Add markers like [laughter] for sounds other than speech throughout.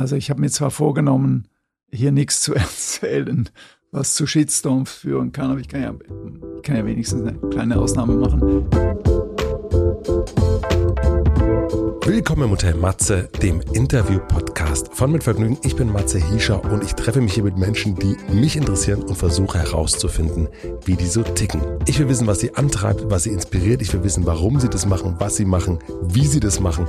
Also ich habe mir zwar vorgenommen, hier nichts zu [laughs] erzählen, was zu Shitstorms führen kann, aber ich kann ja, ich kann ja wenigstens eine kleine Ausnahme machen. Willkommen im Hotel Matze, dem Interview-Podcast von Mit Vergnügen. Ich bin Matze Hiescher und ich treffe mich hier mit Menschen, die mich interessieren und versuche herauszufinden, wie die so ticken. Ich will wissen, was sie antreibt, was sie inspiriert. Ich will wissen, warum sie das machen, was sie machen, wie sie das machen.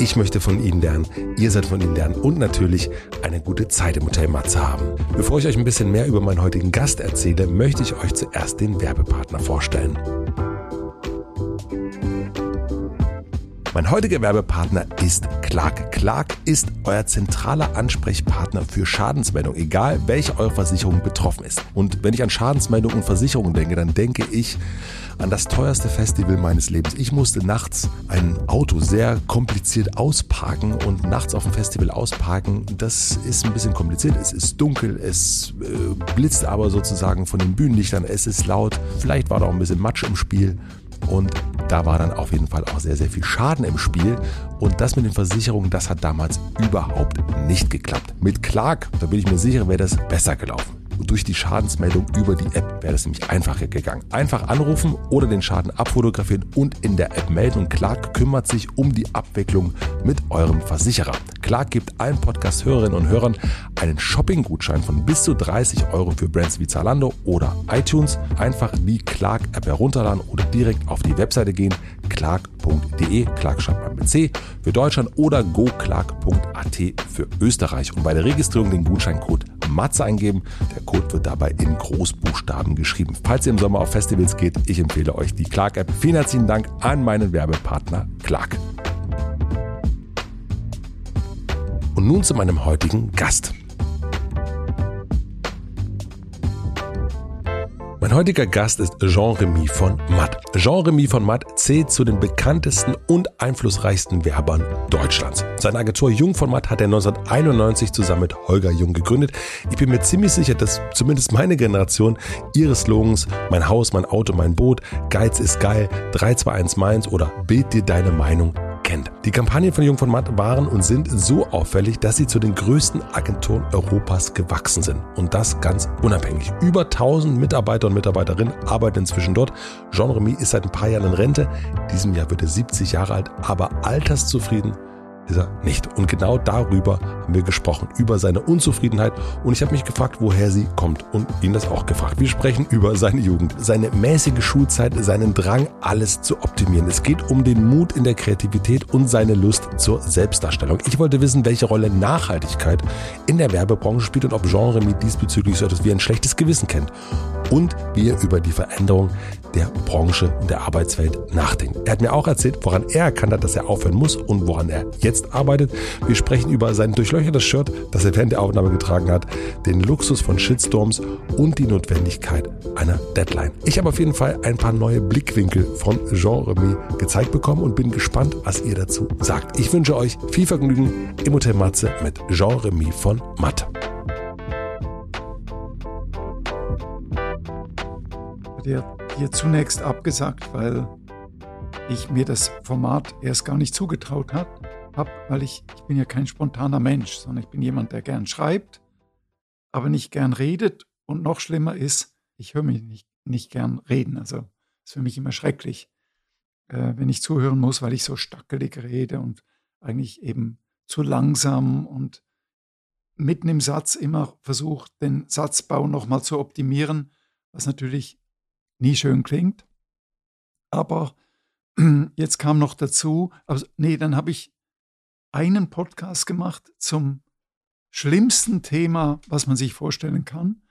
Ich möchte von ihnen lernen, ihr seid von ihnen lernen und natürlich eine gute Zeit im Hotel Matze haben. Bevor ich euch ein bisschen mehr über meinen heutigen Gast erzähle, möchte ich euch zuerst den Werbepartner vorstellen. Mein heutiger Werbepartner ist Clark. Clark ist euer zentraler Ansprechpartner für Schadensmeldungen, egal welche eure Versicherung betroffen ist. Und wenn ich an Schadensmeldungen und Versicherungen denke, dann denke ich an das teuerste Festival meines Lebens. Ich musste nachts ein Auto sehr kompliziert ausparken und nachts auf dem Festival ausparken. Das ist ein bisschen kompliziert. Es ist dunkel, es äh, blitzt aber sozusagen von den Bühnenlichtern, es ist laut. Vielleicht war da auch ein bisschen Matsch im Spiel. Und da war dann auf jeden Fall auch sehr, sehr viel Schaden im Spiel. Und das mit den Versicherungen, das hat damals überhaupt nicht geklappt. Mit Clark, da bin ich mir sicher, wäre das besser gelaufen durch die Schadensmeldung über die App wäre das nämlich einfacher gegangen. Einfach anrufen oder den Schaden abfotografieren und in der App melden und Clark kümmert sich um die Abwicklung mit eurem Versicherer. Clark gibt allen Podcast-Hörerinnen und Hörern einen Shopping-Gutschein von bis zu 30 Euro für Brands wie Zalando oder iTunes. Einfach die Clark-App herunterladen oder direkt auf die Webseite gehen, clark.de, Clark schreibt man mit C, für Deutschland oder goclark.at für Österreich und bei der Registrierung den Gutscheincode Matze eingeben. Der Code wird dabei in Großbuchstaben geschrieben. Falls ihr im Sommer auf Festivals geht, ich empfehle euch die Clark-App. Vielen herzlichen Dank an meinen Werbepartner Clark. Und nun zu meinem heutigen Gast. Mein heutiger Gast ist Jean-Remy von Matt. Jean-Remy von Matt zählt zu den bekanntesten und einflussreichsten Werbern Deutschlands. Seine Agentur Jung von Matt hat er 1991 zusammen mit Holger Jung gegründet. Ich bin mir ziemlich sicher, dass zumindest meine Generation ihre Slogans Mein Haus, mein Auto, mein Boot, Geiz ist geil, 321 Mainz oder Bild dir deine Meinung kennt. Die Kampagnen von Jung von Matt waren und sind so auffällig, dass sie zu den größten Agenturen Europas gewachsen sind. Und das ganz unabhängig. Über 1000 Mitarbeiter und Mitarbeiterinnen arbeiten inzwischen dort. Jean Remy ist seit ein paar Jahren in Rente. Diesem Jahr wird er 70 Jahre alt, aber alterszufrieden ist er nicht. Und genau darüber haben wir gesprochen, über seine Unzufriedenheit. Und ich habe mich gefragt, woher sie kommt und ihn das auch gefragt. Wir sprechen über seine Jugend, seine mäßige Schulzeit, seinen Drang, alles zu optimieren. Es geht um den Mut in der Kreativität und seine Lust zur Selbstdarstellung. Ich wollte wissen, welche Rolle Nachhaltigkeit in der Werbebranche spielt und ob Jean Remy diesbezüglich so etwas wie ein schlechtes Gewissen kennt. Und wie er über die Veränderung der Branche und der Arbeitswelt nachdenkt. Er hat mir auch erzählt, woran er erkannt hat, dass er aufhören muss und woran er jetzt jetzt arbeitet. Wir sprechen über sein durchlöchertes Shirt, das er während der Aufnahme getragen hat, den Luxus von Shitstorms und die Notwendigkeit einer Deadline. Ich habe auf jeden Fall ein paar neue Blickwinkel von Jean Remy gezeigt bekommen und bin gespannt, was ihr dazu sagt. Ich wünsche euch viel Vergnügen im Hotel Matze mit Jean Remy von Matt. Der hier zunächst abgesagt, weil ich mir das Format erst gar nicht zugetraut habe habe, weil ich, ich bin ja kein spontaner Mensch, sondern ich bin jemand, der gern schreibt, aber nicht gern redet. Und noch schlimmer ist, ich höre mich nicht, nicht gern reden. Also ist für mich immer schrecklich, äh, wenn ich zuhören muss, weil ich so stackelig rede und eigentlich eben zu langsam und mitten im Satz immer versucht, den Satzbau nochmal zu optimieren, was natürlich nie schön klingt. Aber [clears throat] jetzt kam noch dazu, also nee, dann habe ich einen Podcast gemacht zum schlimmsten Thema, was man sich vorstellen kann.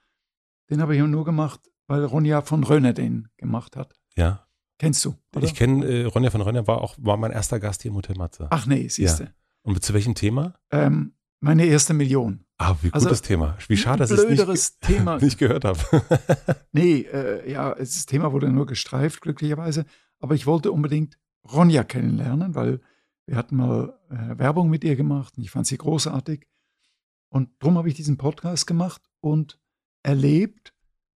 Den habe ich nur gemacht, weil Ronja von Rönner den gemacht hat. Ja. Kennst du? Oder? Ich kenne äh, Ronja von Rönner, war auch war mein erster Gast hier im Hotel Matze. Ach nee, siehst du. Ja. Und zu welchem Thema? Ähm, meine erste Million. Ah, wie gutes also, Thema. Wie schade, dass ich es nicht, Thema. [laughs] nicht gehört habe. [laughs] nee, äh, ja, das Thema wurde nur gestreift, glücklicherweise. Aber ich wollte unbedingt Ronja kennenlernen, weil wir hatten mal äh, Werbung mit ihr gemacht und ich fand sie großartig. Und darum habe ich diesen Podcast gemacht und erlebt,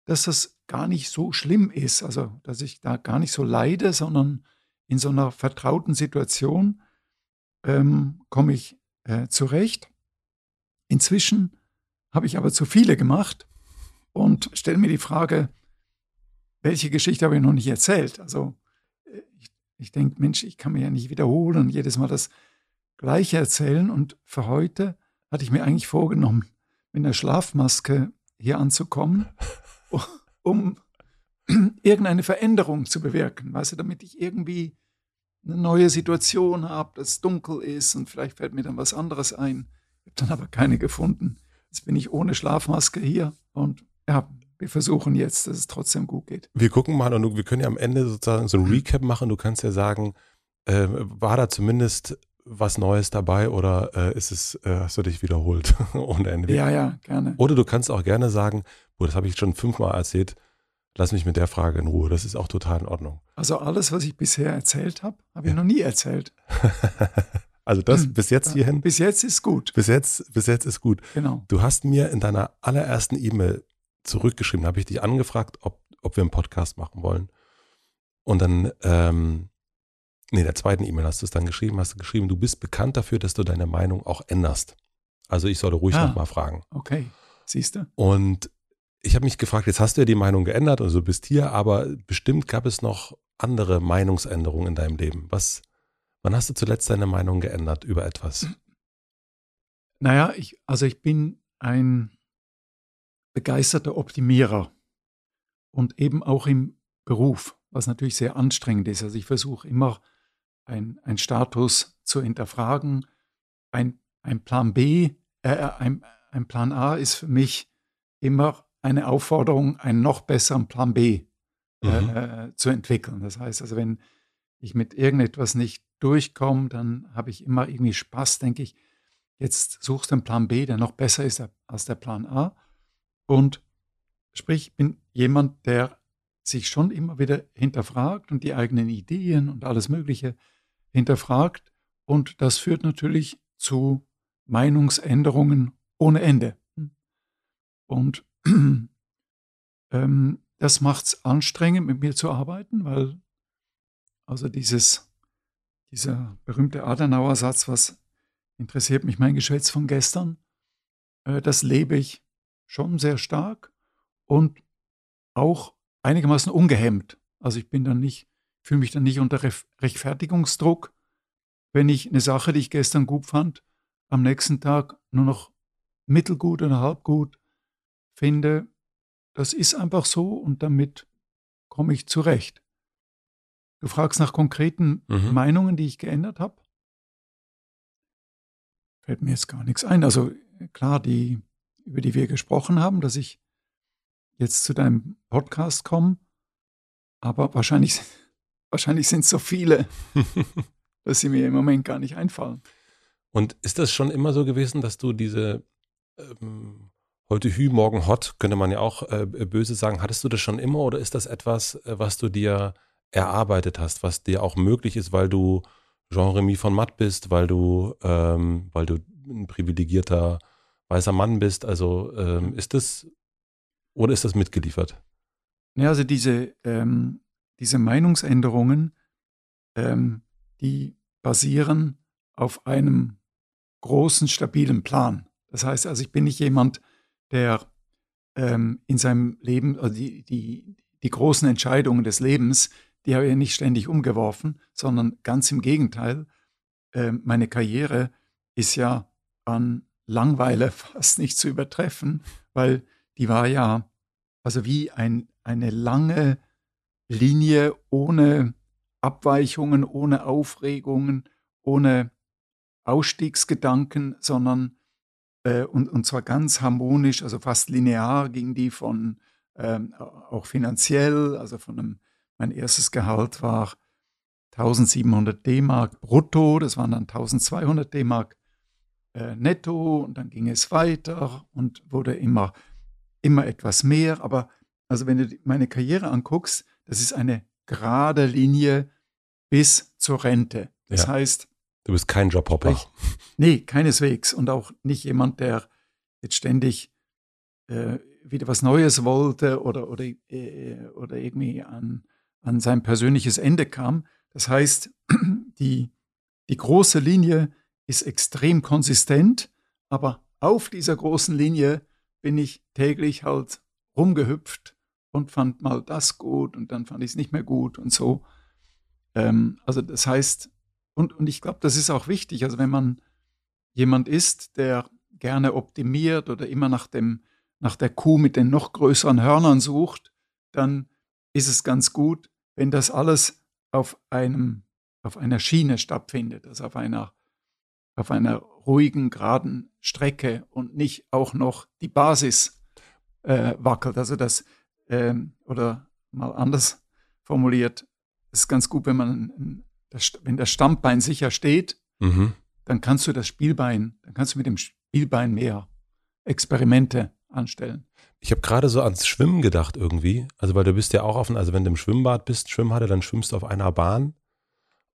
dass das gar nicht so schlimm ist. Also, dass ich da gar nicht so leide, sondern in so einer vertrauten Situation ähm, komme ich äh, zurecht. Inzwischen habe ich aber zu viele gemacht und stelle mir die Frage, welche Geschichte habe ich noch nicht erzählt? Also äh, ich, ich denke, Mensch, ich kann mir ja nicht wiederholen und jedes Mal das Gleiche erzählen. Und für heute hatte ich mir eigentlich vorgenommen, mit einer Schlafmaske hier anzukommen, [laughs] um [clears throat] irgendeine Veränderung zu bewirken, weißt du, damit ich irgendwie eine neue Situation habe, dass es dunkel ist und vielleicht fällt mir dann was anderes ein. Ich habe dann aber keine gefunden. Jetzt bin ich ohne Schlafmaske hier und ja, wir versuchen jetzt, dass es trotzdem gut geht. Wir gucken mal und wir können ja am Ende sozusagen so ein Recap machen. Du kannst ja sagen, äh, war da zumindest was Neues dabei oder äh, ist es, äh, hast du dich wiederholt [laughs] ohne Ende? Ja, ja, gerne. Oder du kannst auch gerne sagen, boah, das habe ich schon fünfmal erzählt, lass mich mit der Frage in Ruhe. Das ist auch total in Ordnung. Also alles, was ich bisher erzählt habe, habe ich ja. noch nie erzählt. [laughs] also das hm. bis jetzt hierhin. Bis jetzt ist gut. Bis jetzt, bis jetzt ist gut. Genau. Du hast mir in deiner allerersten E-Mail zurückgeschrieben, habe ich dich angefragt, ob, ob wir einen Podcast machen wollen. Und dann, ähm, nee, der zweiten E-Mail hast du es dann geschrieben, hast du geschrieben, du bist bekannt dafür, dass du deine Meinung auch änderst. Also ich solle ruhig ah, nochmal fragen. Okay, siehst du. Und ich habe mich gefragt, jetzt hast du ja die Meinung geändert und also du bist hier, aber bestimmt gab es noch andere Meinungsänderungen in deinem Leben. Was, wann hast du zuletzt deine Meinung geändert über etwas? Naja, ich, also ich bin ein begeisterter Optimierer und eben auch im Beruf, was natürlich sehr anstrengend ist. Also ich versuche immer ein, ein Status zu hinterfragen. Ein, ein Plan B, äh, ein, ein Plan A ist für mich immer eine Aufforderung, einen noch besseren Plan B äh, mhm. äh, zu entwickeln. Das heißt also, wenn ich mit irgendetwas nicht durchkomme, dann habe ich immer irgendwie Spaß, denke ich, jetzt suchst du einen Plan B, der noch besser ist als der Plan A. Und sprich, ich bin jemand, der sich schon immer wieder hinterfragt und die eigenen Ideen und alles Mögliche hinterfragt. Und das führt natürlich zu Meinungsänderungen ohne Ende. Und [clears throat] ähm, das macht es anstrengend, mit mir zu arbeiten, weil also dieses, dieser berühmte Adenauer-Satz, was interessiert mich mein Geschwätz von gestern, äh, das lebe ich schon sehr stark und auch einigermaßen ungehemmt. Also ich bin dann nicht, fühle mich dann nicht unter Rechtfertigungsdruck, wenn ich eine Sache, die ich gestern gut fand, am nächsten Tag nur noch mittelgut oder halbgut finde. Das ist einfach so und damit komme ich zurecht. Du fragst nach konkreten mhm. Meinungen, die ich geändert habe. Fällt mir jetzt gar nichts ein. Also klar, die über die wir gesprochen haben, dass ich jetzt zu deinem Podcast komme. Aber wahrscheinlich, [laughs] wahrscheinlich sind es so viele, [laughs] dass sie mir im Moment gar nicht einfallen. Und ist das schon immer so gewesen, dass du diese ähm, heute Hü, morgen Hot, könnte man ja auch äh, böse sagen, hattest du das schon immer oder ist das etwas, äh, was du dir erarbeitet hast, was dir auch möglich ist, weil du Jean-Remy von Matt bist, weil du, ähm, weil du ein privilegierter weißer Mann bist. Also ähm, ist das oder ist das mitgeliefert? Ja, also diese, ähm, diese Meinungsänderungen, ähm, die basieren auf einem großen, stabilen Plan. Das heißt also, ich bin nicht jemand, der ähm, in seinem Leben, also die, die, die großen Entscheidungen des Lebens, die habe ich nicht ständig umgeworfen, sondern ganz im Gegenteil. Äh, meine Karriere ist ja an Langweile [laughs] fast nicht zu übertreffen, weil die war ja also wie ein, eine lange Linie ohne Abweichungen, ohne Aufregungen, ohne Ausstiegsgedanken, sondern äh, und, und zwar ganz harmonisch, also fast linear ging die von ähm, auch finanziell, also von einem, mein erstes Gehalt war 1700 D-Mark brutto, das waren dann 1200 D-Mark äh, netto und dann ging es weiter und wurde immer, immer etwas mehr. Aber also wenn du meine Karriere anguckst, das ist eine gerade Linie bis zur Rente. Das ja. heißt, du bist kein Jobhopper. Ich, nee, keineswegs und auch nicht jemand, der jetzt ständig äh, wieder was Neues wollte oder, oder, äh, oder irgendwie an, an sein persönliches Ende kam. Das heißt, [clears throat] die, die große Linie ist extrem konsistent, aber auf dieser großen Linie bin ich täglich halt rumgehüpft und fand mal das gut und dann fand ich es nicht mehr gut und so. Ähm, also das heißt, und, und ich glaube, das ist auch wichtig. Also wenn man jemand ist, der gerne optimiert oder immer nach, dem, nach der Kuh mit den noch größeren Hörnern sucht, dann ist es ganz gut, wenn das alles auf, einem, auf einer Schiene stattfindet, also auf einer, auf einer ruhigen, geraden Strecke und nicht auch noch die Basis äh, wackelt. Also das, ähm, oder mal anders formuliert, es ist ganz gut, wenn man, wenn das Stammbein sicher steht, mhm. dann kannst du das Spielbein, dann kannst du mit dem Spielbein mehr Experimente anstellen. Ich habe gerade so ans Schwimmen gedacht irgendwie. Also, weil du bist ja auch offen, also wenn du im Schwimmbad bist, Schwimmhalle, dann schwimmst du auf einer Bahn.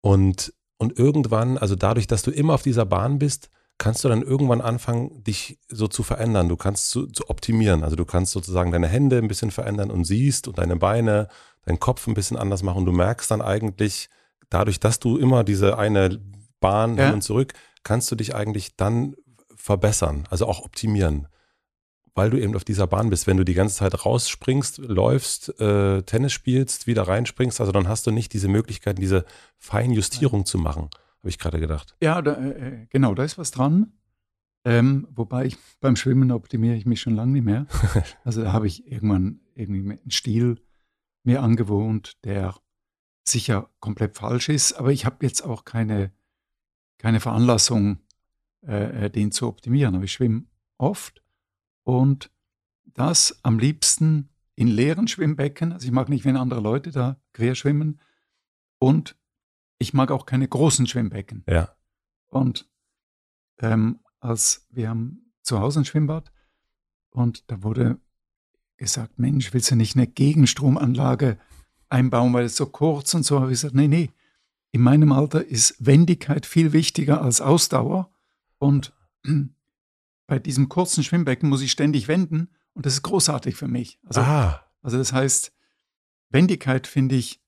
Und, und irgendwann, also dadurch, dass du immer auf dieser Bahn bist, kannst du dann irgendwann anfangen, dich so zu verändern. Du kannst zu, zu optimieren. Also du kannst sozusagen deine Hände ein bisschen verändern und siehst und deine Beine, deinen Kopf ein bisschen anders machen. Und du merkst dann eigentlich, dadurch, dass du immer diese eine Bahn ja. hin und zurück, kannst du dich eigentlich dann verbessern, also auch optimieren weil du eben auf dieser Bahn bist. Wenn du die ganze Zeit rausspringst, läufst, äh, Tennis spielst, wieder reinspringst, also dann hast du nicht diese Möglichkeit, diese Feinjustierung zu machen, habe ich gerade gedacht. Ja, da, äh, äh, genau, da ist was dran. Ähm, wobei ich [laughs] beim Schwimmen optimiere ich mich schon lange nicht mehr. [laughs] Also da habe ich irgendwann irgendwie einen Stil mir angewohnt, der sicher komplett falsch ist, aber ich habe jetzt auch keine, keine Veranlassung, äh, äh den zu optimieren. Aber ich schwimme oft und das am liebsten in leeren Schwimmbecken. Also ich mag nicht, wenn andere Leute da quer schwimmen. Und ich mag auch keine großen Schwimmbecken. Ja. Und ähm, als wir haben zu Hause ein Schwimmbad und da wurde gesagt, Mensch, willst du nicht eine Gegenstromanlage einbauen, weil es so kurz und so. habe ich gesagt, nee, nee. In meinem Alter ist Wendigkeit viel wichtiger als Ausdauer. Und bei diesem kurzen Schwimmbecken muss ich ständig wenden und das ist großartig für mich. Also, ah. also das heißt, Wendigkeit finde ich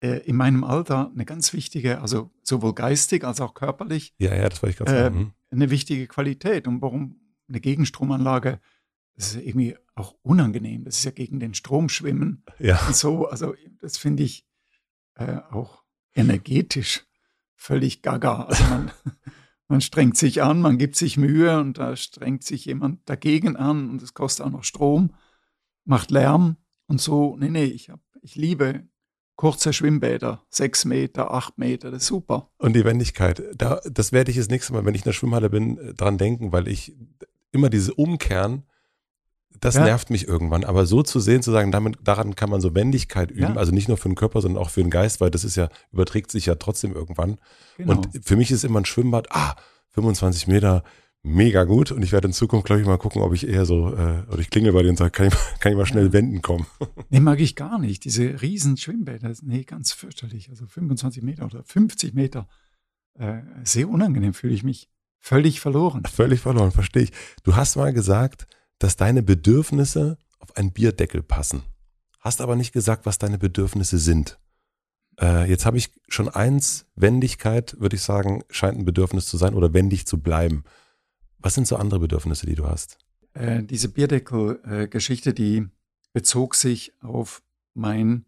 äh, in meinem Alter eine ganz wichtige, also sowohl geistig als auch körperlich. Ja, ja, das wollte ich gerade äh, sagen. Mhm. Eine wichtige Qualität. Und warum eine Gegenstromanlage, das ist irgendwie auch unangenehm. Das ist ja gegen den Strom schwimmen. Ja. Und so, also das finde ich äh, auch energetisch völlig gaga. Also man, [laughs] man strengt sich an, man gibt sich Mühe und da strengt sich jemand dagegen an und es kostet auch noch Strom, macht Lärm und so. Nee, nee, ich, hab, ich liebe kurze Schwimmbäder, sechs Meter, acht Meter, das ist super. Und die Wendigkeit, da, das werde ich das nächste Mal, wenn ich in der Schwimmhalle bin, dran denken, weil ich immer diese Umkehren, das ja. nervt mich irgendwann. Aber so zu sehen, zu sagen, damit, daran kann man so Wendigkeit üben, ja. also nicht nur für den Körper, sondern auch für den Geist, weil das ist ja, überträgt sich ja trotzdem irgendwann. Genau. Und für mich ist immer ein Schwimmbad, ah, 25 Meter, mega gut. Und ich werde in Zukunft, glaube ich, mal gucken, ob ich eher so, äh, oder ich klingel bei denen und sage, kann ich, kann ich mal schnell ja. wenden kommen. [laughs] Nee, mag ich gar nicht. Diese riesen Schwimmbäder, nee, ganz fürchterlich. Also 25 Meter oder 50 Meter. Äh, sehr unangenehm fühle ich mich. Völlig verloren. Völlig verloren, verstehe ich. Du hast mal gesagt, dass deine Bedürfnisse auf einen Bierdeckel passen. Hast aber nicht gesagt, was deine Bedürfnisse sind. Äh, jetzt habe ich schon eins, Wendigkeit, würde ich sagen, scheint ein Bedürfnis zu sein oder wendig zu bleiben. Was sind so andere Bedürfnisse, die du hast? Äh, diese Bierdeckel-Geschichte, die bezog sich auf mein,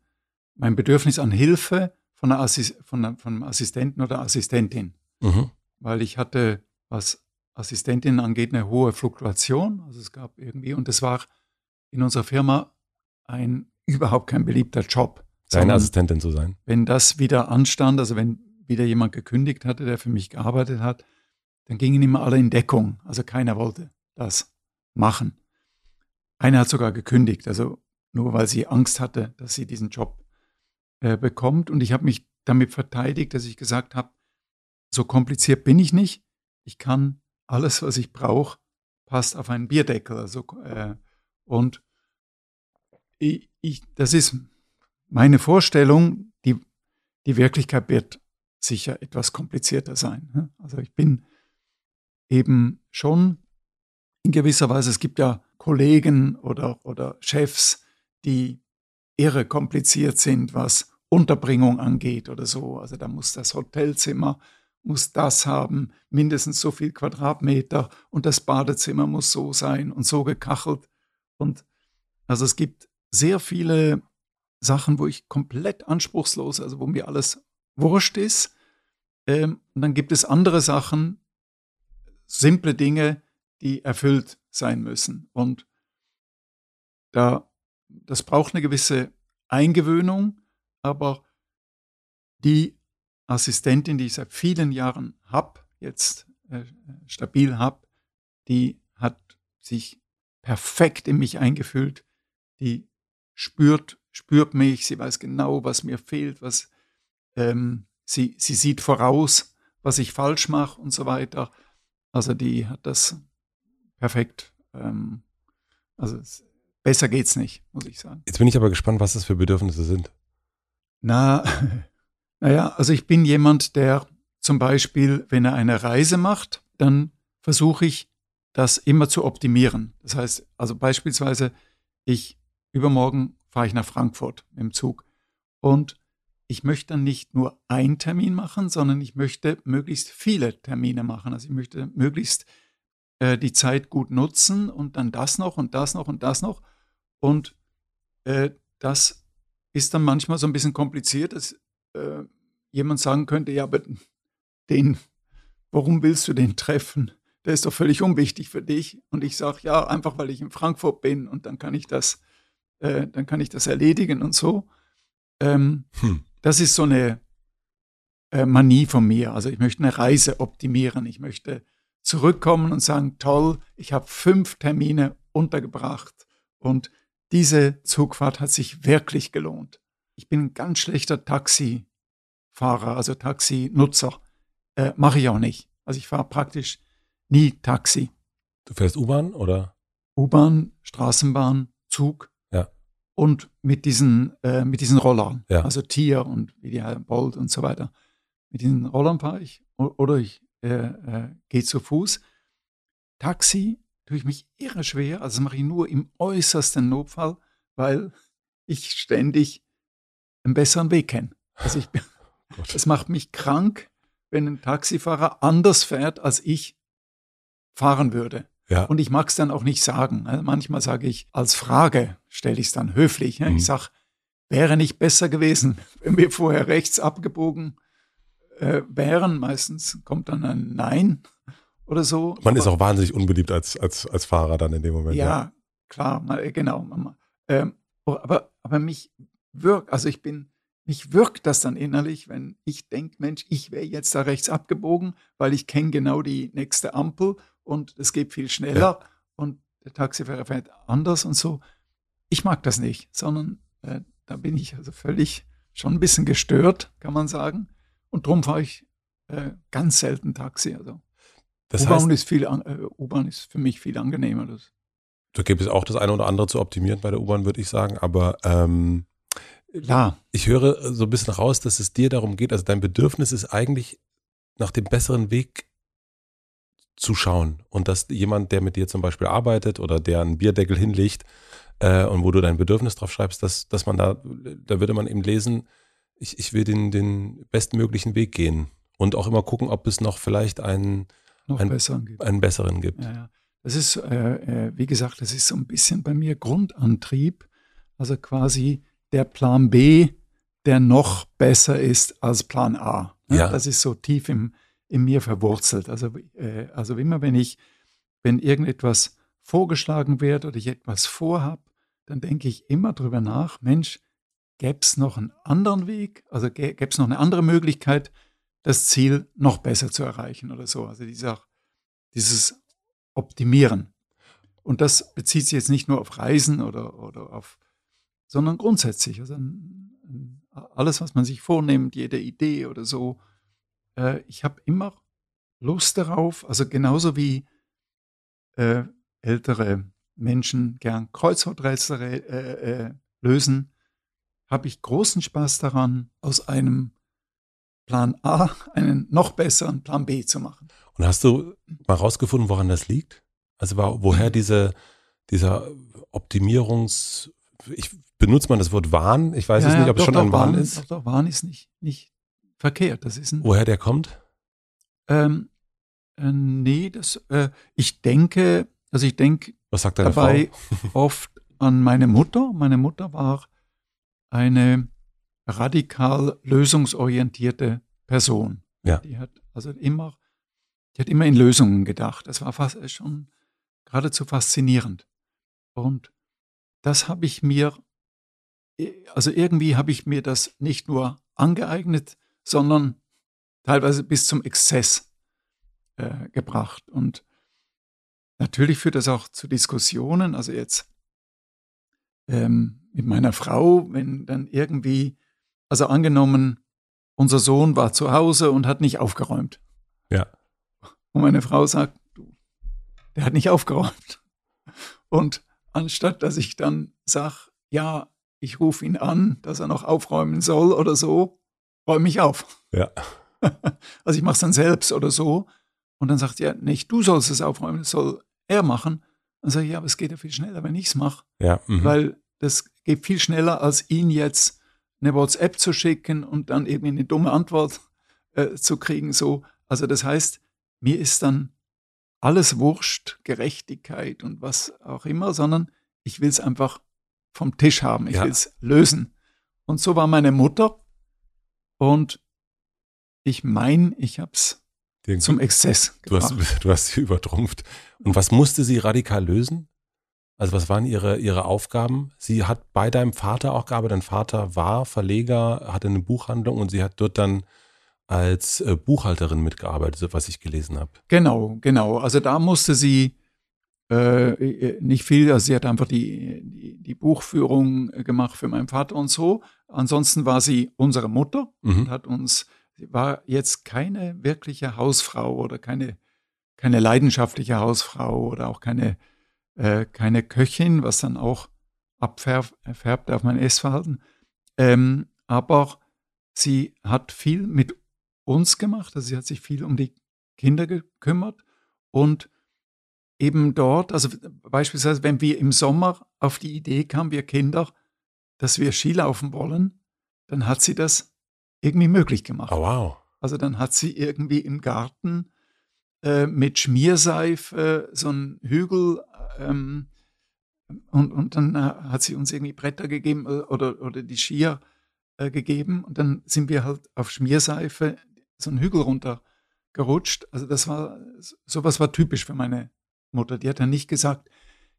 mein Bedürfnis an Hilfe von, einer Assis von, einer, von einem Assistenten oder Assistentin. Mhm. Weil ich hatte, was Assistentinnen angeht, eine hohe Fluktuation. Also es gab irgendwie, und das war in unserer Firma ein überhaupt kein beliebter Job. Deine Assistentin zu sein. Wenn das wieder anstand, also wenn wieder jemand gekündigt hatte, der für mich gearbeitet hat, dann gingen immer alle in Deckung. Also keiner wollte das machen. Einer hat sogar gekündigt, also nur weil sie Angst hatte, dass sie diesen Job äh, bekommt. Und ich habe mich damit verteidigt, dass ich gesagt habe, so kompliziert bin ich nicht. Ich kann alles, was ich brauche, passt auf einen Bierdeckel. Also, äh, und ich, ich, das ist meine Vorstellung, die, die Wirklichkeit wird sicher etwas komplizierter sein. Ne? Also ich bin eben schon in gewisser Weise, es gibt ja Kollegen oder, oder Chefs, die irre kompliziert sind, was Unterbringung angeht oder so. Also da muss das Hotelzimmer muss das haben, mindestens so viel Quadratmeter und das Badezimmer muss so sein und so gekachelt. Und also es gibt sehr viele Sachen, wo ich komplett anspruchslos, also wo mir alles wurscht ist. Ähm, und dann gibt es andere Sachen, simple Dinge, die erfüllt sein müssen. Und da, das braucht eine gewisse Eingewöhnung, aber die Assistentin, die ich seit vielen Jahren habe, jetzt äh, stabil habe, die hat sich perfekt in mich eingefühlt. Die spürt, spürt mich, sie weiß genau, was mir fehlt, was ähm, sie, sie sieht voraus, was ich falsch mache und so weiter. Also die hat das perfekt. Ähm, also es, besser geht's nicht, muss ich sagen. Jetzt bin ich aber gespannt, was das für Bedürfnisse sind. Na, naja, also ich bin jemand, der zum Beispiel, wenn er eine Reise macht, dann versuche ich, das immer zu optimieren. Das heißt, also beispielsweise, ich übermorgen fahre ich nach Frankfurt im Zug und ich möchte dann nicht nur einen Termin machen, sondern ich möchte möglichst viele Termine machen. Also ich möchte möglichst äh, die Zeit gut nutzen und dann das noch und das noch und das noch. Und äh, das ist dann manchmal so ein bisschen kompliziert, dass äh, jemand sagen könnte, ja, aber den, warum willst du den treffen? Der ist doch völlig unwichtig für dich. Und ich sage, ja, einfach weil ich in Frankfurt bin und dann kann ich das, äh, dann kann ich das erledigen und so. Ähm, hm. Das ist so eine äh, Manie von mir. Also ich möchte eine Reise optimieren. Ich möchte zurückkommen und sagen, toll, ich habe fünf Termine untergebracht und diese Zugfahrt hat sich wirklich gelohnt. Ich bin ein ganz schlechter Taxifahrer, also Taxinutzer. Äh, Mache ich auch nicht. Also ich fahre praktisch nie Taxi. Du fährst U-Bahn oder? U-Bahn, Straßenbahn, Zug. Ja. Und mit diesen, äh, mit diesen Rollern. Ja. Also Tier und wie die Bolt und so weiter. Mit diesen Rollern fahre ich. Oder ich äh, äh, gehe zu Fuß. Taxi tue ich mich irre schwer. Also das mache ich nur im äußersten Notfall, weil ich ständig einen besseren Weg kenne. Also ich, [laughs] es macht mich krank, wenn ein Taxifahrer anders fährt, als ich fahren würde. Ja. Und ich mag es dann auch nicht sagen. Also manchmal sage ich als Frage, stelle ich es dann höflich. Mhm. Ich sage, wäre nicht besser gewesen, [laughs] wenn wir vorher rechts abgebogen äh, wären. Meistens kommt dann ein Nein oder so. Man Aber, ist auch wahnsinnig unbeliebt als, als, als Fahrer dann in dem Moment. Ja, ja. klar, mal, genau. Ähm, aber, aber mich wirkt, also ich bin, mich wirkt das dann innerlich, wenn ich denke, Mensch, ich wäre jetzt da rechts abgebogen, weil ich kenne genau die nächste Ampel und es geht viel schneller ja. und der Taxifahrer fährt anders und so. Ich mag das nicht, sondern äh, da bin ich also völlig schon ein bisschen gestört, kann man sagen. Und darum fahre ich äh, ganz selten Taxi. Also U-Bahn ist, viel, äh, U-Bahn ist für mich viel angenehmer. Das. Da gibt es auch das eine oder andere zu optimieren bei der U-Bahn, würde ich sagen. Aber ähm, Klar. ich höre so ein bisschen raus, dass es dir darum geht, also dein Bedürfnis ist eigentlich nach dem besseren Weg zu schauen. Und dass jemand, der mit dir zum Beispiel arbeitet oder der einen Bierdeckel hinlegt äh, und wo du dein Bedürfnis drauf schreibst, dass, dass man da, da würde man eben lesen, ich, ich will den, den bestmöglichen Weg gehen. Und auch immer gucken, ob es noch vielleicht einen, noch einen, besseren gibt. Einen besseren gibt. Ja, ja. Das ist, äh, äh, wie gesagt, das ist so ein bisschen bei mir Grundantrieb. Also quasi der Plan B, der noch besser ist als Plan A. Ne? Ja. Das ist so tief im, in mir verwurzelt. Also, äh, also immer wenn ich, wenn irgendetwas vorgeschlagen wird oder ich etwas vorhabe, dann denke ich immer drüber nach, Mensch, gäbe es noch einen anderen Weg, also gäbe es noch eine andere Möglichkeit, das Ziel noch besser zu erreichen oder so. Also dieser, dieses Optimieren. Und das bezieht sich jetzt nicht nur auf Reisen oder, oder auf, sondern grundsätzlich. Also alles, was man sich vornimmt, jede Idee oder so. Äh, ich habe immer Lust darauf, also genauso wie äh, ältere Menschen gern Kreuzworträtsel äh, äh, lösen, habe ich großen Spaß daran, aus einem Plan A einen noch besseren Plan B zu machen. Und hast du mal rausgefunden, woran das liegt? Also woher diese, dieser Optimierungs, ich benutze man das Wort Wahn? Ich weiß ja, es nicht, ob doch, es schon ein Wahn ist. Doch, doch, Wahn ist nicht, nicht verkehrt. Das ist ein, woher der kommt? Ähm, äh, nee, das, äh, ich denke, also ich denke Was sagt deine dabei [laughs] oft an meine Mutter. Meine Mutter war eine radikal lösungsorientierte Person. Ja. Die hat also immer, die hat immer in Lösungen gedacht. Das war fast schon geradezu faszinierend. Und das habe ich mir, also irgendwie habe ich mir das nicht nur angeeignet, sondern teilweise bis zum Exzess äh, gebracht. Und natürlich führt das auch zu Diskussionen. Also jetzt ähm, mit meiner Frau, wenn dann irgendwie, also angenommen, unser Sohn war zu Hause und hat nicht aufgeräumt. Ja. Und meine Frau sagt, du, der hat nicht aufgeräumt. Und anstatt dass ich dann sage, ja, ich rufe ihn an, dass er noch aufräumen soll oder so, räume ich auf. Ja. [laughs] Also ich mache es dann selbst oder so. Und dann sagt er, nicht du sollst es aufräumen, das soll er machen. Dann sage ich, ja, aber es geht ja viel schneller, wenn ich es mache. Ja. Mhm. Weil das geht viel schneller, als ihn jetzt eine WhatsApp zu schicken und dann irgendwie eine dumme Antwort äh, zu kriegen. So. Also das heißt, mir ist dann alles wurscht, Gerechtigkeit und was auch immer, sondern ich will es einfach vom Tisch haben. Ich Ja. will es lösen. Und so war meine Mutter. Und ich meine, ich habe es Den- zum Exzess du, hast, gebracht. [laughs] du hast sie übertrumpft. Und was musste sie radikal lösen? Also was waren ihre, ihre Aufgaben? Sie hat bei deinem Vater auch gearbeitet. Dein Vater war Verleger, hatte eine Buchhandlung und sie hat dort dann als äh, Buchhalterin mitgearbeitet, so was ich gelesen habe. Genau, genau. Also da musste sie äh, nicht viel, also sie hat einfach die, die, die Buchführung gemacht für meinen Vater und so. Ansonsten war sie unsere Mutter und Mhm. hat uns, sie war jetzt keine wirkliche Hausfrau oder keine, keine leidenschaftliche Hausfrau oder auch keine, äh, keine Köchin, was dann auch abfärbt auf mein Essverhalten. Ähm, aber sie hat viel mit uns gemacht, also sie hat sich viel um die Kinder gekümmert und eben dort, also beispielsweise, wenn wir im Sommer auf die Idee kamen, wir Kinder, dass wir Skilaufen wollen, dann hat sie das irgendwie möglich gemacht. Oh, wow. Also dann hat sie irgendwie im Garten äh, mit Schmierseife so einen Hügel ähm, und, und dann hat sie uns irgendwie Bretter gegeben äh, oder, oder die Skier äh, gegeben und dann sind wir halt auf Schmierseife so einen Hügel runtergerutscht. Also das war, sowas war typisch für meine Mutter. Die hat dann nicht gesagt,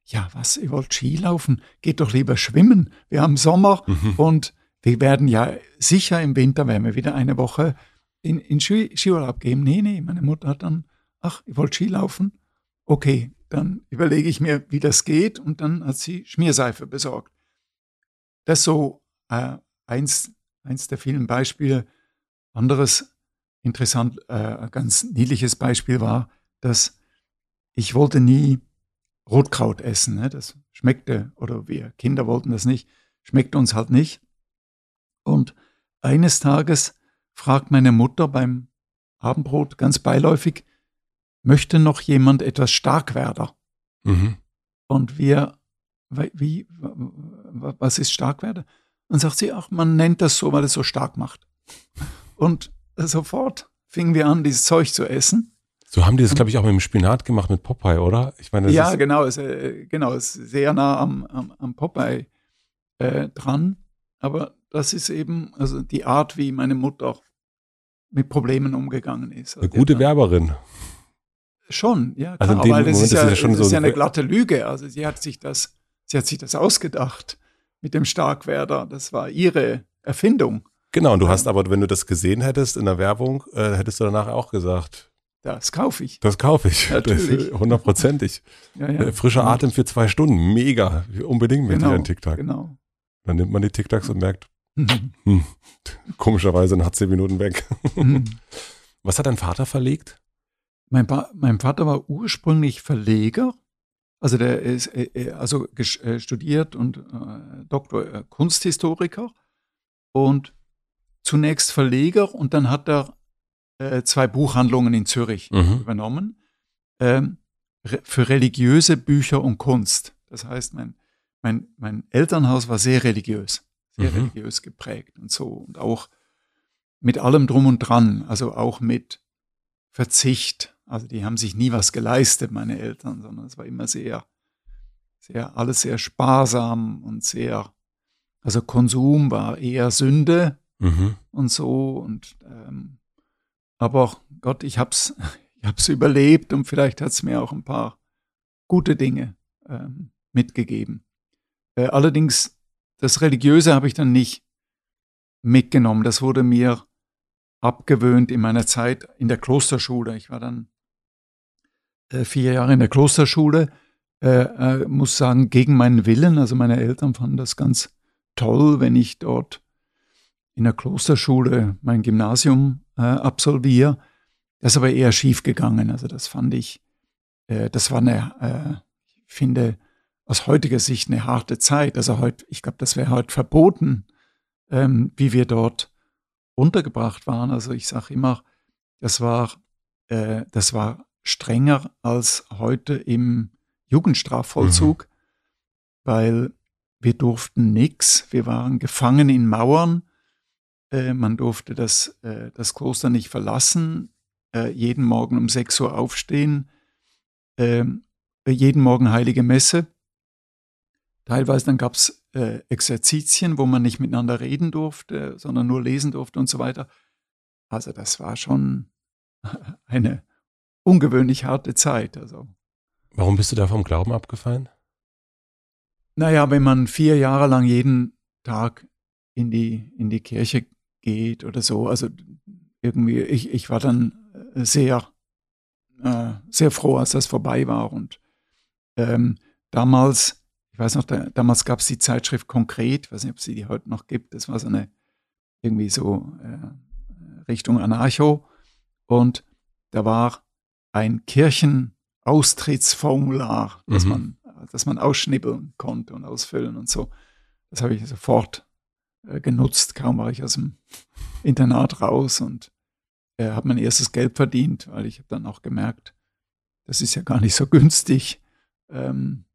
ja was, ihr wollt Skilaufen, geht doch lieber schwimmen. Wir haben Sommer Mhm. und wir werden ja sicher im Winter, werden wir wieder eine Woche in, in Ski, Skiurlaub gehen. Nee, nee, meine Mutter hat dann, ach, ihr wollt Skilaufen? Okay, dann überlege ich mir, wie das geht und dann hat sie Schmierseife besorgt. Das ist so äh, eins, eins der vielen Beispiele. Anderes interessant, äh, ganz niedliches Beispiel war, dass ich wollte nie Rotkraut essen. Ne? Das schmeckte, oder wir Kinder wollten das nicht, schmeckte uns halt nicht. Und eines Tages fragt meine Mutter beim Abendbrot ganz beiläufig, möchte noch jemand etwas Starkwerder? Mhm. Und wir, wie, was ist Starkwerder? Und sagt sie, ach, man nennt das so, weil es so stark macht. Und sofort fingen wir an, dieses Zeug zu essen. So haben die das, glaube ich, auch mit dem Spinat gemacht mit Popeye, oder? Ich meine, das ja, ist, genau, ist, äh, genau, ist sehr nah am, am, am Popeye äh, dran. Aber das ist eben also die Art, wie meine Mutter mit Problemen umgegangen ist. eine Also die gute Werbung. Schon, ja, Also in klar, dem weil das Moment ist ja, ja schon das so ist ja ein- eine glatte Lüge. Also sie hat sich das, sie hat sich das ausgedacht mit dem Starkwerder. Das war ihre Erfindung. Genau, und du hast aber, wenn du das gesehen hättest in der Werbung, äh, hättest du danach auch gesagt, Das kaufe ich. das kaufe ich. Natürlich. Hundertprozentig. [laughs] Ja, ja. Äh, Frischer Atem für zwei Stunden. Mega. Unbedingt mit Genau, dir ein TikTok. genau. Dann nimmt man die TikToks und merkt, [laughs] hm, komischerweise nach zehn Minuten weg. [laughs] Was hat dein Vater verlegt? mein, mein Vater war ursprünglich Verleger. Also der ist äh, äh, also studiert und äh, Doktor äh, Kunsthistoriker und zunächst Verleger und dann hat er äh, zwei Buchhandlungen in Zürich Mhm. übernommen ähm, re für religiöse Bücher und Kunst. Das heißt, mein, mein, mein Elternhaus war sehr religiös, sehr Mhm. religiös geprägt und so und auch mit allem drum und dran, also auch mit Verzicht. Also die haben sich nie was geleistet, meine Eltern, sondern es war immer sehr, sehr, alles sehr sparsam und sehr, also Konsum war eher Sünde mhm. und so. Und ähm, aber Gott, ich hab's, [laughs] ich hab's überlebt und vielleicht hat es mir auch ein paar gute Dinge ähm, mitgegeben. Äh, allerdings, das Religiöse habe ich dann nicht mitgenommen. Das wurde mir abgewöhnt in meiner Zeit in der Klosterschule. Ich war dann äh, vier Jahre in der Klosterschule, äh, äh, muss sagen, gegen meinen Willen. Also meine Eltern fanden das ganz toll, wenn ich dort in der Klosterschule mein Gymnasium äh, absolviere. Das ist aber eher schief gegangen. Also das fand ich, äh, das war eine, äh, ich finde, aus heutiger Sicht eine harte Zeit. Also heute, ich glaube, das wäre heute verboten, ähm, wie wir dort untergebracht waren. Also ich sage immer, das war, äh, das war strenger als heute im Jugendstrafvollzug, mhm. weil wir durften nichts. Wir waren gefangen in Mauern. Äh, man durfte das, äh, das Kloster nicht verlassen. Äh, jeden Morgen um 6 Uhr aufstehen. Ähm, jeden Morgen heilige Messe. Teilweise dann gab es äh, Exerzitien, wo man nicht miteinander reden durfte, sondern nur lesen durfte und so weiter. Also das war schon [laughs] eine ungewöhnlich harte Zeit. Also. Warum bist du da vom Glauben abgefallen? Naja, wenn man vier Jahre lang jeden Tag in die, in die Kirche geht oder so, also irgendwie, ich, ich war dann äh, sehr, äh, sehr froh, als das vorbei war. Und ähm, damals, ich weiß noch, da, damals gab es die Zeitschrift Konkret, ich weiß nicht, ob es die heute noch gibt, das war so eine, irgendwie so äh, Richtung Anarcho. Und da war ein Kirchenaustrittsformular, das, mhm. man, das man ausschnibbeln konnte und ausfüllen und so. Das habe ich sofort äh, genutzt. Kaum war ich aus dem Internat raus und äh, habe mein erstes Geld verdient, weil ich habe dann auch gemerkt, das ist ja gar nicht so günstig. Ähm,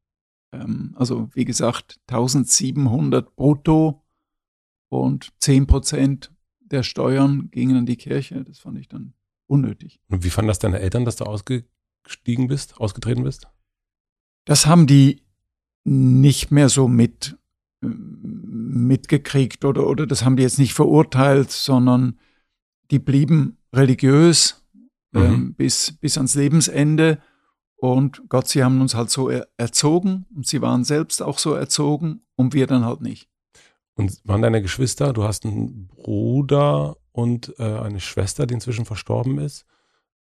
ähm, also wie gesagt, 1700 brutto und 10 Prozent der Steuern gingen an die Kirche. Das fand ich dann unnötig. Und wie fanden das deine Eltern, dass du ausgestiegen bist, ausgetreten bist? Das haben die nicht mehr so mit mitgekriegt oder, oder das haben die jetzt nicht verurteilt, sondern die blieben religiös mhm. ähm, bis, bis ans Lebensende. Und Gott, sie haben uns halt so er erzogen und sie waren selbst auch so erzogen und wir dann halt nicht. Und waren deine Geschwister, du hast einen Bruder und äh, eine Schwester, die inzwischen verstorben ist.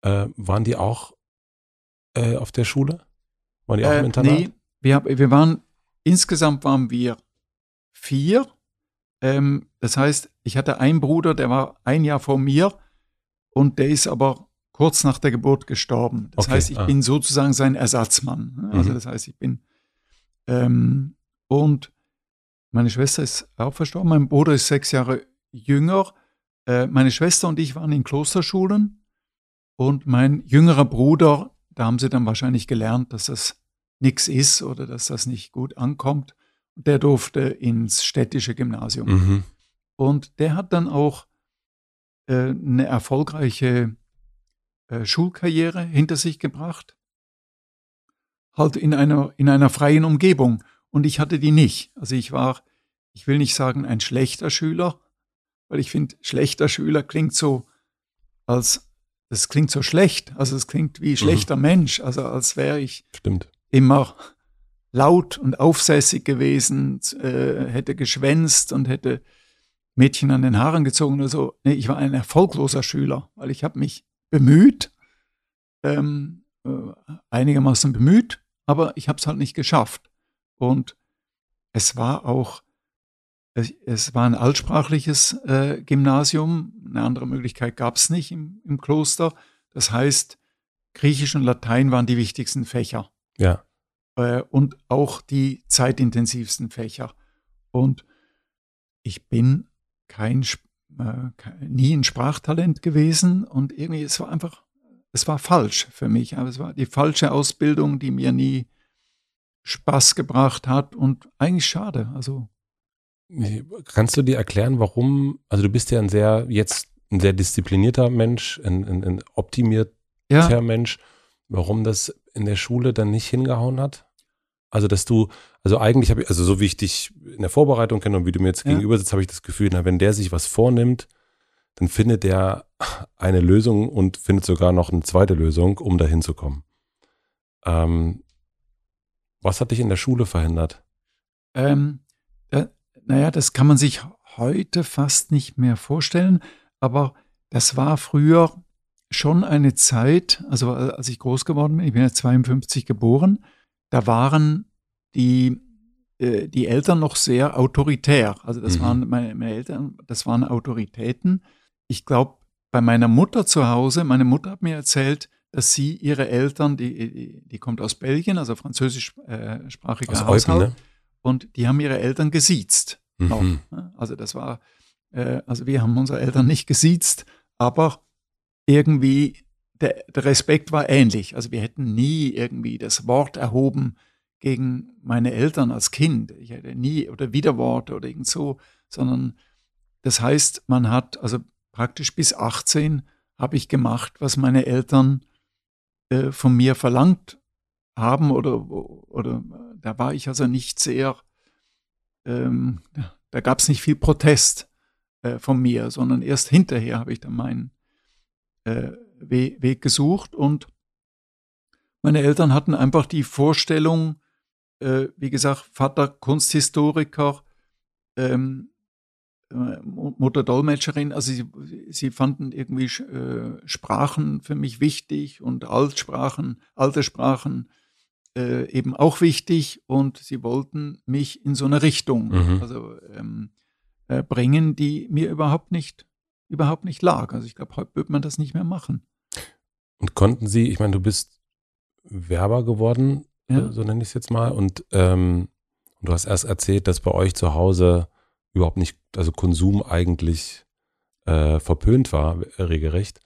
Äh, waren die auch äh, auf der Schule? Waren die auch im äh, Internat? Nee, wir, wir waren, insgesamt waren wir vier. Ähm, das heißt, ich hatte einen Bruder, der war ein Jahr vor mir und der ist aber kurz nach der Geburt gestorben. Das okay. heißt, ich ah. bin sozusagen sein Ersatzmann. Ne? Also mhm. das heißt, ich bin ähm, und meine Schwester ist auch verstorben, mein Bruder ist sechs Jahre jünger. Äh, meine Schwester und ich waren in Klosterschulen und mein jüngerer Bruder, da haben sie dann wahrscheinlich gelernt, dass das nichts ist oder dass das nicht gut ankommt. Der durfte ins städtische Gymnasium. Mhm. Und der hat dann auch äh, eine erfolgreiche äh, Schulkarriere hinter sich gebracht. Halt in einer, in einer freien Umgebung. Und ich hatte die nicht. Also ich war, ich will nicht sagen ein schlechter Schüler, weil ich finde, schlechter Schüler klingt so, als das klingt so schlecht. Also es klingt wie mhm. schlechter mhm. Mensch. Also als wäre ich Stimmt. immer laut und aufsässig gewesen, äh, hätte geschwänzt und hätte Mädchen an den Haaren gezogen oder so. Nee, ich war ein erfolgloser Schüler, weil ich habe mich bemüht, ähm, äh, einigermaßen bemüht, aber ich habe es halt nicht geschafft. Und es war auch es war ein altsprachliches äh, Gymnasium. Eine andere Möglichkeit gab es nicht im, im, Kloster. Das heißt, Griechisch und Latein waren die wichtigsten Fächer. Ja. Äh, und auch die zeitintensivsten Fächer. Und ich bin kein, äh, nie ein Sprachtalent gewesen und irgendwie, es war einfach, es war falsch für mich. Aber es war die falsche Ausbildung, die mir nie Spaß gebracht hat und eigentlich schade. Also Kannst du dir erklären, warum, also du bist ja ein sehr, jetzt ein sehr disziplinierter Mensch, ein, ein, ein optimiert, Charaktermensch, ja. warum das in der Schule dann nicht hingehauen hat? Also, dass du, also eigentlich habe ich, also so wie ich dich in der Vorbereitung kenne und wie du mir jetzt ja. gegenüber sitzt, habe ich das Gefühl, na, wenn der sich was vornimmt, dann findet der eine Lösung und findet sogar noch eine zweite Lösung, um dahin zu kommen. Ähm, was hat dich in der Schule verhindert? Ähm, äh, naja, das kann man sich heute fast nicht mehr vorstellen, aber das war früher schon eine Zeit, also als ich groß geworden bin, ich bin ja 52 geboren, da waren die, äh, die Eltern noch sehr autoritär. Also das mhm. waren meine, meine, Eltern, das waren Autoritäten. Ich glaube, bei meiner Mutter zu Hause, meine Mutter hat mir erzählt, dass sie ihre Eltern, die, die kommt aus Belgien, also französischsprachiger äh, Haushalt, Eupen, ne? und die haben ihre Eltern gesiezt. Mhm. Auch, ne? Also das war, äh, also wir haben unsere Eltern nicht gesiezt, aber irgendwie der, der, Respekt war ähnlich. Also wir hätten nie irgendwie das Wort erhoben gegen meine Eltern als Kind. Ich hätte nie oder Widerworte oder irgend so, sondern das heißt, man hat also praktisch bis 18 habe ich gemacht, was meine Eltern äh, von mir verlangt haben oder, oder da war ich also nicht sehr, ähm, da gab es nicht viel Protest äh, von mir, sondern erst hinterher habe ich dann meinen äh, Weg gesucht und meine Eltern hatten einfach die Vorstellung, äh, wie gesagt, Vater Kunsthistoriker, ähm, äh, Mutter Dolmetscherin, also sie, sie fanden irgendwie äh, Sprachen für mich wichtig und Altsprachen, alte Sprachen äh, eben auch wichtig und sie wollten mich in so eine Richtung mhm. also, ähm, äh, bringen, die mir überhaupt nicht überhaupt nicht lag. Also ich glaube, heute wird man das nicht mehr machen. Und konnten Sie, ich meine, du bist Werber geworden, ja. so nenne ich es jetzt mal, und ähm, du hast erst erzählt, dass bei euch zu Hause überhaupt nicht, also Konsum eigentlich äh, verpönt war, regelrecht.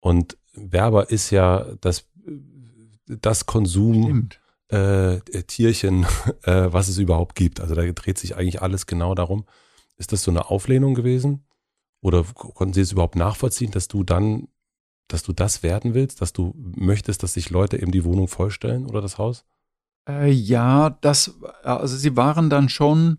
Und Werber ist ja das, das Konsum äh, Tierchen, [laughs] äh, was es überhaupt gibt. Also da dreht sich eigentlich alles genau darum. Ist das so eine Auflehnung gewesen? Oder konnten Sie es überhaupt nachvollziehen, dass du dann, dass du das werden willst, dass du möchtest, dass sich Leute eben die Wohnung vollstellen oder das Haus? Äh, ja, das, also sie waren dann schon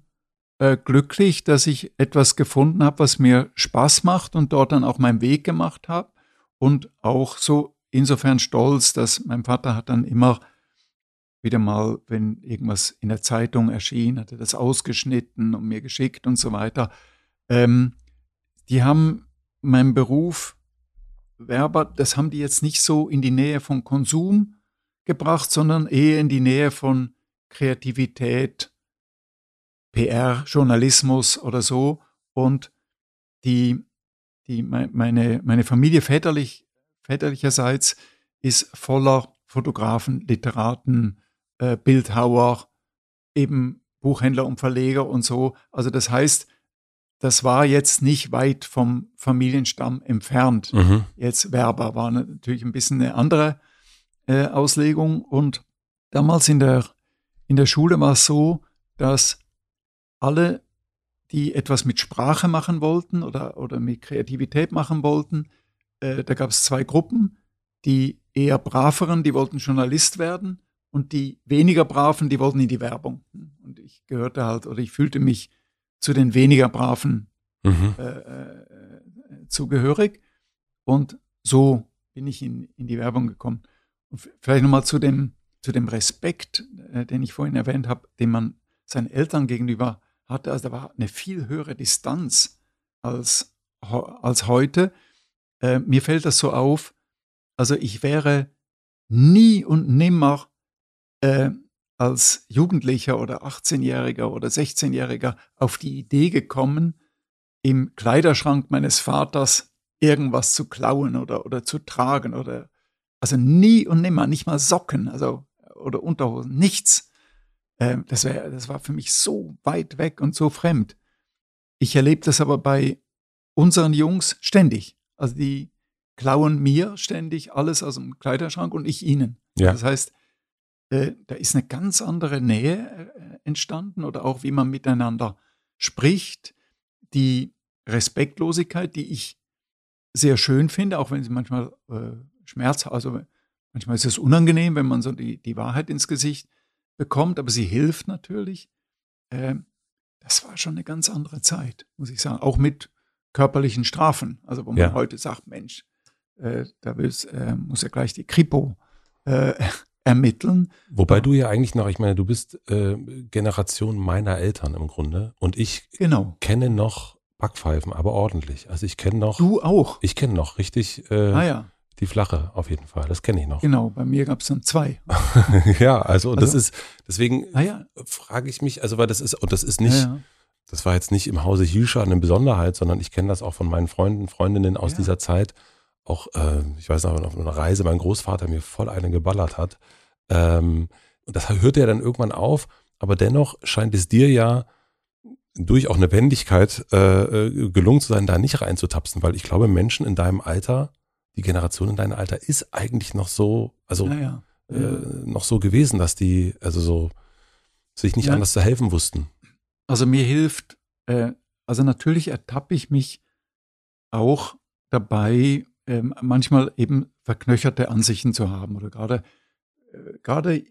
äh, glücklich, dass ich etwas gefunden habe, was mir Spaß macht und dort dann auch meinen Weg gemacht habe. Und auch so insofern stolz, dass mein Vater hat dann immer wieder mal, wenn irgendwas in der Zeitung erschien, hat er das ausgeschnitten und mir geschickt und so weiter. Ähm, die haben meinen Beruf Werber, das haben die jetzt nicht so in die Nähe von Konsum gebracht, sondern eher in die Nähe von Kreativität, PR, Journalismus oder so. Und die, die, meine, meine Familie väterlich, väterlicherseits ist voller Fotografen, Literaten, äh, Bildhauer, eben Buchhändler und Verleger und so. Also das heißt, das war jetzt nicht weit vom Familienstamm entfernt. Mhm. Jetzt Werber war natürlich ein bisschen eine andere äh, Auslegung. Und damals in der, in der Schule war es so, dass alle, die etwas mit Sprache machen wollten oder, oder mit Kreativität machen wollten, äh, da gab es zwei Gruppen. Die eher braveren, die wollten Journalist werden und die weniger braven, die wollten in die Werbung. Und ich gehörte halt oder ich fühlte mich zu den weniger braven mhm. äh, äh, zugehörig. Und so bin ich in, in die Werbung gekommen. Und vielleicht nochmal zu dem, zu dem Respekt, äh, den ich vorhin erwähnt habe, den man seinen Eltern gegenüber hatte. Also da war eine viel höhere Distanz als, als heute. Äh, mir fällt das so auf, also ich wäre nie und nimmer äh, als Jugendlicher oder 18-Jähriger oder 16-Jähriger auf die Idee gekommen, im Kleiderschrank meines Vaters irgendwas zu klauen oder, oder zu tragen oder also nie und nimmer, nicht mal Socken, also oder Unterhosen, nichts. Ähm, das, wär, das war für mich so weit weg und so fremd. Ich erlebe das aber bei unseren Jungs ständig. Also die klauen mir ständig alles aus dem Kleiderschrank und ich ihnen. Ja. Das heißt, äh, da ist eine ganz andere Nähe äh, entstanden oder auch wie man miteinander spricht. Die Respektlosigkeit, die ich sehr schön finde, auch wenn sie manchmal äh, schmerzhaft, also manchmal ist es unangenehm, wenn man so die, die Wahrheit ins Gesicht bekommt, aber sie hilft natürlich. Äh, das war schon eine ganz andere Zeit, muss ich sagen. Auch mit körperlichen Strafen. Also wo man ja. heute sagt, Mensch, äh, da äh, muss ja gleich die Kripo äh, ermitteln. Wobei du ja eigentlich noch, ich meine, du bist äh, Generation meiner Eltern im Grunde und ich genau. kenne noch Backpfeifen, aber ordentlich. Also ich kenne noch. Du auch? Ich kenne noch richtig äh, ah, ja. die flache auf jeden Fall. Das kenne ich noch. Genau, bei mir gab es dann zwei. [laughs] ja, also, also, das ist, deswegen ah, ja. frage ich mich, also weil das ist, und das ist nicht. Ja, das war jetzt nicht im Hause Hilscher eine Besonderheit, sondern ich kenne das auch von meinen Freunden, Freundinnen aus dieser Zeit. Auch, äh, ich weiß noch, auf einer Reise mein Großvater mir voll eine geballert hat. Ähm, und das hörte ja dann irgendwann auf, aber dennoch scheint es dir ja durch auch eine Wendigkeit äh, äh, gelungen zu sein, da nicht reinzutapsen, weil ich glaube, Menschen in deinem Alter, die Generation in deinem Alter ist eigentlich noch so, also ja, ja. Äh, noch so gewesen, dass die also so sich nicht ja. anders zu helfen wussten. Also mir hilft, äh, also natürlich ertappe ich mich auch dabei, äh, manchmal eben verknöcherte Ansichten zu haben oder gerade gerade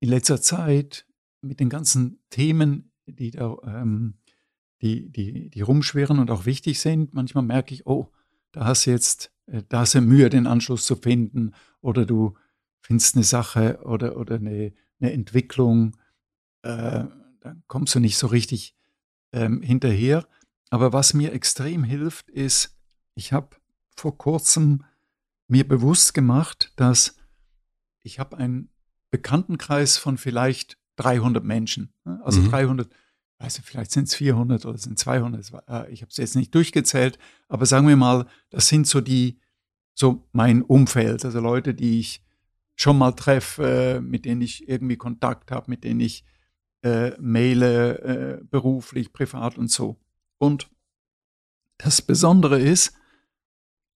in letzter Zeit mit den ganzen Themen, die da, ähm, die, die, die rumschwirren und auch wichtig sind, manchmal merke ich, oh, da hast du jetzt, äh, da hast du Mühe, den Anschluss zu finden, oder du findest eine Sache oder, oder eine, eine Entwicklung, äh, dann kommst du nicht so richtig ähm, hinterher. Aber was mir extrem hilft, ist, ich habe vor kurzem mir bewusst gemacht, dass ich habe einen Bekanntenkreis von vielleicht 300 Menschen. Ne? Also mhm. 300, weiß vielleicht sind es 400 oder sind 200. Äh, ich habe es jetzt nicht durchgezählt, aber sagen wir mal, das sind so die, so mein Umfeld, also Leute, die ich schon mal treffe, mit denen ich irgendwie Kontakt habe, mit denen ich äh, maile, äh, beruflich, privat und so. Und das Besondere ist,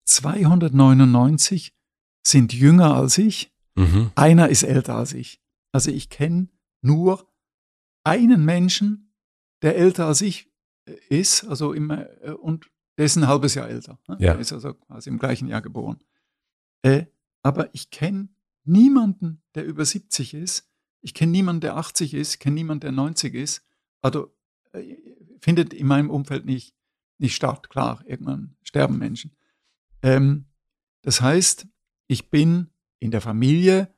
299 sind jünger als ich Mhm. Einer ist älter als ich. Also ich kenne nur einen Menschen, der älter als ich äh, ist, also immer, äh, und der ist ein halbes Jahr älter. Ne? Ja. Der ist also quasi im gleichen Jahr geboren. Äh, aber ich kenne niemanden, der über 70 ist. Ich kenne niemanden, der 80 ist, kenne niemanden, der 90 ist. Also äh, findet in meinem Umfeld nicht, nicht statt. Klar, irgendwann sterben Menschen. Ähm, das heißt, ich bin in der Familie,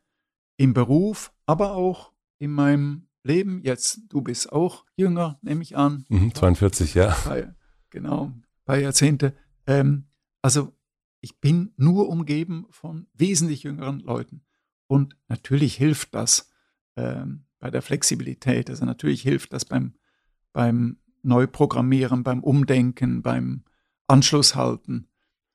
im Beruf, aber auch in meinem Leben. Jetzt, du bist auch jünger, nehme ich an. Mhm, 42, ja. Bei, genau, bei Jahrzehnte. Ähm, also ich bin nur umgeben von wesentlich jüngeren Leuten. Und natürlich hilft das ähm, bei der Flexibilität. Also natürlich hilft das beim, beim Neuprogrammieren, beim Umdenken, beim Anschluss halten.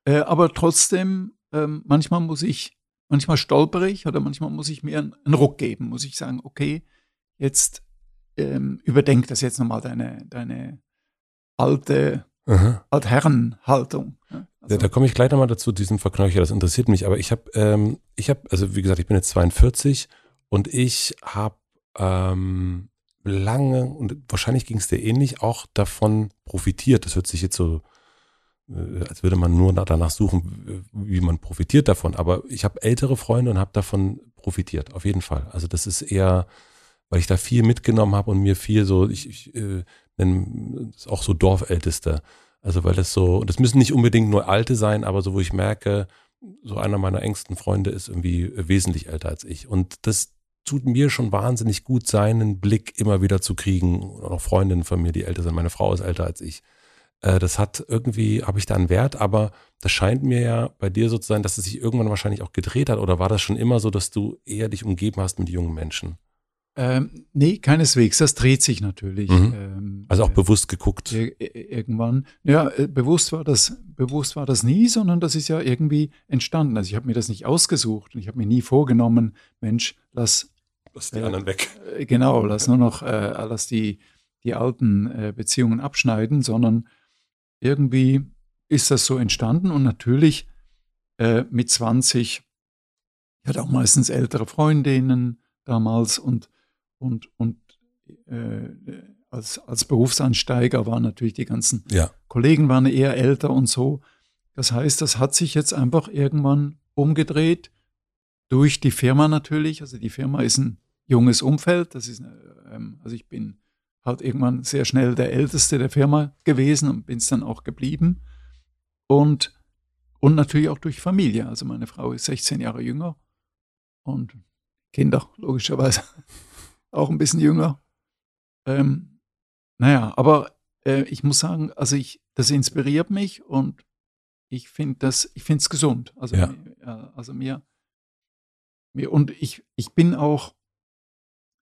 Äh, aber trotzdem, ähm, manchmal muss ich manchmal stolpere ich oder manchmal muss ich mir einen Ruck geben, muss ich sagen, okay, jetzt ähm, überdenk das jetzt nochmal deine, deine alte Altherrenhaltung. Ja, also. da komme ich gleich nochmal dazu, diesen Verknöcher, das interessiert mich, aber ich habe, ähm, ich habe, also wie gesagt, ich bin jetzt 42 und ich habe ähm, lange, und wahrscheinlich ging es dir ähnlich, auch davon profitiert. Das hört sich jetzt so als würde man nur danach suchen, wie man profitiert davon. Aber ich habe ältere Freunde und habe davon profitiert, auf jeden Fall. Also das ist eher, weil ich da viel mitgenommen habe und mir viel so, ich, ich äh, nenne es auch so Dorfälteste. Also weil das so, das müssen nicht unbedingt nur Alte sein, aber so, wo ich merke, so einer meiner engsten Freunde ist irgendwie wesentlich älter als ich. Und das tut mir schon wahnsinnig gut, seinen Blick immer wieder zu kriegen. Oder auch Freundinnen von mir, die älter sind. Meine Frau ist älter als ich. Äh, das hat irgendwie, habe ich da einen Wert, aber das scheint mir ja bei dir so zu sein, dass es sich irgendwann wahrscheinlich auch gedreht hat. Oder war das schon immer so, dass du eher dich umgeben hast mit jungen Menschen? Ähm, nee, keineswegs. Das dreht sich natürlich. Mhm. Ähm, also auch äh, bewusst geguckt. irgendwann. Ja, äh, bewusst war das, bewusst war das nie, sondern das ist ja irgendwie entstanden. Also ich habe mir das nicht ausgesucht und ich habe mir nie vorgenommen, Mensch, lass, lass die äh, anderen weg. Äh, genau, lass nur noch, äh, lass die, die alten Beziehungen abschneiden, sondern irgendwie ist das so entstanden und natürlich äh, mit 20, ich hatte auch meistens ältere Freundinnen damals und, und, und äh, als, als Berufsansteiger waren natürlich die ganzen ja. Kollegen waren eher älter und so. Das heißt, das hat sich jetzt einfach irgendwann umgedreht durch die Firma natürlich. Also die Firma ist ein junges Umfeld. Das ist, ähm, also ich bin halt irgendwann sehr schnell der Älteste der Firma gewesen und bin es dann auch geblieben. Und, und natürlich auch durch Familie. Also meine Frau ist 16 Jahre jünger und Kinder logischerweise [laughs] auch ein bisschen jünger. Ähm, naja, aber äh, ich muss sagen, also ich, das inspiriert mich und ich finde das, ich finde es gesund. Also, ja. also mir, mir, und ich, ich bin auch,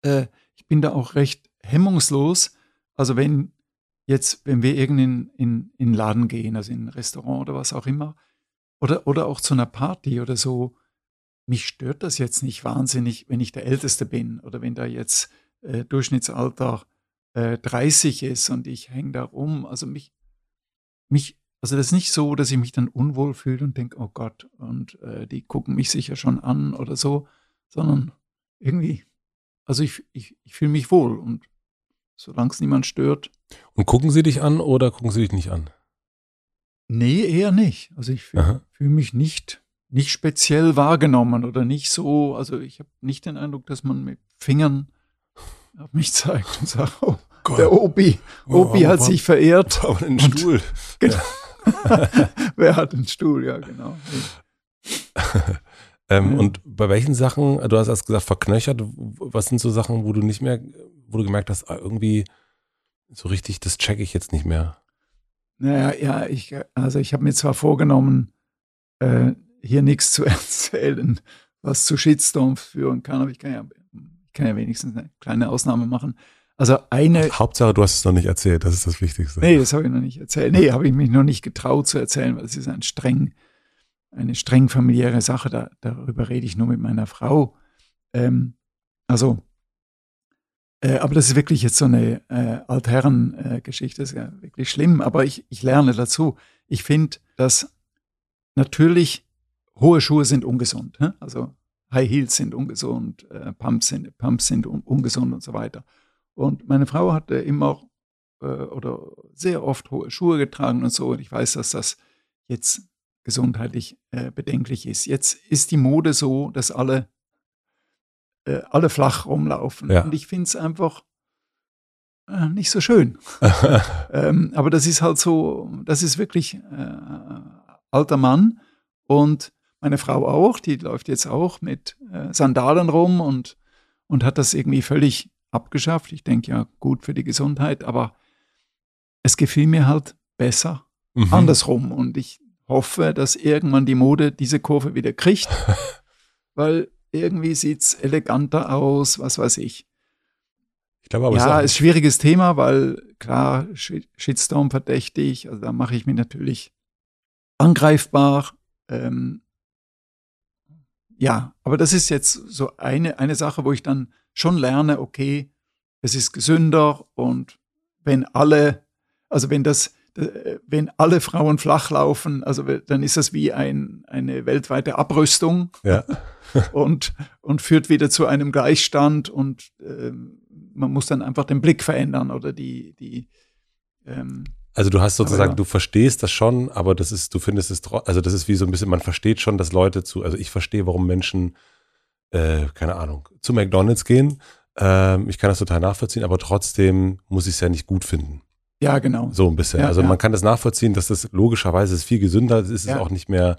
äh, ich bin da auch recht hemmungslos. Also wenn jetzt, wenn wir irgendein in, in Laden gehen, also in ein Restaurant oder was auch immer, oder, oder auch zu einer Party oder so, mich stört das jetzt nicht wahnsinnig, wenn ich der Älteste bin oder wenn da jetzt äh, Durchschnittsalter äh, 30 ist und ich hänge da rum. Also mich, mich, also das ist nicht so, dass ich mich dann unwohl fühle und denke, oh Gott, und äh, die gucken mich sicher schon an oder so, sondern irgendwie, also ich, ich, ich fühle mich wohl und solange es niemand stört. Und gucken sie dich an oder gucken sie dich nicht an? Nee, eher nicht. Also ich fühle fühl mich nicht, nicht speziell wahrgenommen oder nicht so, also ich habe nicht den Eindruck, dass man mit Fingern auf mich zeigt und sagt, oh, Gott. der Obi, Obi oh, hat sich verehrt. Aber einen Stuhl. [laughs] Genau. [laughs] Wer hat einen Stuhl, ja, genau. [laughs] ähm, ja. Und bei welchen Sachen, du hast erst gesagt, verknöchert, was sind so Sachen, wo du nicht mehr, wo du gemerkt hast, ah, irgendwie so richtig, das checke ich jetzt nicht mehr? Naja, ja, ich, also ich habe mir zwar vorgenommen, äh, hier nichts zu [laughs] erzählen, was zu Shitstorms führen kann, aber ich kann ja, ich kann ja wenigstens eine kleine Ausnahme machen. Also eine. Hauptsache, du hast es noch nicht erzählt, das ist das Wichtigste. Nee, das habe ich noch nicht erzählt. Nee, habe ich mich noch nicht getraut zu erzählen, weil es ist ein streng, eine streng familiäre Sache. Da, darüber rede ich nur mit meiner Frau. Ähm, also, äh, aber das ist wirklich jetzt so eine äh, Altherren-Geschichte, äh, ist ja wirklich schlimm, aber ich, ich lerne dazu. Ich finde, dass natürlich hohe Schuhe sind ungesund. Ne? Also High Heels sind ungesund, äh, Pumps sind, Pumps sind un ungesund und so weiter. Und meine Frau hatte immer äh, oder sehr oft hohe Schuhe getragen und so. Und ich weiß, dass das jetzt gesundheitlich äh, bedenklich ist. Jetzt ist die Mode so, dass alle, äh, alle flach rumlaufen. Ja. Und ich finde es einfach äh, nicht so schön. [laughs] ähm, aber das ist halt so, das ist wirklich äh, alter Mann. Und meine Frau auch, die läuft jetzt auch mit äh, Sandalen rum und, und hat das irgendwie völlig abgeschafft. Ich denke ja, gut für die Gesundheit, aber es gefiel mir halt besser mhm. andersrum. Und ich hoffe, dass irgendwann die Mode diese Kurve wieder kriegt, [laughs] weil irgendwie sieht es eleganter aus, was weiß ich. Ich glaube aber, ja, ist ein schwieriges Thema, weil klar, Shitstorm verdächtig, also da mache ich mich natürlich angreifbar. Ähm, ja, aber das ist jetzt so eine, eine Sache, wo ich dann schon lerne, okay, es ist gesünder und wenn alle, also wenn das, wenn alle Frauen flach laufen, also dann ist das wie ein, eine weltweite Abrüstung ja. [laughs] und, und führt wieder zu einem Gleichstand und äh, man muss dann einfach den Blick verändern oder die, die ähm, also du hast sozusagen, ja. du verstehst das schon, aber das ist, du findest es, also das ist wie so ein bisschen, man versteht schon, dass Leute zu, also ich verstehe, warum Menschen, äh, keine Ahnung, zu McDonalds gehen. Ähm, ich kann das total nachvollziehen, aber trotzdem muss ich es ja nicht gut finden. Ja, genau. So ein bisschen. Ja, also ja. man kann das nachvollziehen, dass das logischerweise ist viel gesünder, ist es auch nicht mehr,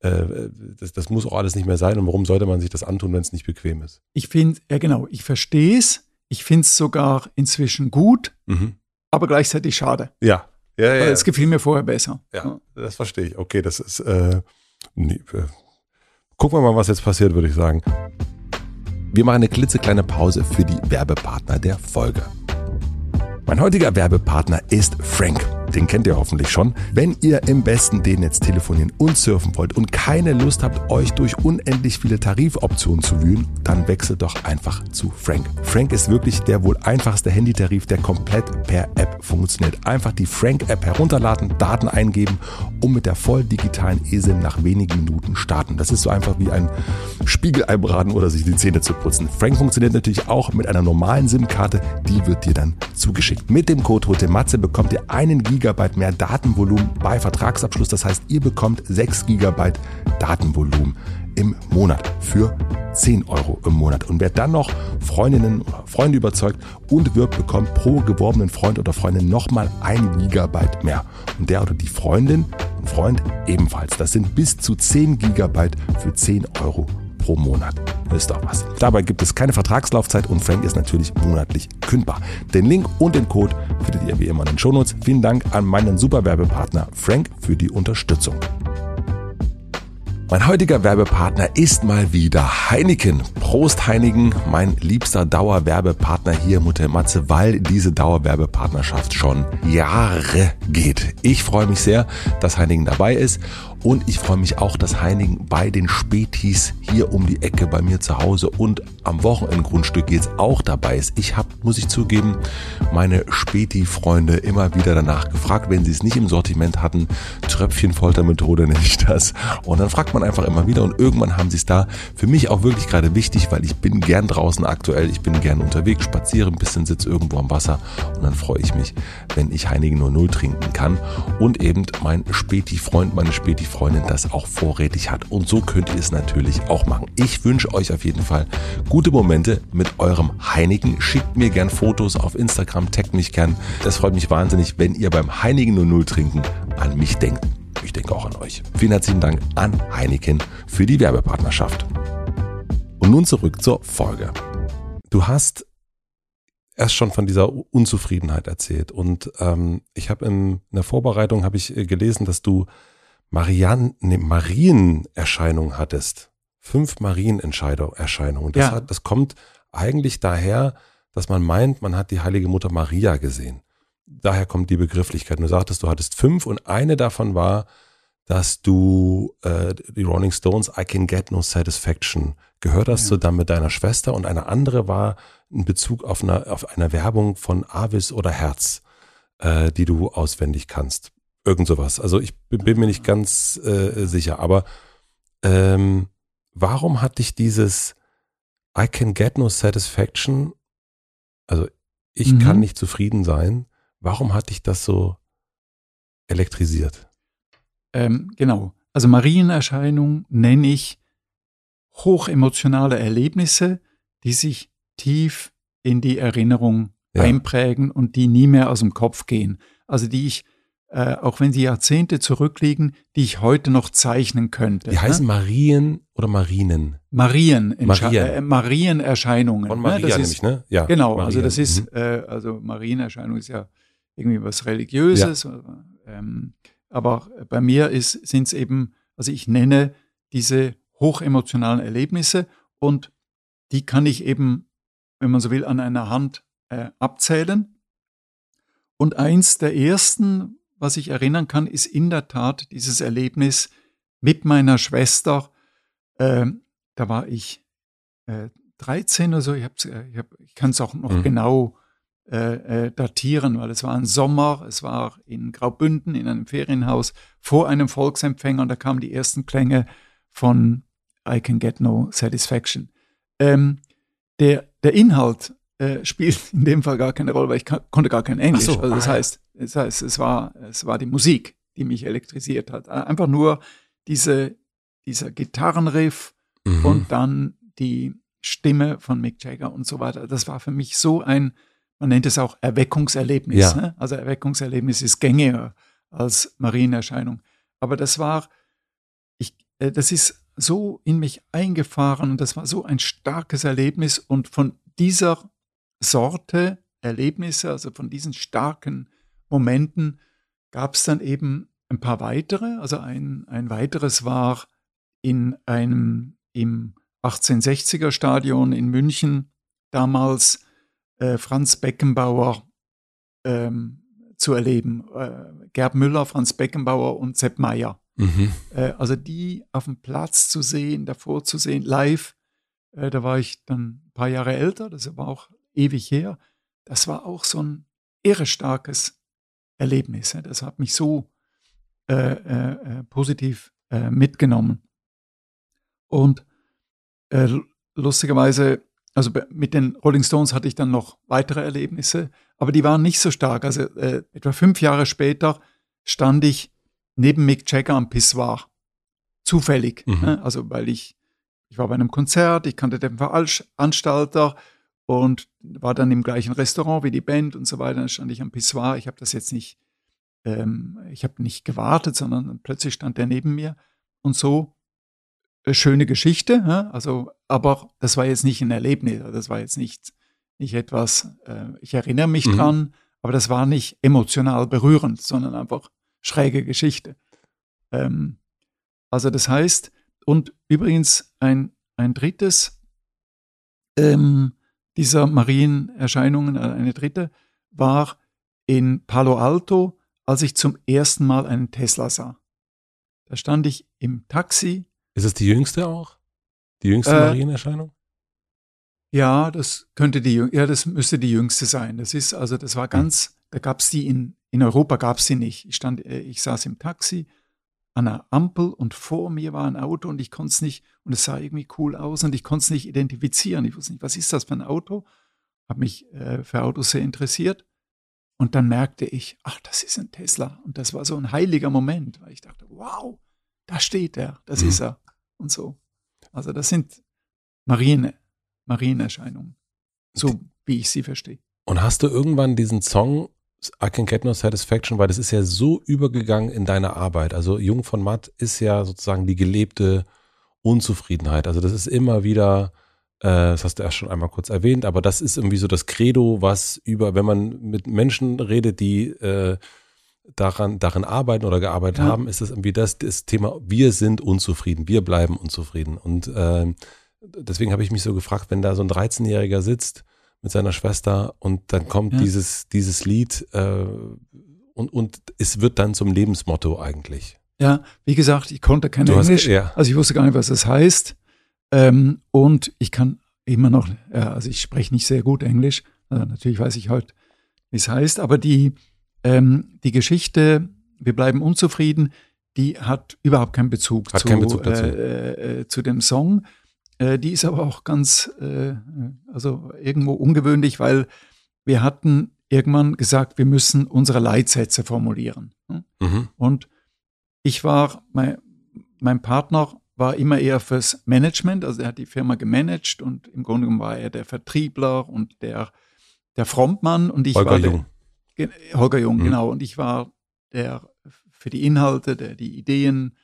äh, das, das muss auch alles nicht mehr sein. Und warum sollte man sich das antun, wenn es nicht bequem ist? Ich finde, ja genau, ich verstehe es. Ich finde es sogar inzwischen gut, mhm. aber gleichzeitig schade. Ja, ja, ja. Es gefiel mir vorher besser. Ja, das verstehe ich. Okay, das ist. Äh, nee, äh, gucken wir mal, was jetzt passiert, würde ich sagen. Wir machen eine klitzekleine Pause für die Werbepartner der Folge. Mein heutiger Werbepartner ist Frank. Den kennt ihr hoffentlich schon. Wenn ihr im besten D-Netz telefonieren und surfen wollt und keine Lust habt, euch durch unendlich viele Tarifoptionen zu wühlen, dann wechselt doch einfach zu Frank. Frank ist wirklich der wohl einfachste Handytarif, der komplett per App funktioniert. Einfach die Frank-App herunterladen, Daten eingeben und mit der voll digitalen eSIM nach wenigen Minuten starten. Das ist so einfach wie ein Spiegelei braten oder sich die Zähne zu putzen. Frank funktioniert natürlich auch mit einer normalen SIM-Karte, die wird dir dann zugeschickt. Mit dem Code Matze bekommt ihr einen Giga GB mehr Datenvolumen bei Vertragsabschluss. Das heißt, ihr bekommt 6 GB Datenvolumen im Monat für 10 Euro im Monat. Und wer dann noch Freundinnen oder Freunde überzeugt und wirbt, bekommt pro geworbenen Freund oder Freundin nochmal ein Gigabyte mehr. Und der oder die Freundin und Freund ebenfalls. Das sind bis zu 10 Gigabyte für 10 Euro pro Monat. Ist doch was. Dabei gibt es keine Vertragslaufzeit und Frank ist natürlich monatlich kündbar. Den Link und den Code findet ihr wie immer in den Shownotes. Vielen Dank an meinen Superwerbepartner Frank für die Unterstützung. Mein heutiger Werbepartner ist mal wieder Heineken. Prost Heineken, mein liebster Dauerwerbepartner hier Mutter Matze, weil diese Dauerwerbepartnerschaft schon Jahre geht. Ich freue mich sehr, dass Heineken dabei ist und ich freue mich auch, dass Heining bei den Spätis hier um die Ecke bei mir zu Hause und am Wochenendgrundstück jetzt auch dabei ist. Ich habe, muss ich zugeben, meine Späti-Freunde immer wieder danach gefragt, wenn sie es nicht im Sortiment hatten. Tröpfchenfoltermethode nenne ich das. Und dann fragt man einfach immer wieder und irgendwann haben sie es da. Für mich auch wirklich gerade wichtig, weil ich bin gern draußen aktuell, ich bin gern unterwegs, spaziere ein bisschen, sitze irgendwo am Wasser und dann freue ich mich, wenn ich Heinigen nur Null trinken kann und eben mein Späti-Freund, meine Späti Freundin das auch vorrätig hat. Und so könnt ihr es natürlich auch machen. Ich wünsche euch auf jeden Fall gute Momente mit eurem Heinigen. Schickt mir gern Fotos auf Instagram, taggt mich gern. Das freut mich wahnsinnig, wenn ihr beim Heinigen 00 trinken an mich denkt. Ich denke auch an euch. Vielen herzlichen Dank an Heineken für die Werbepartnerschaft. Und nun zurück zur Folge. Du hast erst schon von dieser Unzufriedenheit erzählt und ähm, ich habe in der Vorbereitung habe ich äh, gelesen, dass du Marian, nee, Marienerscheinung hattest. Fünf Marienerscheinungen. Das, Ja. hat, das kommt eigentlich daher, dass man meint, man hat die heilige Mutter Maria gesehen. Daher kommt die Begrifflichkeit. Du sagtest, du hattest fünf und eine davon war, dass du äh, die Rolling Stones I Can Get No Satisfaction gehört hast, Ja. zusammen mit deiner Schwester und eine andere war in Bezug auf eine, auf eine Werbung von Avis oder Herz, äh, die du auswendig kannst. Irgend sowas. Also ich bin, bin mir nicht ganz äh, sicher, aber ähm, warum hat dich dieses I can get no satisfaction, also ich Mhm. kann nicht zufrieden sein, warum hat dich das so elektrisiert? Ähm, genau. Also Marienerscheinung nenne ich hochemotionale Erlebnisse, die sich tief in die Erinnerung Ja. einprägen und die nie mehr aus dem Kopf gehen. Also die ich, äh, auch wenn sie Jahrzehnte zurückliegen, die ich heute noch zeichnen könnte. Die heißen Marien oder Marinen? Marien, Marien. Äh, Marienerscheinungen. Von ne? Maria Das nämlich, ist, ne? Ja. Genau, Marien. also das ist, Mhm. äh, also Marienerscheinung ist ja irgendwie was Religiöses. oder, Ähm, aber bei mir sind es eben, also ich nenne diese hochemotionalen Erlebnisse und die kann ich eben, wenn man so will, an einer Hand äh, abzählen. Und eins der ersten, was ich erinnern kann, ist in der Tat dieses Erlebnis mit meiner Schwester. Ähm, da war ich äh, 13 oder so. Ich, äh, ich, ich kann es auch noch Mhm. genau äh, äh, datieren, weil es war ein Sommer, es war in Graubünden in einem Ferienhaus vor einem Volksempfänger und da kamen die ersten Klänge von I Can Get No Satisfaction. Ähm, der, der Inhalt äh, spielt in dem Fall gar keine Rolle, weil ich konnte gar kein Englisch. So, also das ah, heißt, das heißt, es war, es war die Musik, die mich elektrisiert hat. Äh, Einfach nur diese, dieser Gitarrenriff Mhm. und dann die Stimme von Mick Jagger und so weiter. Das war für mich so ein, man nennt es auch Erweckungserlebnis. Ja. Ne? Also Erweckungserlebnis ist gängiger als Marienerscheinung. Aber das war, ich, äh, das ist so in mich eingefahren und das war so ein starkes Erlebnis und von dieser Sorte Erlebnisse, also von diesen starken Momenten, gab es dann eben ein paar weitere. Also ein, ein weiteres war in einem im 1860er Stadion in München damals äh, Franz Beckenbauer ähm, zu erleben. Äh, Gerd Müller, Franz Beckenbauer und Sepp Meyer. Mhm. Äh, also die auf dem Platz zu sehen, davor zu sehen, live, äh, da war ich dann ein paar Jahre älter, das war auch ewig her. Das war auch so ein irre starkes Erlebnis. ja. Das hat mich so äh, äh, äh, positiv äh, mitgenommen. Und äh, lustigerweise, also mit den Rolling Stones hatte ich dann noch weitere Erlebnisse, aber die waren nicht so stark. Also äh, etwa fünf Jahre später stand ich neben Mick Jagger am Pissoir. Zufällig. Mhm. Ne? Also weil ich ich war bei einem Konzert, ich kannte den Veranstalter und war dann im gleichen Restaurant wie die Band und so weiter. Dann stand ich am Pissoir. Ich habe das jetzt nicht, ähm, ich habe nicht gewartet, sondern plötzlich stand der neben mir und so äh, schöne Geschichte. Ja? Also, aber das war jetzt nicht ein Erlebnis. Das war jetzt nicht, nicht etwas. Äh, ich erinnere mich mhm. dran, aber das war nicht emotional berührend, sondern einfach schräge Geschichte. Ähm, also das heißt, und übrigens ein, ein drittes ähm, dieser Marienerscheinungen, äh, eine dritte, war in Palo Alto, als ich zum ersten Mal einen Tesla sah. Da stand ich im Taxi. Ist es die jüngste auch? Die jüngste äh, Marienerscheinung? Ja, das könnte die, ja, das müsste die jüngste sein. Das ist, also das war hm. ganz, da gab es die in, in Europa gab es sie nicht. Ich stand, äh, ich saß im Taxi an einer Ampel und vor mir war ein Auto und ich konnte es nicht, und es sah irgendwie cool aus und ich konnte es nicht identifizieren. Ich wusste nicht, was ist das für ein Auto? Habe mich äh, für Autos sehr interessiert. Und dann merkte ich, ach, das ist ein Tesla. Und das war so ein heiliger Moment, weil ich dachte, wow, da steht er, das mhm. ist er. Und so. Also das sind Marien, Marienerscheinungen, so wie ich sie verstehe. Und hast du irgendwann diesen Song I Can Get No Satisfaction, weil das ist ja so übergegangen in deiner Arbeit. Also Jung von Matt ist ja sozusagen die gelebte Unzufriedenheit. Also das ist immer wieder, äh, das hast du erst schon einmal kurz erwähnt, aber das ist irgendwie so das Credo, was über, wenn man mit Menschen redet, die äh, daran, darin arbeiten oder gearbeitet ja. haben, ist das irgendwie das, das Thema, wir sind unzufrieden, wir bleiben unzufrieden. Und äh, deswegen habe ich mich so gefragt, wenn da so ein 13-Jähriger sitzt, mit seiner Schwester und dann kommt ja. dieses, dieses Lied äh, und, und es wird dann zum Lebensmotto eigentlich. Ja, wie gesagt, ich konnte kein du Englisch, hast, ja. also ich wusste gar nicht, was das heißt ähm, und ich kann immer noch, ja, also ich spreche nicht sehr gut Englisch, also natürlich weiß ich halt, wie es heißt, aber die, ähm, die Geschichte, wir bleiben unzufrieden, die hat überhaupt keinen Bezug, hat zu, keinen Bezug. Äh, äh, zu dem Song. Äh, die ist aber auch ganz, äh, also irgendwo ungewöhnlich, weil wir hatten irgendwann gesagt, wir müssen unsere Leitsätze formulieren. Ne? Mhm. Und ich war, mein, mein Partner war immer eher fürs Management, also er hat die Firma gemanagt und im Grunde genommen war er der Vertriebler und der, der Frontmann und ich Holger war Jung. Der, Holger Jung, mhm. genau. Und ich war der für die Inhalte, der die Ideen,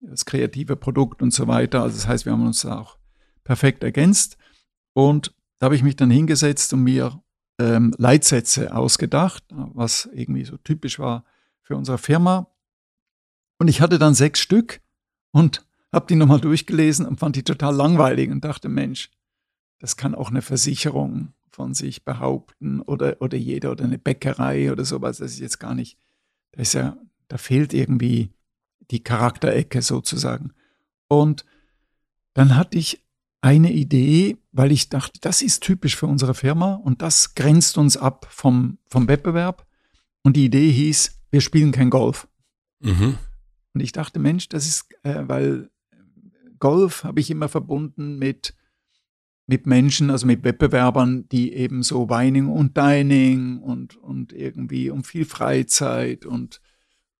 das kreative Produkt und so weiter. Also das heißt, wir haben uns auch perfekt ergänzt. Und da habe ich mich dann hingesetzt und mir ähm, Leitsätze ausgedacht, was irgendwie so typisch war für unsere Firma. Und ich hatte dann sechs Stück und habe die nochmal durchgelesen und fand die total langweilig und dachte, Mensch, das kann auch eine Versicherung von sich behaupten oder, oder jeder oder eine Bäckerei oder sowas. Das ist jetzt gar nicht, da ist ja, da fehlt irgendwie die Charakterecke sozusagen. Und dann hatte ich eine Idee, weil ich dachte, das ist typisch für unsere Firma und das grenzt uns ab vom, vom Wettbewerb. Und die Idee hieß, wir spielen kein Golf. Mhm. Und ich dachte, Mensch, das ist, äh, weil Golf habe ich immer verbunden mit, mit Menschen, also mit Wettbewerbern, die eben so Weining und Dining und, und irgendwie um viel Freizeit und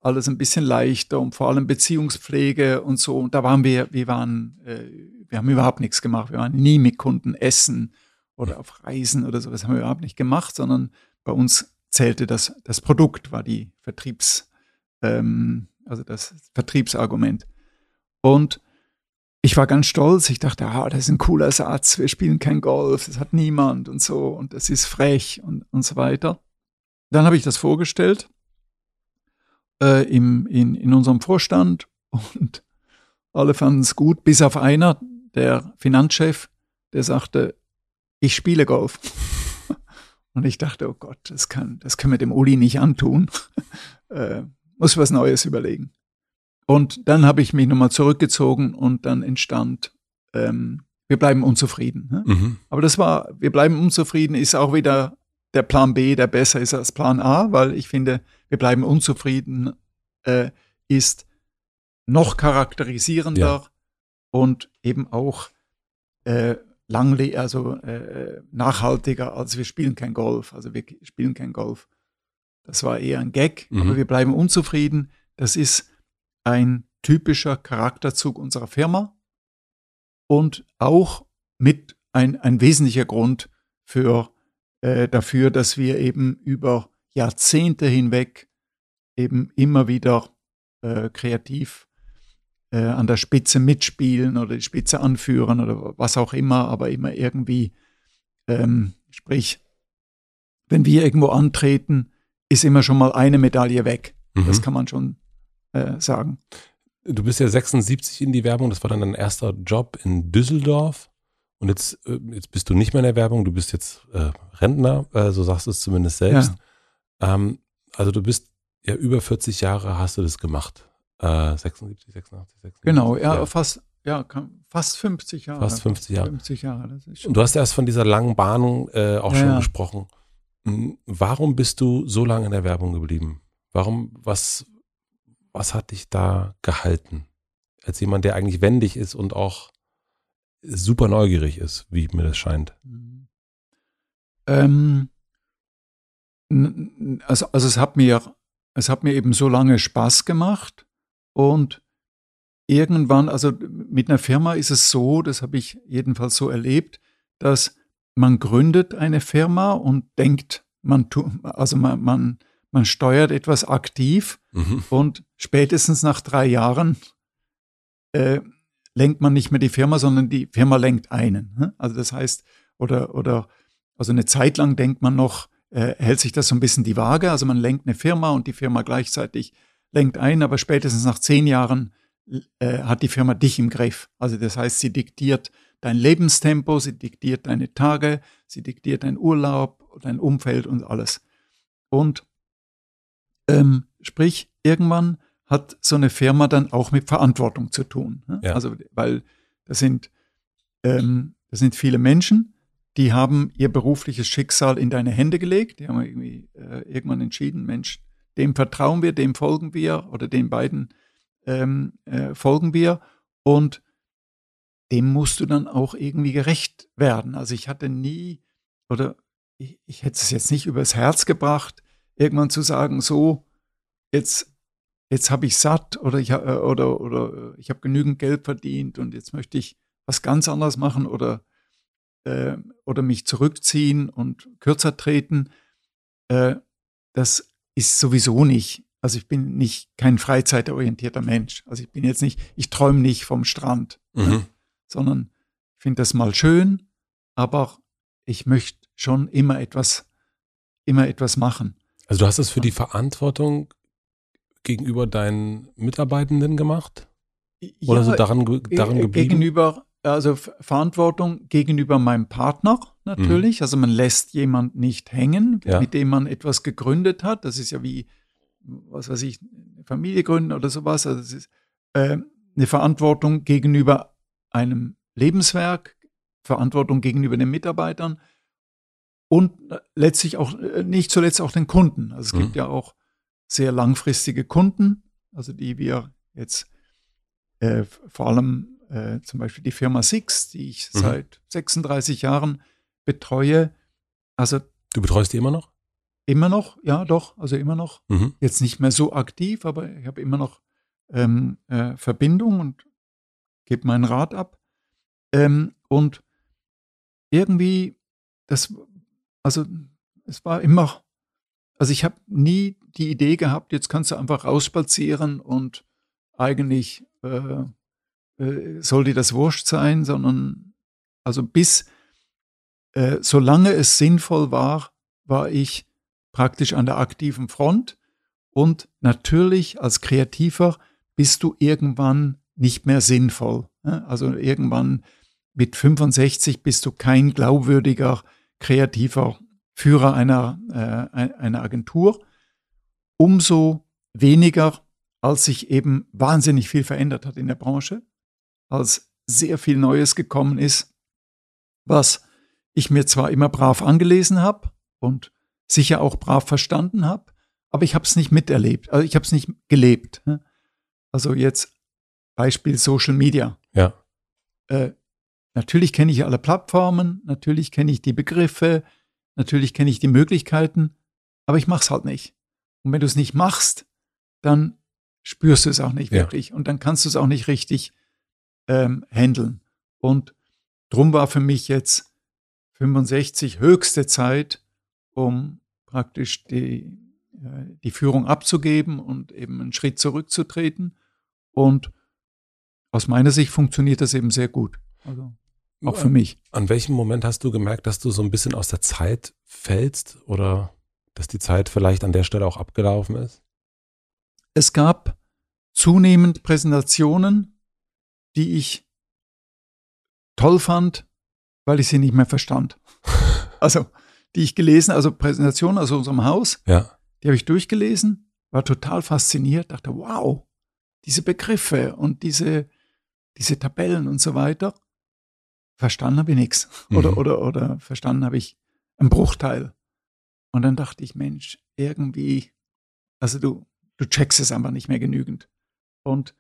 alles ein bisschen leichter und vor allem Beziehungspflege und so. Und da waren wir, wir waren äh, wir haben überhaupt nichts gemacht. Wir waren nie mit Kunden essen oder auf Reisen oder sowas haben wir überhaupt nicht gemacht, sondern bei uns zählte das, das Produkt, war die Vertriebs, ähm, also das Vertriebsargument. Und ich war ganz stolz. Ich dachte, ah, das ist ein cooler Satz. Wir spielen kein Golf, das hat niemand und so und das ist frech und, und so weiter. Dann habe ich das vorgestellt äh, im, in, in unserem Vorstand und alle fanden es gut, bis auf einer, der Finanzchef, der sagte, ich spiele Golf. [laughs] Und ich dachte, oh Gott, das, kann, das können wir dem Uli nicht antun. [laughs] äh, muss was Neues überlegen. Und dann habe ich mich nochmal zurückgezogen und dann entstand, ähm, wir bleiben unzufrieden. Ne? Mhm. Aber das war, wir bleiben unzufrieden, ist auch wieder der Plan B, der besser ist als Plan A, weil ich finde, wir bleiben unzufrieden äh, ist noch charakterisierender ja und eben auch äh, langle also äh, nachhaltiger, als wir spielen kein Golf. Also wir spielen kein Golf. Das war eher ein Gag, mhm. aber wir bleiben unzufrieden. Das ist ein typischer Charakterzug unserer Firma. und auch mit ein, ein wesentlicher Grund für, äh, dafür, dass wir eben über Jahrzehnte hinweg eben immer wieder äh, kreativ äh, an der Spitze mitspielen oder die Spitze anführen oder was auch immer, aber immer irgendwie, ähm, sprich, wenn wir irgendwo antreten, ist immer schon mal eine Medaille weg. Mhm. Das kann man schon äh, sagen. Du bist ja 76 in die Werbung, das war dann dein erster Job in Düsseldorf. Und jetzt, äh, jetzt bist du nicht mehr in der Werbung, du bist jetzt äh, Rentner, äh, so sagst du es zumindest selbst. Ja. Ähm, also du bist ja über 40 Jahre hast du das gemacht. Äh, 76, 86, 86. Genau, ja, ja. fast, ja, fast 50 Jahre. Fast 50 Jahre. 50 Jahre Und du hast erst von dieser langen Bahn äh, auch ja, schon gesprochen. Hm, warum bist du so lange in der Werbung geblieben? Warum, was, was hat dich da gehalten? Als jemand, der eigentlich wendig ist und auch super neugierig ist, wie mir das scheint. Mhm. Ähm, also, also es hat mir, es hat mir eben so lange Spaß gemacht und irgendwann, also mit einer Firma ist es so, das habe ich jedenfalls so erlebt, dass man gründet eine Firma und denkt, man tut, also man, man, man steuert etwas aktiv mhm. und spätestens nach drei Jahren äh, lenkt man nicht mehr die Firma, sondern die Firma lenkt einen. Ne? Also das heißt, oder, oder, also eine Zeit lang denkt man noch, äh, hält sich das so ein bisschen die Waage. Also man lenkt eine Firma und die Firma gleichzeitig lenkt ein, aber spätestens nach zehn Jahren äh, hat die Firma dich im Griff. Also das heißt, sie diktiert dein Lebenstempo, sie diktiert deine Tage, sie diktiert dein Urlaub, dein Umfeld und alles. Und ähm, sprich, irgendwann hat so eine Firma dann auch mit Verantwortung zu tun. Ne? Ja. Also, weil das sind, ähm, das sind viele Menschen, die haben ihr berufliches Schicksal in deine Hände gelegt. Die haben irgendwie äh, irgendwann entschieden, Mensch, dem vertrauen wir, dem folgen wir oder den beiden ähm, äh, folgen wir und dem musst du dann auch irgendwie gerecht werden. Also ich hatte nie oder ich, ich hätte es jetzt nicht übers Herz gebracht, irgendwann zu sagen, so jetzt jetzt habe ich satt oder ich, äh, oder, oder ich habe genügend Geld verdient und jetzt möchte ich was ganz anderes machen oder, äh, oder mich zurückziehen und kürzer treten. Äh, das ist sowieso nicht. Also ich bin nicht kein freizeitorientierter Mensch. Also ich bin jetzt nicht, ich träume nicht vom Strand, ne? mhm. ne? sondern ich finde das mal schön, aber ich möchte schon immer etwas, immer etwas machen. Also du hast es für die Verantwortung gegenüber deinen Mitarbeitenden gemacht? Oder ja, so daran, daran geblieben? Gegenüber, also Verantwortung gegenüber meinem Partner natürlich. Mhm. Also man lässt jemand nicht hängen, ja. mit dem man etwas gegründet hat. Das ist ja wie, was weiß ich, eine Familie gründen oder sowas. Also es ist äh, eine Verantwortung gegenüber einem Lebenswerk, Verantwortung gegenüber den Mitarbeitern und letztlich auch, äh, nicht zuletzt auch den Kunden. Also es mhm. gibt ja auch sehr langfristige Kunden, also die wir jetzt äh, vor allem äh, zum Beispiel die Firma Six, die ich mhm. seit 36 Jahren betreue. Also du betreust die immer noch? Immer noch, ja, doch, also immer noch. Mhm. Jetzt nicht mehr so aktiv, aber ich habe immer noch ähm, äh, Verbindung und gebe meinen Rat ab. Ähm, und irgendwie, das, also es war immer also ich habe nie die Idee gehabt, jetzt kannst du einfach rausspazieren und eigentlich äh, äh, soll dir das wurscht sein, sondern also bis, äh, solange es sinnvoll war, war ich praktisch an der aktiven Front und natürlich als Kreativer bist du irgendwann nicht mehr sinnvoll. Ne? Also irgendwann mit 65 bist du kein glaubwürdiger kreativer Führer einer, äh, einer Agentur, umso weniger, als sich eben wahnsinnig viel verändert hat in der Branche, als sehr viel Neues gekommen ist, was ich mir zwar immer brav angelesen habe und sicher auch brav verstanden habe, aber ich habe es nicht miterlebt, also ich habe es nicht gelebt. Ne? Also jetzt Beispiel Social Media. Ja. Äh, natürlich kenne ich alle Plattformen, natürlich kenne ich die Begriffe, Natürlich kenne ich die Möglichkeiten, aber ich mache es halt nicht. Und wenn du es nicht machst, dann spürst du es auch nicht wirklich. Ja. Und dann kannst du es auch nicht richtig ähm, handeln. Und drum war für mich jetzt 65 höchste Zeit, um praktisch die, äh, die Führung abzugeben und eben einen Schritt zurückzutreten. Und aus meiner Sicht funktioniert das eben sehr gut. Also auch für mich. An welchem Moment hast du gemerkt, dass du so ein bisschen aus der Zeit fällst oder dass die Zeit vielleicht an der Stelle auch abgelaufen ist? Es gab zunehmend Präsentationen, die ich toll fand, weil ich sie nicht mehr verstand. [laughs] Also, die ich gelesen, also Präsentationen aus unserem Haus, ja. die habe ich durchgelesen, war total fasziniert, dachte, wow, diese Begriffe und diese, diese Tabellen und so weiter. Verstanden habe ich nichts. Oder, mhm. oder, oder verstanden habe ich einen Bruchteil. Und dann dachte ich, Mensch, irgendwie, also du, du checkst es einfach nicht mehr genügend. Und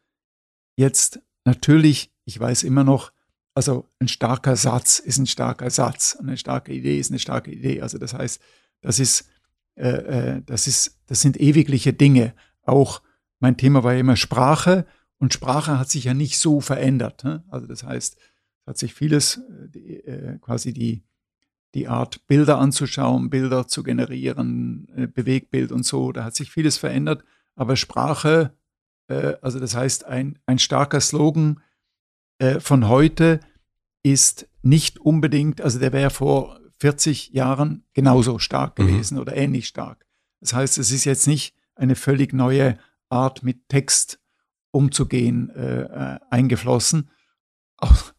jetzt natürlich, ich weiß immer noch, also ein starker Satz ist ein starker Satz und eine starke Idee ist eine starke Idee. Also das heißt, das ist, äh, äh das ist, das sind ewigliche Dinge. Auch mein Thema war ja immer Sprache und Sprache hat sich ja nicht so verändert. Ne? Also das heißt, es hat sich vieles, äh, die, äh, quasi die, die Art, Bilder anzuschauen, Bilder zu generieren, äh, Bewegbild und so, da hat sich vieles verändert. Aber Sprache, äh, also das heißt, ein, ein starker Slogan äh, von heute ist nicht unbedingt, also der wäre vor 40 Jahren genauso stark mhm. gewesen mhm. oder ähnlich stark. Das heißt, es ist jetzt nicht eine völlig neue Art mit Text umzugehen äh, äh eingeflossen,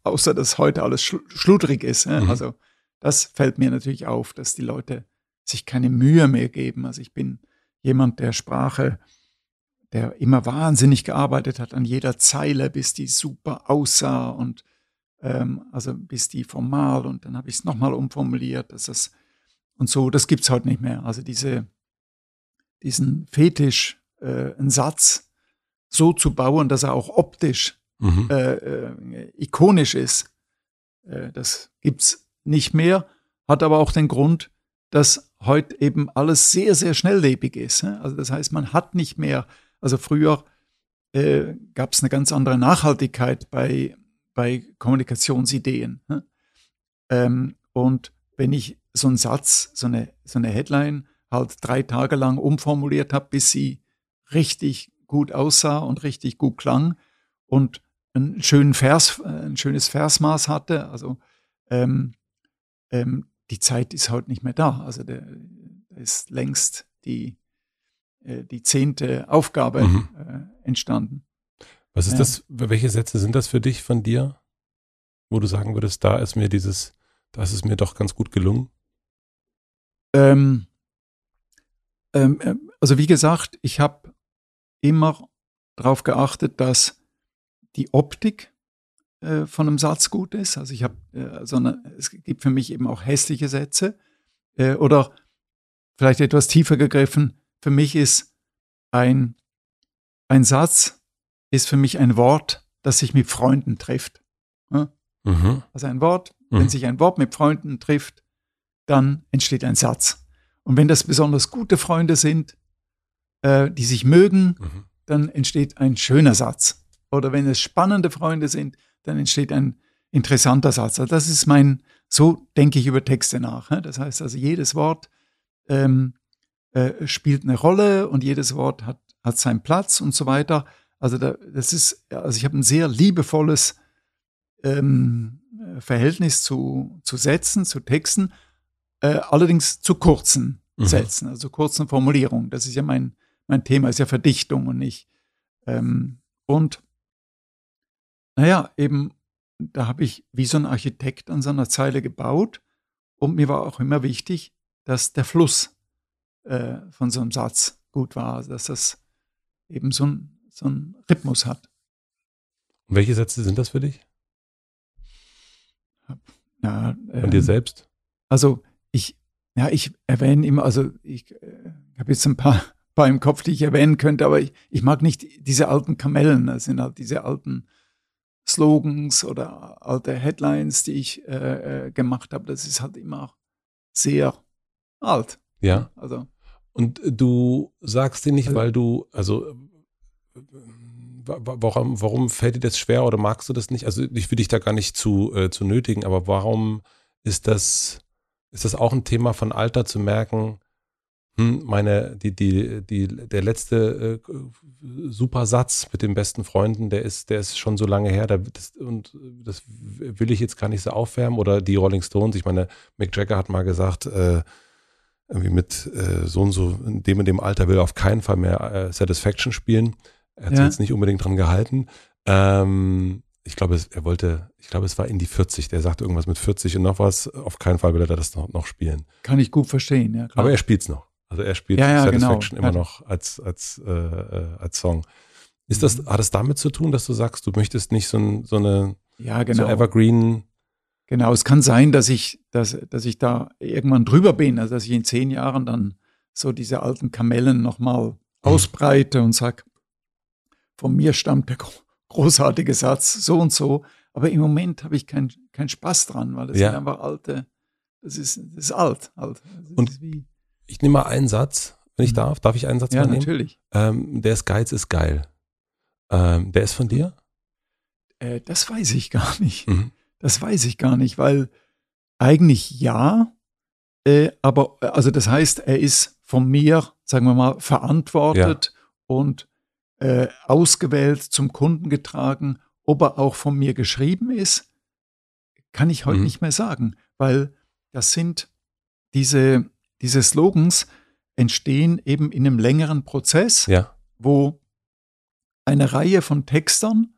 außer dass heute alles schludrig ist. Mhm. Also das fällt mir natürlich auf, dass die Leute sich keine Mühe mehr geben. Also ich bin jemand, der Sprache, der immer wahnsinnig gearbeitet hat an jeder Zeile, bis die super aussah und ähm, also bis die formal und dann habe ich es nochmal umformuliert, dass das und so, das gibt es heute nicht mehr. Also diese, diesen Fetisch, äh, einen Satz so zu bauen, dass er auch optisch mhm. äh, äh, ikonisch ist, äh, das gibt es nicht mehr, hat aber auch den Grund, dass heute eben alles sehr, sehr schnelllebig ist. Ne? Also das heißt, man hat nicht mehr, also früher äh, gab es eine ganz andere Nachhaltigkeit bei, bei Kommunikationsideen. Ne? Ähm, und wenn ich so einen Satz, so eine, so eine Headline halt drei Tage lang umformuliert habe, bis sie richtig gut aussah und richtig gut klang und einen schönen Vers, ein schönes Versmaß hatte, also ähm, ähm, die Zeit ist heute nicht mehr da. Also da ist längst die, äh, die zehnte Aufgabe mhm. äh, entstanden. Was ist ja. das, welche Sätze sind das für dich von dir, wo du sagen würdest, da ist mir dieses, da ist es mir doch ganz gut gelungen? Ähm, ähm, äh, also wie gesagt, ich habe immer darauf geachtet, dass die Optik äh, von einem Satz gut ist. Also ich habe, äh, sondern es gibt für mich eben auch hässliche Sätze. Äh, oder vielleicht etwas tiefer gegriffen, für mich ist ein, ein Satz ist für mich ein Wort, das sich mit Freunden trifft. Ja? Mhm. Also ein Wort, mhm. wenn sich ein Wort mit Freunden trifft, dann entsteht ein Satz. Und wenn das besonders gute Freunde sind, äh, die sich mögen, mhm. dann entsteht ein schöner Satz. Oder wenn es spannende Freunde sind, dann entsteht ein interessanter Satz. Also das ist mein, so denke ich über Texte nach. Das heißt also, jedes Wort ähm, äh, spielt eine Rolle und jedes Wort hat, hat seinen Platz und so weiter. Also da, das ist, also ich habe ein sehr liebevolles ähm, Verhältnis zu, zu Sätzen, zu Texten, äh, allerdings zu kurzen mhm. Sätzen, also kurzen Formulierungen. Das ist ja mein, mein Thema, ist ja Verdichtung und nicht. Ähm, und naja, eben, da habe ich wie so ein Architekt an so einer Zeile gebaut und mir war auch immer wichtig, dass der Fluss äh, von so einem Satz gut war, also dass das eben so ein, so ein Rhythmus hat. Und welche Sätze sind das für dich? Ja, ähm, Von dir selbst? Also ich, ja, ich erwähne immer, also ich äh, habe jetzt ein paar, [laughs] paar im Kopf, die ich erwähnen könnte, aber ich, ich mag nicht diese alten Kamellen, das sind halt diese alten Slogans oder alte Headlines, die ich äh, äh, gemacht habe, das ist halt immer sehr alt. Ja. Also. Und du sagst dir nicht, also, weil du, also warum, warum fällt dir das schwer oder magst du das nicht? Also ich will dich da gar nicht zu, äh, zu nötigen, aber warum ist das, ist das auch ein Thema von Alter zu merken, hm, meine, die, die, die, der letzte äh, super Satz mit den besten Freunden, der ist, der ist schon so lange her, da, das, und das will ich jetzt gar nicht so aufwärmen. Oder die Rolling Stones, ich meine, Mick Jagger hat mal gesagt, äh, irgendwie mit äh, so und so, in dem und dem Alter will er auf keinen Fall mehr äh, Satisfaction spielen. Er hat ja. sich jetzt nicht unbedingt dran gehalten. Ähm, ich glaube, er wollte, ich glaube, es war in die 40. Der sagte irgendwas mit 40 und noch was. Auf keinen Fall will er das noch, noch spielen. Kann ich gut verstehen, ja. Klar. Aber er spielt es noch. Also er spielt ja, ja, Satisfaction genau. immer noch als, als, äh, äh, als Song. Ist das, mhm. hat es damit zu tun, dass du sagst, du möchtest nicht so, ein, so eine ja, genau. so Evergreen. Genau, es kann sein, dass ich, dass, dass ich da irgendwann drüber bin, also dass ich in zehn Jahren dann so diese alten Kamellen nochmal mhm. ausbreite und sage, von mir stammt der großartige Satz, so und so. Aber im Moment habe ich keinen kein Spaß dran, weil das ja. sind einfach alte, das ist, das ist alt. alt. Das und wie, ich nehme mal einen Satz, wenn ich mhm. darf. Darf ich einen Satz ja, mal nehmen? natürlich. Ähm, der ist Geiz ist geil. Ähm, der ist von dir? Äh, das weiß ich gar nicht. Mhm. Das weiß ich gar nicht, weil eigentlich ja, äh, aber also das heißt, er ist von mir, sagen wir mal, verantwortet ja. und äh, ausgewählt, zum Kunden getragen. Ob er auch von mir geschrieben ist, kann ich heute mhm. nicht mehr sagen, weil das sind diese diese Slogans entstehen eben in einem längeren Prozess, ja. wo eine Reihe von Textern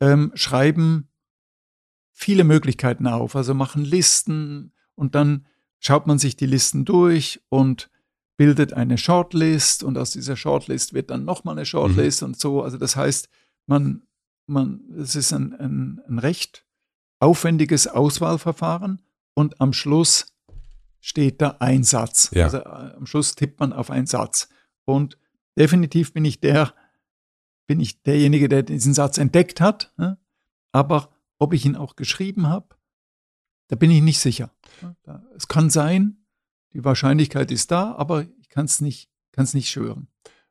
ähm, schreiben viele Möglichkeiten auf, also machen Listen und dann schaut man sich die Listen durch und bildet eine Shortlist und aus dieser Shortlist wird dann nochmal eine Shortlist mhm. und so. Also das heißt, man, man, es ist ein, ein, ein recht aufwendiges Auswahlverfahren und am Schluss steht da ein Satz. Ja. Also äh, am Schluss tippt man auf einen Satz. Und definitiv bin ich der, bin ich derjenige, der diesen Satz entdeckt hat. Ne? Aber ob ich ihn auch geschrieben habe, da bin ich nicht sicher. Es kann sein, die Wahrscheinlichkeit ist da, aber ich kann es nicht, kann's nicht schwören.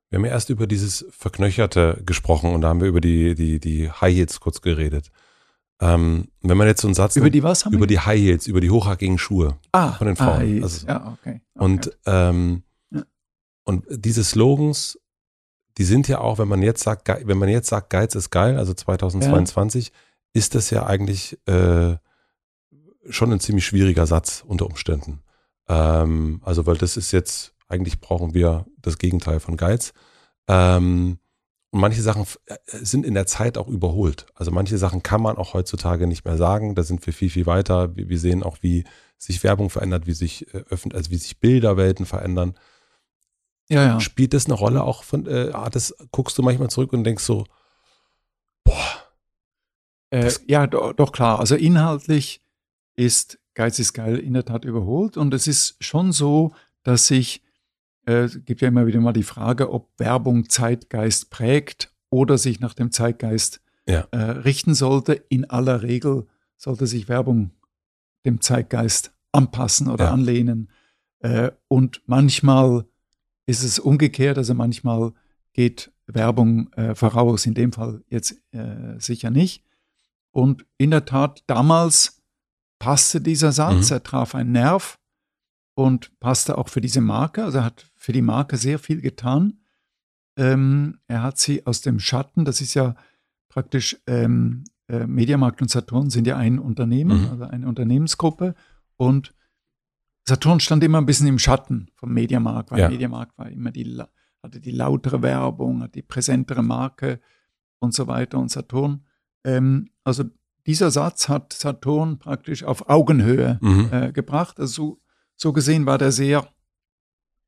Wir haben ja erst über dieses Verknöcherte gesprochen und da haben wir über die, die, die High Hits kurz geredet. Ähm, wenn man jetzt so einen Satz über die was haben über wir? die High Heels, über die hochhackigen Schuhe ah, von den Frauen. Ah, also, ja, okay, okay. Und ähm, ja. und diese Slogans, die sind ja auch, wenn man jetzt sagt, wenn man jetzt sagt, Geiz ist geil, also 2022, ja. Ist das ja eigentlich äh, schon ein ziemlich schwieriger Satz unter Umständen. Ähm, also weil das ist jetzt eigentlich brauchen wir das Gegenteil von Geiz. Ähm, und manche Sachen äh, sind in der Zeit auch überholt. Also manche Sachen kann man auch heutzutage nicht mehr sagen. Da sind wir viel, viel weiter. Wir sehen auch, wie sich Werbung verändert, wie sich äh, also wie sich Bilderwelten verändern. Ja, ja. Spielt das eine Rolle auch von, äh, das guckst du manchmal zurück und denkst so, boah. Äh, ja, do, doch klar. Also inhaltlich ist Geiz ist geil in der Tat überholt. Und es ist schon so, dass sich äh, es gibt ja immer wieder mal die Frage, ob Werbung Zeitgeist prägt oder sich nach dem Zeitgeist ja. äh, richten sollte. In aller Regel sollte sich Werbung dem Zeitgeist anpassen oder ja. anlehnen. Äh, und manchmal ist es umgekehrt, also manchmal geht Werbung äh, voraus, in dem Fall jetzt äh, sicher nicht. Und in der Tat, damals passte dieser Satz, mhm. er traf einen Nerv und passte auch für diese Marke. Also er hat für die Marke sehr viel getan. Ähm, er hat sie aus dem Schatten, das ist ja praktisch, ähm, äh, Mediamarkt und Saturn sind ja ein Unternehmen, mhm. also eine Unternehmensgruppe. Und Saturn stand immer ein bisschen im Schatten vom Mediamarkt, weil ja. Mediamarkt war immer die, hatte die lautere Werbung, hat die präsentere Marke und so weiter. Und Saturn, ähm, also dieser Satz hat Saturn praktisch auf Augenhöhe mhm. äh, gebracht. Also so so gesehen war der sehr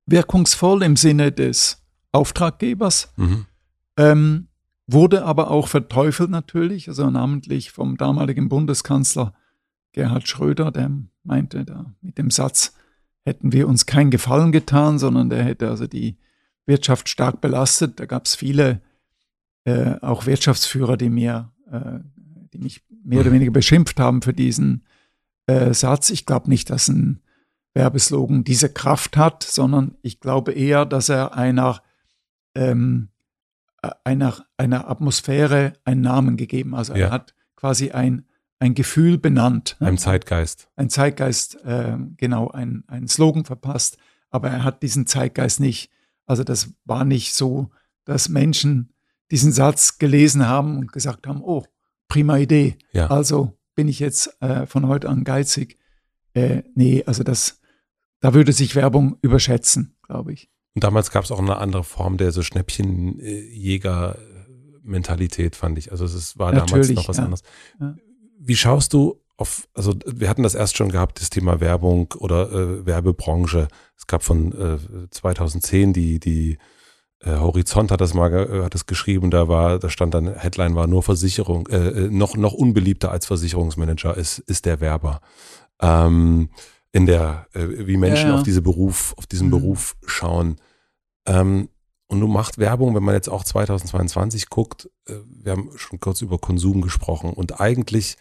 wirkungsvoll im Sinne des Auftraggebers, mhm. ähm, wurde aber auch verteufelt natürlich, also namentlich vom damaligen Bundeskanzler Gerhard Schröder, der meinte, da mit dem Satz hätten wir uns keinen Gefallen getan, sondern der hätte also die Wirtschaft stark belastet. Da gab es viele, äh, auch Wirtschaftsführer, die mir, äh, die mich mehr oder weniger beschimpft haben für diesen äh, Satz. Ich glaube nicht, dass ein Werbeslogan diese Kraft hat, sondern ich glaube eher, dass er einer, ähm, einer, einer Atmosphäre einen Namen gegeben. Also Ja. er hat quasi ein, ein Gefühl benannt. ne? Einem Zeitgeist. ein Zeitgeist, äh, genau, ein, ein Slogan verpasst, aber er hat diesen Zeitgeist nicht. Also das war nicht so, dass Menschen diesen Satz gelesen haben und gesagt haben, oh, prima Idee. Ja. Also bin ich jetzt äh, von heute an geizig. Äh, nee, also das, da würde sich Werbung überschätzen, glaube ich. Und damals gab es auch eine andere Form der so Schnäppchenjäger-Mentalität, fand ich. Also es war damals Natürlich, noch was ja. anderes. Ja. Wie schaust du auf, also wir hatten das erst schon gehabt, das Thema Werbung oder äh, Werbebranche. Es gab von äh, 2010 die, die Horizont hat das mal äh, hat das geschrieben, da war, da stand dann, Headline war nur Versicherung, äh, äh, noch, noch unbeliebter als Versicherungsmanager ist, ist der Werber. Ähm, in der, äh, wie Menschen Ja, ja. auf diese Beruf, auf diesen Mhm. Beruf schauen. Ähm, und du machst Werbung, wenn man jetzt auch 2022 guckt, äh, wir haben schon kurz über Konsum gesprochen und eigentlich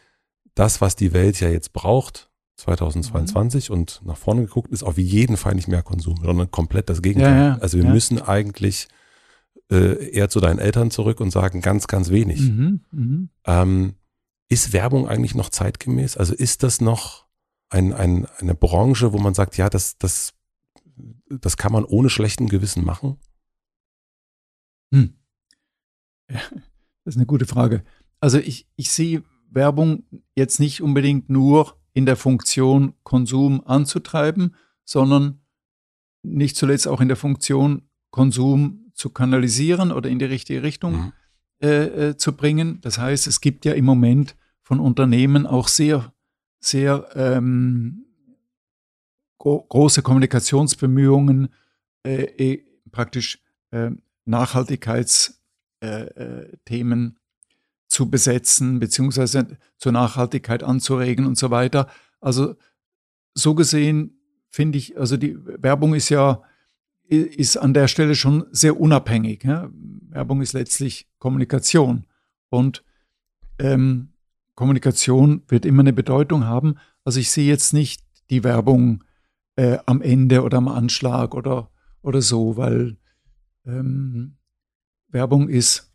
das, was die Welt ja jetzt braucht, 2022 Mhm. und nach vorne geguckt, ist auf jeden Fall nicht mehr Konsum, sondern komplett das Gegenteil. Ja, ja, also wir ja. müssen eigentlich äh, eher zu deinen Eltern zurück und sagen ganz, ganz wenig. Mhm, mhm. Ähm, ist Werbung eigentlich noch zeitgemäß? Also ist das noch ein, ein, eine Branche, wo man sagt, ja, das, das, das kann man ohne schlechten Gewissen machen? Hm. Ja, das ist eine gute Frage. Also ich, ich sehe Werbung jetzt nicht unbedingt nur in der Funktion, Konsum anzutreiben, sondern nicht zuletzt auch in der Funktion, Konsum zu kanalisieren oder in die richtige Richtung Mhm. äh, äh, zu bringen. Das heißt, es gibt ja im Moment von Unternehmen auch sehr, sehr ähm, gro große Kommunikationsbemühungen, äh, eh, praktisch äh, Nachhaltigkeitsthemen äh, zu besetzen, beziehungsweise zur Nachhaltigkeit anzuregen und so weiter. Also so gesehen finde ich, also die Werbung ist ja ist an der Stelle schon sehr unabhängig. Ja? Werbung ist letztlich Kommunikation und ähm, Kommunikation wird immer eine Bedeutung haben. Also ich sehe jetzt nicht die Werbung äh, am Ende oder am Anschlag oder, oder so, weil ähm, Werbung ist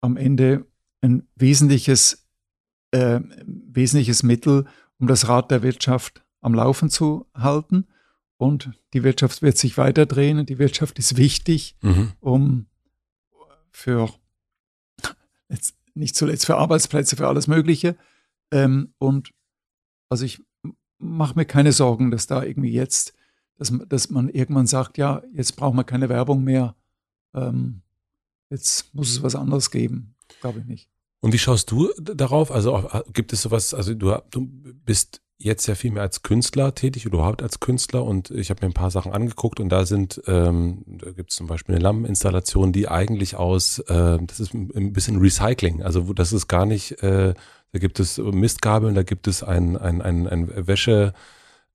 am Ende ein wesentliches, äh, wesentliches Mittel, um das Rad der Wirtschaft am Laufen zu halten. Und die Wirtschaft wird sich weiterdrehen und die Wirtschaft ist wichtig, Mhm. um für jetzt nicht zuletzt für Arbeitsplätze, für alles Mögliche. Ähm, und also ich mache mir keine Sorgen, dass da irgendwie jetzt, dass, dass man irgendwann sagt, ja, jetzt brauchen wir keine Werbung mehr. Ähm, jetzt muss es was anderes geben. Glaube ich nicht. Und wie schaust du darauf? Also gibt es sowas, also du, du bist jetzt ja viel mehr als Künstler tätig oder überhaupt als Künstler und ich habe mir ein paar Sachen angeguckt und da sind, ähm, da gibt es zum Beispiel eine Lampeninstallation, die eigentlich aus, äh, das ist ein ein bisschen Recycling, also wo, das ist gar nicht, äh, da gibt es Mistgabeln, da gibt es ein, ein, ein, ein Wäsche,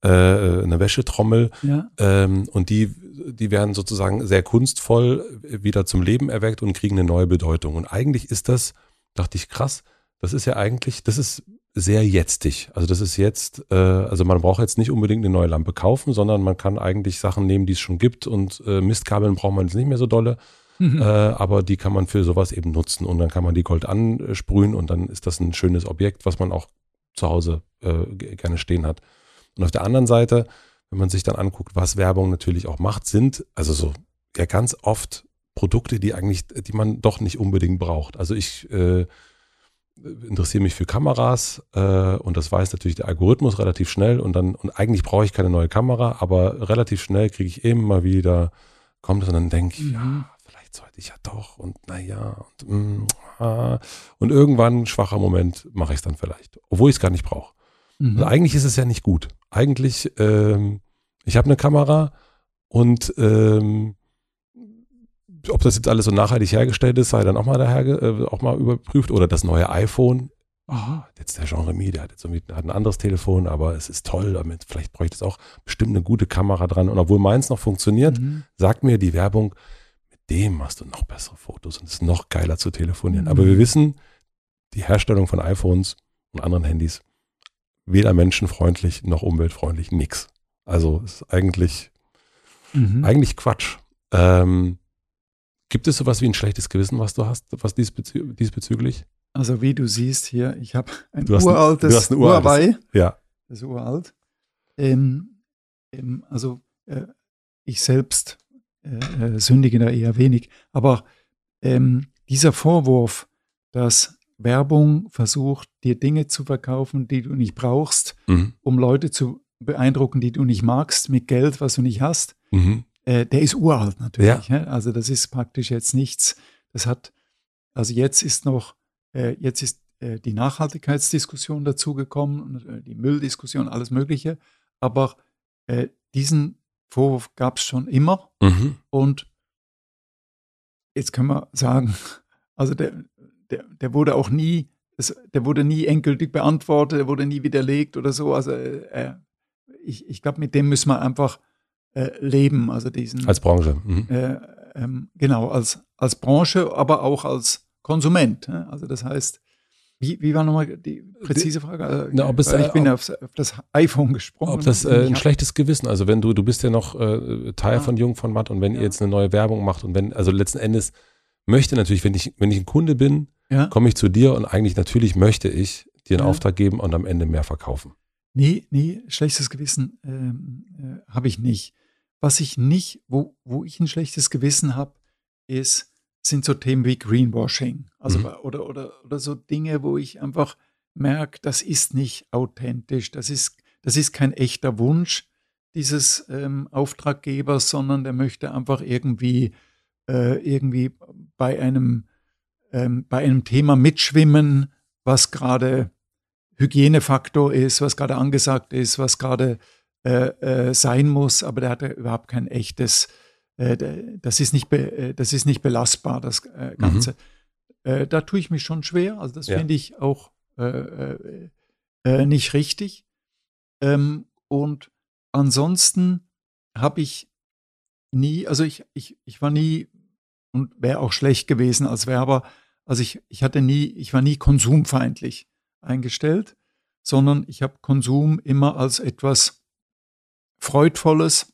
äh, eine Wäschetrommel, Ja. ähm, und die, die werden sozusagen sehr kunstvoll wieder zum Leben erweckt und kriegen eine neue Bedeutung. Und eigentlich ist das, dachte ich, krass, das ist ja eigentlich, das ist sehr jetztig. Also das ist jetzt, äh, also man braucht jetzt nicht unbedingt eine neue Lampe kaufen, sondern man kann eigentlich Sachen nehmen, die es schon gibt und äh, Mistkabeln braucht man jetzt nicht mehr so dolle, Mhm. äh, aber die kann man für sowas eben nutzen und dann kann man die Gold ansprühen und dann ist das ein schönes Objekt, was man auch zu Hause äh, gerne stehen hat. Und auf der anderen Seite, wenn man sich dann anguckt, was Werbung natürlich auch macht, sind also so ja ganz oft Produkte, die eigentlich, die man doch nicht unbedingt braucht. Also ich äh, interessiere mich für Kameras äh, und das weiß natürlich der Algorithmus relativ schnell und dann und eigentlich brauche ich keine neue Kamera, aber relativ schnell kriege ich immer wieder kommt es und dann denke ich, Mhm. ja, vielleicht sollte ich ja doch und naja und, mm, ah. und irgendwann schwacher Moment mache ich es dann vielleicht, obwohl ich es gar nicht brauche. Mhm. Also eigentlich ist es ja nicht gut. Eigentlich, ähm, ich habe eine Kamera und ähm, ob das jetzt alles so nachhaltig hergestellt ist, sei dann auch mal daher, äh, auch mal überprüft. Oder das neue iPhone. Ah, jetzt der Jean-Remy, der hat jetzt irgendwie hat ein anderes Telefon, aber es ist toll. Damit, vielleicht bräuchte es auch bestimmt eine gute Kamera dran. Und obwohl meins noch funktioniert, Mhm. sagt mir die Werbung, mit dem machst du noch bessere Fotos und es ist noch geiler zu telefonieren. Mhm. Aber wir wissen, die Herstellung von iPhones und anderen Handys, weder menschenfreundlich noch umweltfreundlich, nix. Also ist eigentlich, Mhm. eigentlich Quatsch. Ähm, Gibt es sowas wie ein schlechtes Gewissen, was du hast, was diesbezü diesbezüglich? Also wie du siehst hier, ich habe ein Du hast ein- uraltes du hast ein uraltes- Huawei. Ja. Das ist uralt. Ähm, ähm, also äh, ich selbst äh, äh, sündige da eher wenig. Aber ähm, dieser Vorwurf, dass Werbung versucht, dir Dinge zu verkaufen, die du nicht brauchst, Mhm. um Leute zu beeindrucken, die du nicht magst, mit Geld, was du nicht hast, Mhm. Äh, der ist uralt natürlich. Ja. Also das ist praktisch jetzt nichts. Das hat, also jetzt ist noch, äh, jetzt ist äh, die Nachhaltigkeitsdiskussion dazugekommen, äh, die Mülldiskussion, alles Mögliche. Aber äh, diesen Vorwurf gab es schon immer. Mhm. Und jetzt können wir sagen, [laughs] also der, der, der wurde auch nie, es, der wurde nie endgültig beantwortet, der wurde nie widerlegt oder so. Also ich, ich glaube, mit dem müssen wir einfach äh, leben. Also diesen Als Branche. Mhm. äh, ähm, genau, als, als Branche, aber auch als Konsument. ne? Also das heißt, wie, wie war nochmal die präzise Frage? Äh, Na, ob es, ich bin ob- auf das iPhone gesprungen. Ob das äh, ein schlechtes Gewissen, also wenn du, du bist ja noch äh, Teil Ja. von Jung von Matt und wenn ihr Ja. jetzt eine neue Werbung macht und wenn, also letzten Endes möchte natürlich, wenn ich, wenn ich ein Kunde bin, ja? komme ich zu dir und eigentlich natürlich möchte ich dir einen. Auftrag geben und am Ende mehr verkaufen. Nee, nee, schlechtes Gewissen ähm, äh, habe ich nicht. Was ich nicht, wo, wo ich ein schlechtes Gewissen habe, ist, sind so Themen wie Greenwashing. Also Mhm. oder, oder, oder so Dinge, wo ich einfach merke, das ist nicht authentisch, das ist, das ist kein echter Wunsch dieses ähm, Auftraggebers, sondern der möchte einfach irgendwie, äh, irgendwie bei einem, ähm, bei einem Thema mitschwimmen, was gerade Hygienefaktor ist, was gerade angesagt ist, was gerade äh, äh, sein muss, aber der hat überhaupt kein echtes, äh, das, ist nicht äh, das ist nicht belastbar, das äh, Ganze. Äh, da tue ich mich schon schwer, also das Ja. finde ich auch nicht richtig. Ähm, und ansonsten habe ich nie, also ich, ich, ich war nie und wäre auch schlecht gewesen als Werber, also ich, ich hatte nie, ich war nie konsumfeindlich eingestellt, sondern ich habe Konsum immer als etwas Freudvolles,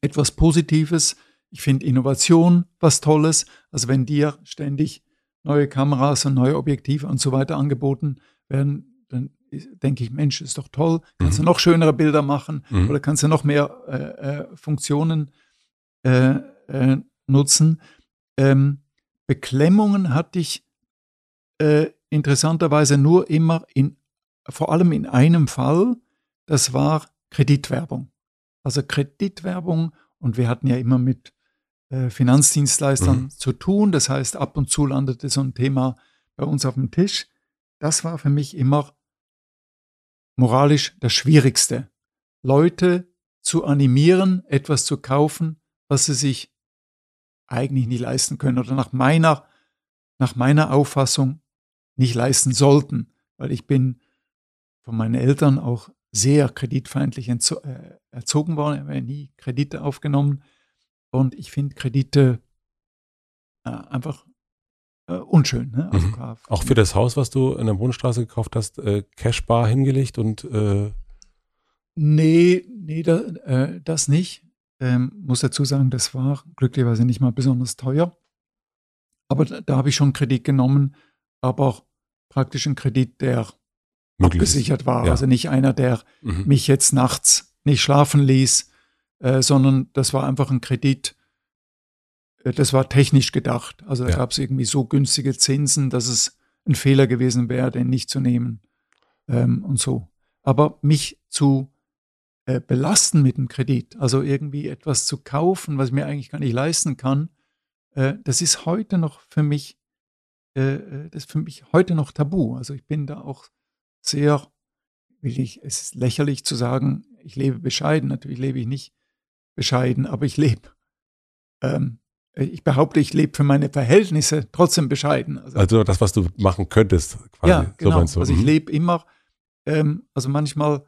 etwas Positives. Ich finde Innovation was Tolles. Also wenn dir ständig neue Kameras und neue Objektive und so weiter angeboten werden, dann denke ich, Mensch, ist doch toll. Kannst Mhm. du noch schönere Bilder machen Mhm. oder kannst du noch mehr äh, äh, Funktionen äh, äh, nutzen. Ähm, Beklemmungen hatte ich äh, interessanterweise nur immer in, vor allem in einem Fall, das war Kreditwerbung. Also Kreditwerbung und wir hatten ja immer mit äh, Finanzdienstleistern Mhm. zu tun. Das heißt, ab und zu landete so ein Thema bei uns auf dem Tisch. Das war für mich immer moralisch das Schwierigste. Leute zu animieren, etwas zu kaufen, was sie sich eigentlich nicht leisten können oder nach meiner, nach meiner Auffassung nicht leisten sollten, weil ich bin von meinen Eltern auch sehr kreditfeindlich äh, erzogen worden. Habe ja nie Kredite aufgenommen und ich finde Kredite äh, einfach äh, unschön. Ne? Also Mhm. Auch für das Haus, was du in der Wohnstraße gekauft hast, äh, Cashbar hingelegt und äh, Nee, nee, da, äh, das nicht. Ähm, muss dazu sagen, das war glücklicherweise nicht mal besonders teuer. Aber da, da habe ich schon Kredit genommen, aber praktisch ein Kredit, der möglich abgesichert war. Ja. Also nicht einer, der Mhm. mich jetzt nachts nicht schlafen ließ, äh, sondern das war einfach ein Kredit, äh, das war technisch gedacht. Also da Ja. gab es irgendwie so günstige Zinsen, dass es ein Fehler gewesen wäre, den nicht zu nehmen ähm, und so. Aber mich zu äh, belasten mit dem Kredit, also irgendwie etwas zu kaufen, was ich mir eigentlich gar nicht leisten kann, äh, das ist heute noch für mich, äh, das ist für mich heute noch tabu. Also ich bin da auch sehr, will ich, es ist lächerlich zu sagen, ich lebe bescheiden. Natürlich lebe ich nicht bescheiden, aber ich lebe, ähm, ich behaupte, ich lebe für meine Verhältnisse trotzdem bescheiden. Also, Also das, was du machen könntest, quasi. ja, genau. So. Also ich Mhm. lebe immer, ähm, also manchmal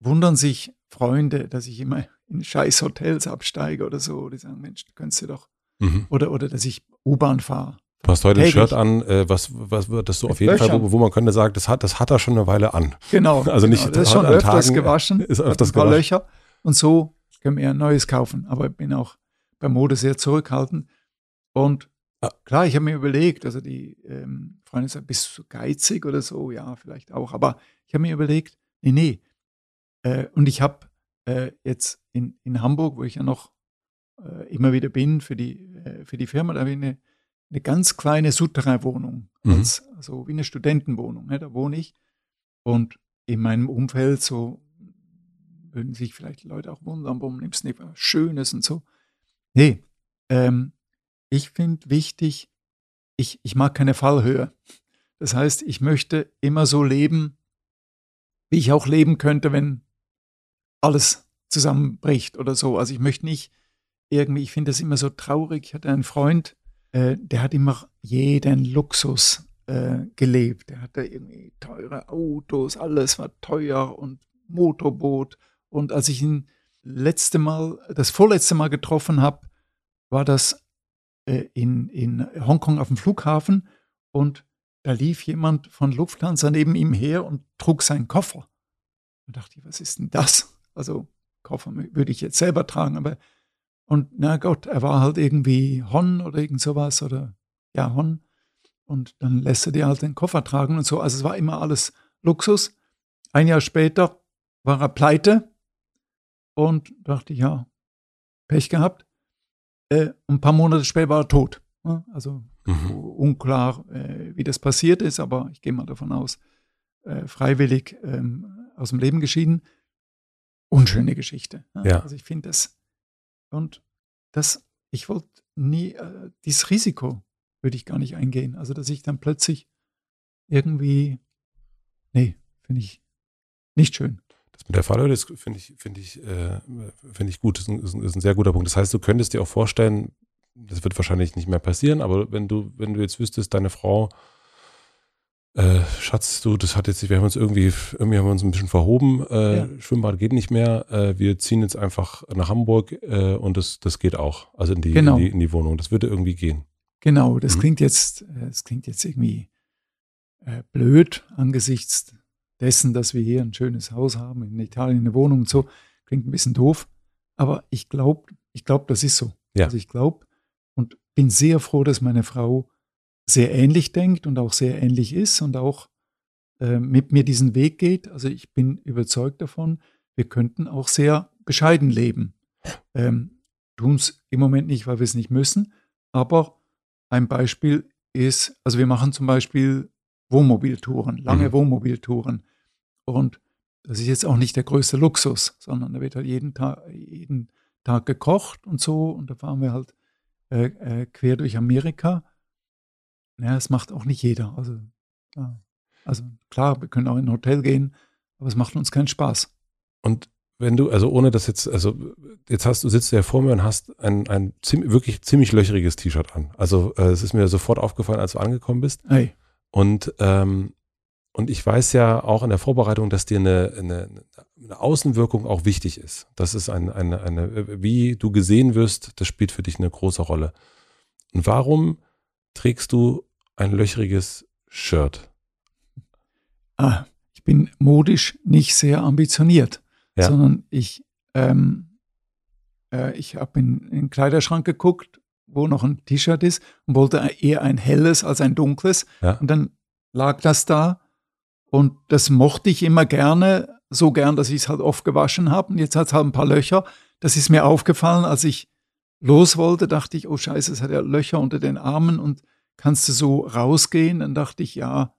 wundern sich Freunde, dass ich immer in scheiß Hotels absteige oder so. Die sagen, Mensch, du könntest du doch. Mhm. Oder, oder dass ich U-Bahn fahre. Du hast heute ein. Shirt an, äh, was, was wird das so auf jeden Fall, wo, wo man könnte sagen, das hat, das hat er schon eine Weile an. Genau. [laughs] Also nicht genau. Das ist schon öfters Tagen, gewaschen. ist hat öfters ein paar gewaschen. Löcher. Und so können wir ein neues kaufen. Aber ich bin auch bei Mode sehr zurückhaltend. Und ah. klar, ich habe mir überlegt, also die ähm, Freundin sagt, bist du geizig oder so? Ja, vielleicht auch. Aber ich habe mir überlegt, nee, nee. Äh, und ich habe äh, jetzt in, in Hamburg, wo ich ja noch äh, immer wieder bin für die, äh, für die Firma, da habe ich eine, eine ganz kleine Souterrain-Wohnung, mhm. also wie eine Studentenwohnung. Ne, da wohne ich. Und in meinem Umfeld so würden sich vielleicht Leute auch wundern, warum nimmst du nicht was Schönes und so. Nee, ähm, ich finde wichtig, ich, ich mag keine Fallhöhe. Das heißt, ich möchte immer so leben, wie ich auch leben könnte, wenn alles zusammenbricht oder so. Also ich möchte nicht irgendwie, ich finde das immer so traurig. Ich hatte einen Freund, äh, der hat immer jeden Luxus äh, gelebt. Der hatte irgendwie teure Autos, alles war teuer und Motorboot. Und als ich ihn letzte Mal, das vorletzte Mal getroffen habe, war das äh, in, in Hongkong auf dem Flughafen und da lief jemand von Lufthansa neben ihm her und trug seinen Koffer. Da dachte ich, was ist denn das? Also Koffer würde ich jetzt selber tragen, aber und na Gott, er war halt irgendwie Hon oder irgend sowas oder ja, Hon. Und dann lässt er dir halt den Koffer tragen und so. Also es war immer alles Luxus. Ein Jahr später war er pleite und dachte ich, ja, Pech gehabt. Äh, ein paar Monate später war er tot. Also mhm. unklar, äh, wie das passiert ist, aber ich gehe mal davon aus, äh, freiwillig ähm, aus dem Leben geschieden. Unschöne Geschichte. Ja. Also ich finde das, und das, ich wollte nie, äh, dieses Risiko würde ich gar nicht eingehen. Also, dass ich dann plötzlich irgendwie, nee, finde ich nicht schön. Das mit der Fallhöhe, das finde ich, finde ich, äh, finde ich gut. Das ist ein, ist, ein, sehr guter Punkt. Das heißt, du könntest dir auch vorstellen, das wird wahrscheinlich nicht mehr passieren, aber wenn du, wenn du jetzt wüsstest, deine Frau, äh, Schatz, du, das hat jetzt, wir haben uns irgendwie, irgendwie haben wir uns ein bisschen verhoben, äh, ja. Schwimmbad geht nicht mehr, äh, wir ziehen jetzt einfach nach Hamburg äh, und das, das geht auch, also in die, genau. in die, in die Wohnung. Das würde irgendwie gehen. Genau, das mhm. klingt jetzt, äh, das klingt jetzt irgendwie äh, blöd angesichts dessen, dass wir hier ein schönes Haus haben, in Italien eine Wohnung und so, klingt ein bisschen doof. Aber ich glaube, ich glaube, das ist so. Ja. Also ich glaube und bin sehr froh, dass meine Frau sehr ähnlich denkt und auch sehr ähnlich ist und auch äh, mit mir diesen Weg geht. Also ich bin überzeugt davon, wir könnten auch sehr bescheiden leben. Ähm, Tun es im Moment nicht, weil wir es nicht müssen. Aber ein Beispiel ist, also wir machen zum Beispiel Wohnmobiltouren, lange mhm. Wohnmobiltouren. Und das ist jetzt auch nicht der größte Luxus, sondern da wird halt jeden Tag, jeden Tag gekocht und so. Und da fahren wir halt äh, äh, quer durch Amerika. Ja, das macht auch nicht jeder. Also, ja. also klar, wir können auch in ein Hotel gehen, aber es macht uns keinen Spaß. Und wenn du, also ohne das jetzt, also jetzt hast du, sitzt du ja vor mir und hast ein, ein ziemlich, wirklich ziemlich löcheriges T-Shirt an. Also äh, es ist mir sofort aufgefallen, als du angekommen bist. Hey. Und, ähm, und ich weiß ja auch in der Vorbereitung, dass dir eine, eine, eine Außenwirkung auch wichtig ist. Das ist eine, eine, eine, wie du gesehen wirst, das spielt für dich eine große Rolle. Und warum trägst du ein löcheriges Shirt? Ah, ich bin modisch nicht sehr ambitioniert, ja. sondern ich, ähm, äh, ich habe in, in den Kleiderschrank geguckt wo noch ein T-Shirt ist und wollte eher ein helles als ein dunkles. Ja. Und dann lag das da und das mochte ich immer gerne, so gern, dass ich es halt oft gewaschen habe. Und jetzt hat es halt ein paar Löcher. Das ist mir aufgefallen, als ich los wollte, dachte ich, oh scheiße, es hat ja Löcher unter den Armen und kannst du so rausgehen? Dann dachte ich, ja,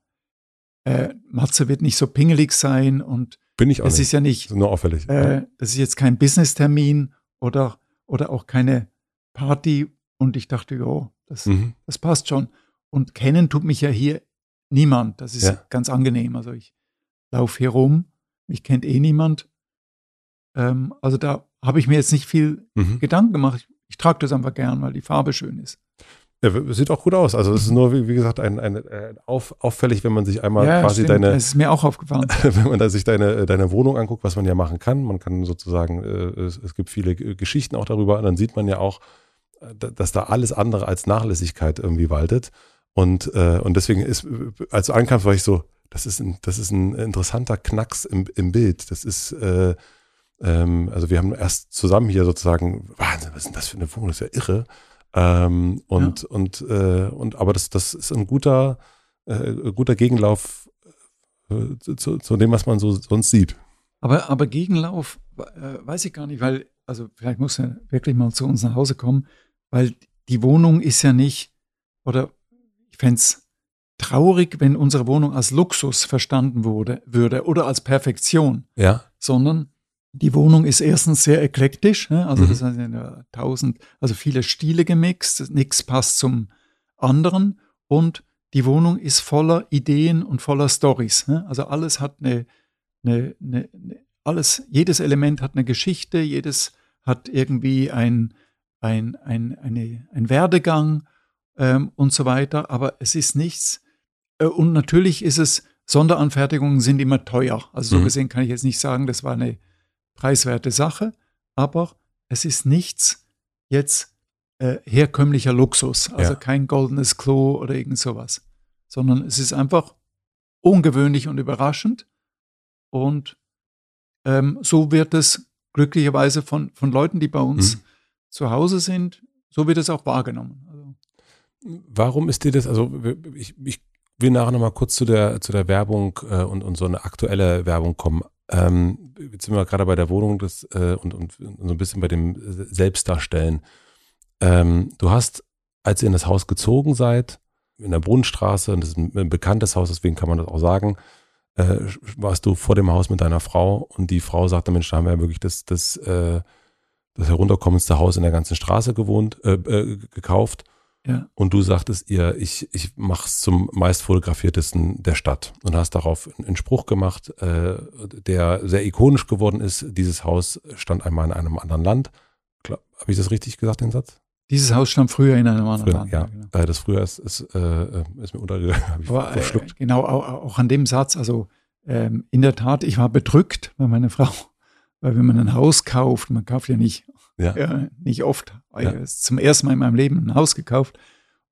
äh, Matze wird nicht so pingelig sein und bin ich auch es nicht. ist ja nicht, nur auffällig. Äh, das ist jetzt kein Business-Termin oder, oder auch keine Party, und ich dachte, ja, das, mhm. das passt schon. Und kennen tut mich ja hier niemand. Das ist ja. ganz angenehm. Also ich laufe hier rum, mich kennt eh niemand. Ähm, also da habe ich mir jetzt nicht viel mhm. Gedanken gemacht. Ich, trage das einfach gern, weil die Farbe schön ist. Ja, sieht auch gut aus. Also es ist nur, wie, wie gesagt, ein, ein, ein äh, auf, auffällig, wenn man sich einmal ja, quasi stimmt. deine. Das ist mir auch aufgefallen. [laughs] wenn man da sich deine, deine Wohnung anguckt, was man ja machen kann. Man kann sozusagen, äh, es, es, gibt viele Geschichten auch darüber. Und dann sieht man ja auch, dass da alles andere als Nachlässigkeit irgendwie waltet. Und, äh, und deswegen ist, als du ankamst, war ich so, das ist ein, das ist ein interessanter Knacks im, im Bild. Das ist, äh, ähm, also wir haben erst zusammen hier sozusagen, Wahnsinn, was ist denn das für eine Wohnung? Das ist ja irre. Ähm, und, ja. und, äh, und, aber das, das ist ein guter, äh, guter Gegenlauf äh, zu, zu, dem, was man so sonst sieht. Aber, aber Gegenlauf äh, weiß ich gar nicht, weil, also vielleicht muss er wirklich mal zu uns nach Hause kommen, weil die Wohnung ist ja nicht, oder ich fände es traurig, wenn unsere Wohnung als Luxus verstanden wurde, würde oder als Perfektion. Ja. Sondern die Wohnung ist erstens sehr eklektisch, ne? also mhm. das heißt ja tausend, also viele Stile gemixt, nichts passt zum anderen und die Wohnung ist voller Ideen und voller Stories. Ne? Also alles hat eine, eine, eine, alles, jedes Element hat eine Geschichte, jedes hat irgendwie ein, ein, ein, eine, ein Werdegang ähm, und so weiter, aber es ist nichts. Äh, und natürlich ist es, Sonderanfertigungen sind immer teuer. Also so mhm. gesehen kann ich jetzt nicht sagen, das war eine preiswerte Sache, aber es ist nichts jetzt äh, herkömmlicher Luxus, also ja. kein goldenes Klo oder irgend sowas, sondern es ist einfach ungewöhnlich und überraschend und ähm, so wird es glücklicherweise von, von Leuten, die bei uns mhm. zu Hause sind, so wird es auch wahrgenommen. Also, Warum ist dir das, also ich, ich will nachher nochmal kurz zu der, zu der Werbung äh, und, und so eine aktuelle Werbung kommen. Ähm, jetzt sind wir gerade bei der Wohnung das, äh, und, und, und, so ein bisschen bei dem Selbstdarstellen. Ähm, du hast, als ihr in das Haus gezogen seid, in der Brunnenstraße, und das ist ein, bekanntes Haus, deswegen kann man das auch sagen, äh, warst du vor dem Haus mit deiner Frau und die Frau sagte, Mensch, da haben wir ja wirklich das, das, äh, das herunterkommendste Haus in der ganzen Straße gewohnt, äh, äh gekauft. Ja. Und du sagtest ihr, ich, ich mache es zum meist fotografiertesten der Stadt und hast darauf einen Spruch gemacht, äh, der sehr ikonisch geworden ist. Dieses Haus stand einmal in einem anderen Land. Habe ich das richtig gesagt, den Satz? Dieses Haus stand früher in einem anderen früher, Land. Ja, genau. Äh, das früher ist, ist, äh, ist mir untergegangen. [laughs] Aber, äh, genau, auch, auch, an dem Satz, also ähm, in der Tat, ich war bedrückt bei meiner Frau, weil wenn man ein Haus kauft, man kauft ja nicht ja. ja nicht oft. Ja. Zum ersten Mal in meinem Leben ein Haus gekauft.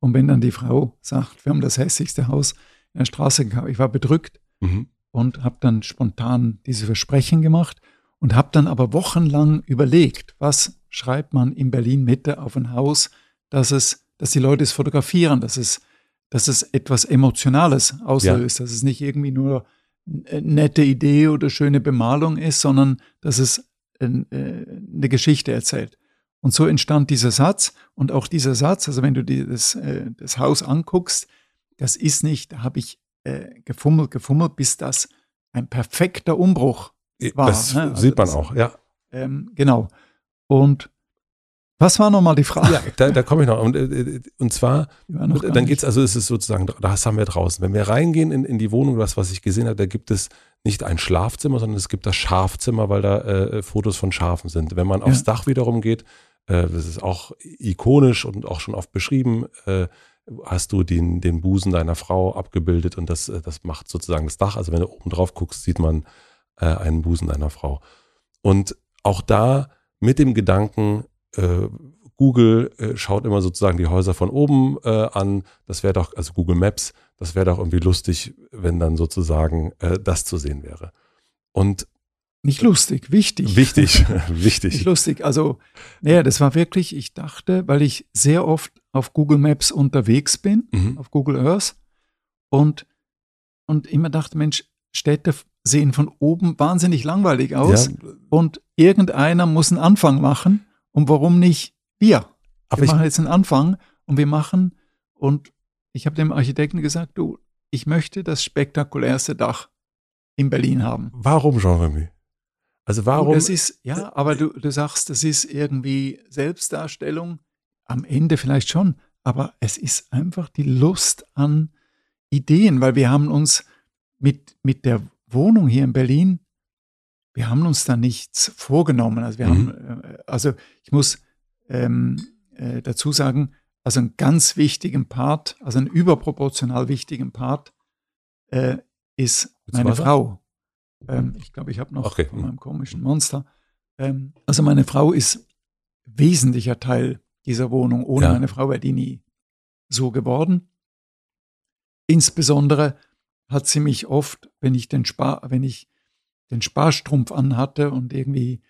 Und wenn dann die Frau sagt, wir haben das hässlichste Haus in der Straße gekauft, ich war bedrückt mhm. und habe dann spontan diese Versprechen gemacht und habe dann aber wochenlang überlegt, was schreibt man in Berlin Mitte auf ein Haus, dass es, dass die Leute es fotografieren, dass es, dass es etwas Emotionales auslöst, ja. dass es nicht irgendwie nur eine nette Idee oder schöne Bemalung ist, sondern dass es äh, eine Geschichte erzählt. Und so entstand dieser Satz. Und auch dieser Satz, also wenn du dir das, äh, das Haus anguckst, das ist nicht, da habe ich äh, gefummelt, gefummelt, bis das ein perfekter Umbruch war. Das ne? also sieht man das, auch, ja. Ähm, genau. Und was war nochmal die Frage? Ja, da, da komme ich noch. Und, äh, und zwar, dann geht es, also ist es sozusagen, das haben wir draußen. Wenn wir reingehen in, in die Wohnung, das, was ich gesehen habe, da gibt es nicht ein Schlafzimmer, sondern es gibt das Schafzimmer, weil da äh, Fotos von Schafen sind. Wenn man aufs ja. Dach wiederum geht, äh, das ist auch ikonisch und auch schon oft beschrieben, äh, hast du den, den Busen deiner Frau abgebildet und das, äh, das macht sozusagen das Dach. Also wenn du oben drauf guckst, sieht man äh, einen Busen deiner Frau. Und auch da mit dem Gedanken, äh, Google äh, schaut immer sozusagen die Häuser von oben äh, an. Das wäre doch, also Google Maps, das wäre doch irgendwie lustig, wenn dann sozusagen äh, das zu sehen wäre. Und nicht lustig, wichtig. Wichtig, [laughs] [laughs] wichtig. Nicht lustig. Also, naja, das war wirklich, ich dachte, weil ich sehr oft auf Google Maps unterwegs bin, mhm. auf Google Earth, und, und immer dachte, Mensch, Städte sehen von oben wahnsinnig langweilig aus ja. und irgendeiner muss einen Anfang machen und warum nicht wir? Aber wir machen jetzt einen Anfang und wir machen, und ich habe dem Architekten gesagt, du, ich möchte das spektakulärste Dach in Berlin haben. Warum, Jean-Remy? Also warum? Das ist, ja, aber du, du sagst, das ist irgendwie Selbstdarstellung. Am Ende vielleicht schon, aber es ist einfach die Lust an Ideen, weil wir haben uns mit, mit der Wohnung hier in Berlin wir haben uns da nichts vorgenommen. Also wir mhm. haben, äh, also ich muss ähm, äh, dazu sagen, also einen ganz wichtigen Part, also einen überproportional wichtigen Part äh, ist meine Frau. Ähm, ich glaube, ich habe noch okay. von meinem komischen Monster. Ähm, also meine Frau ist wesentlicher Teil dieser Wohnung. Ohne ja. meine Frau wäre die nie so geworden. Insbesondere hat sie mich oft, wenn ich den Spar, wenn ich den Sparstrumpf anhatte und irgendwie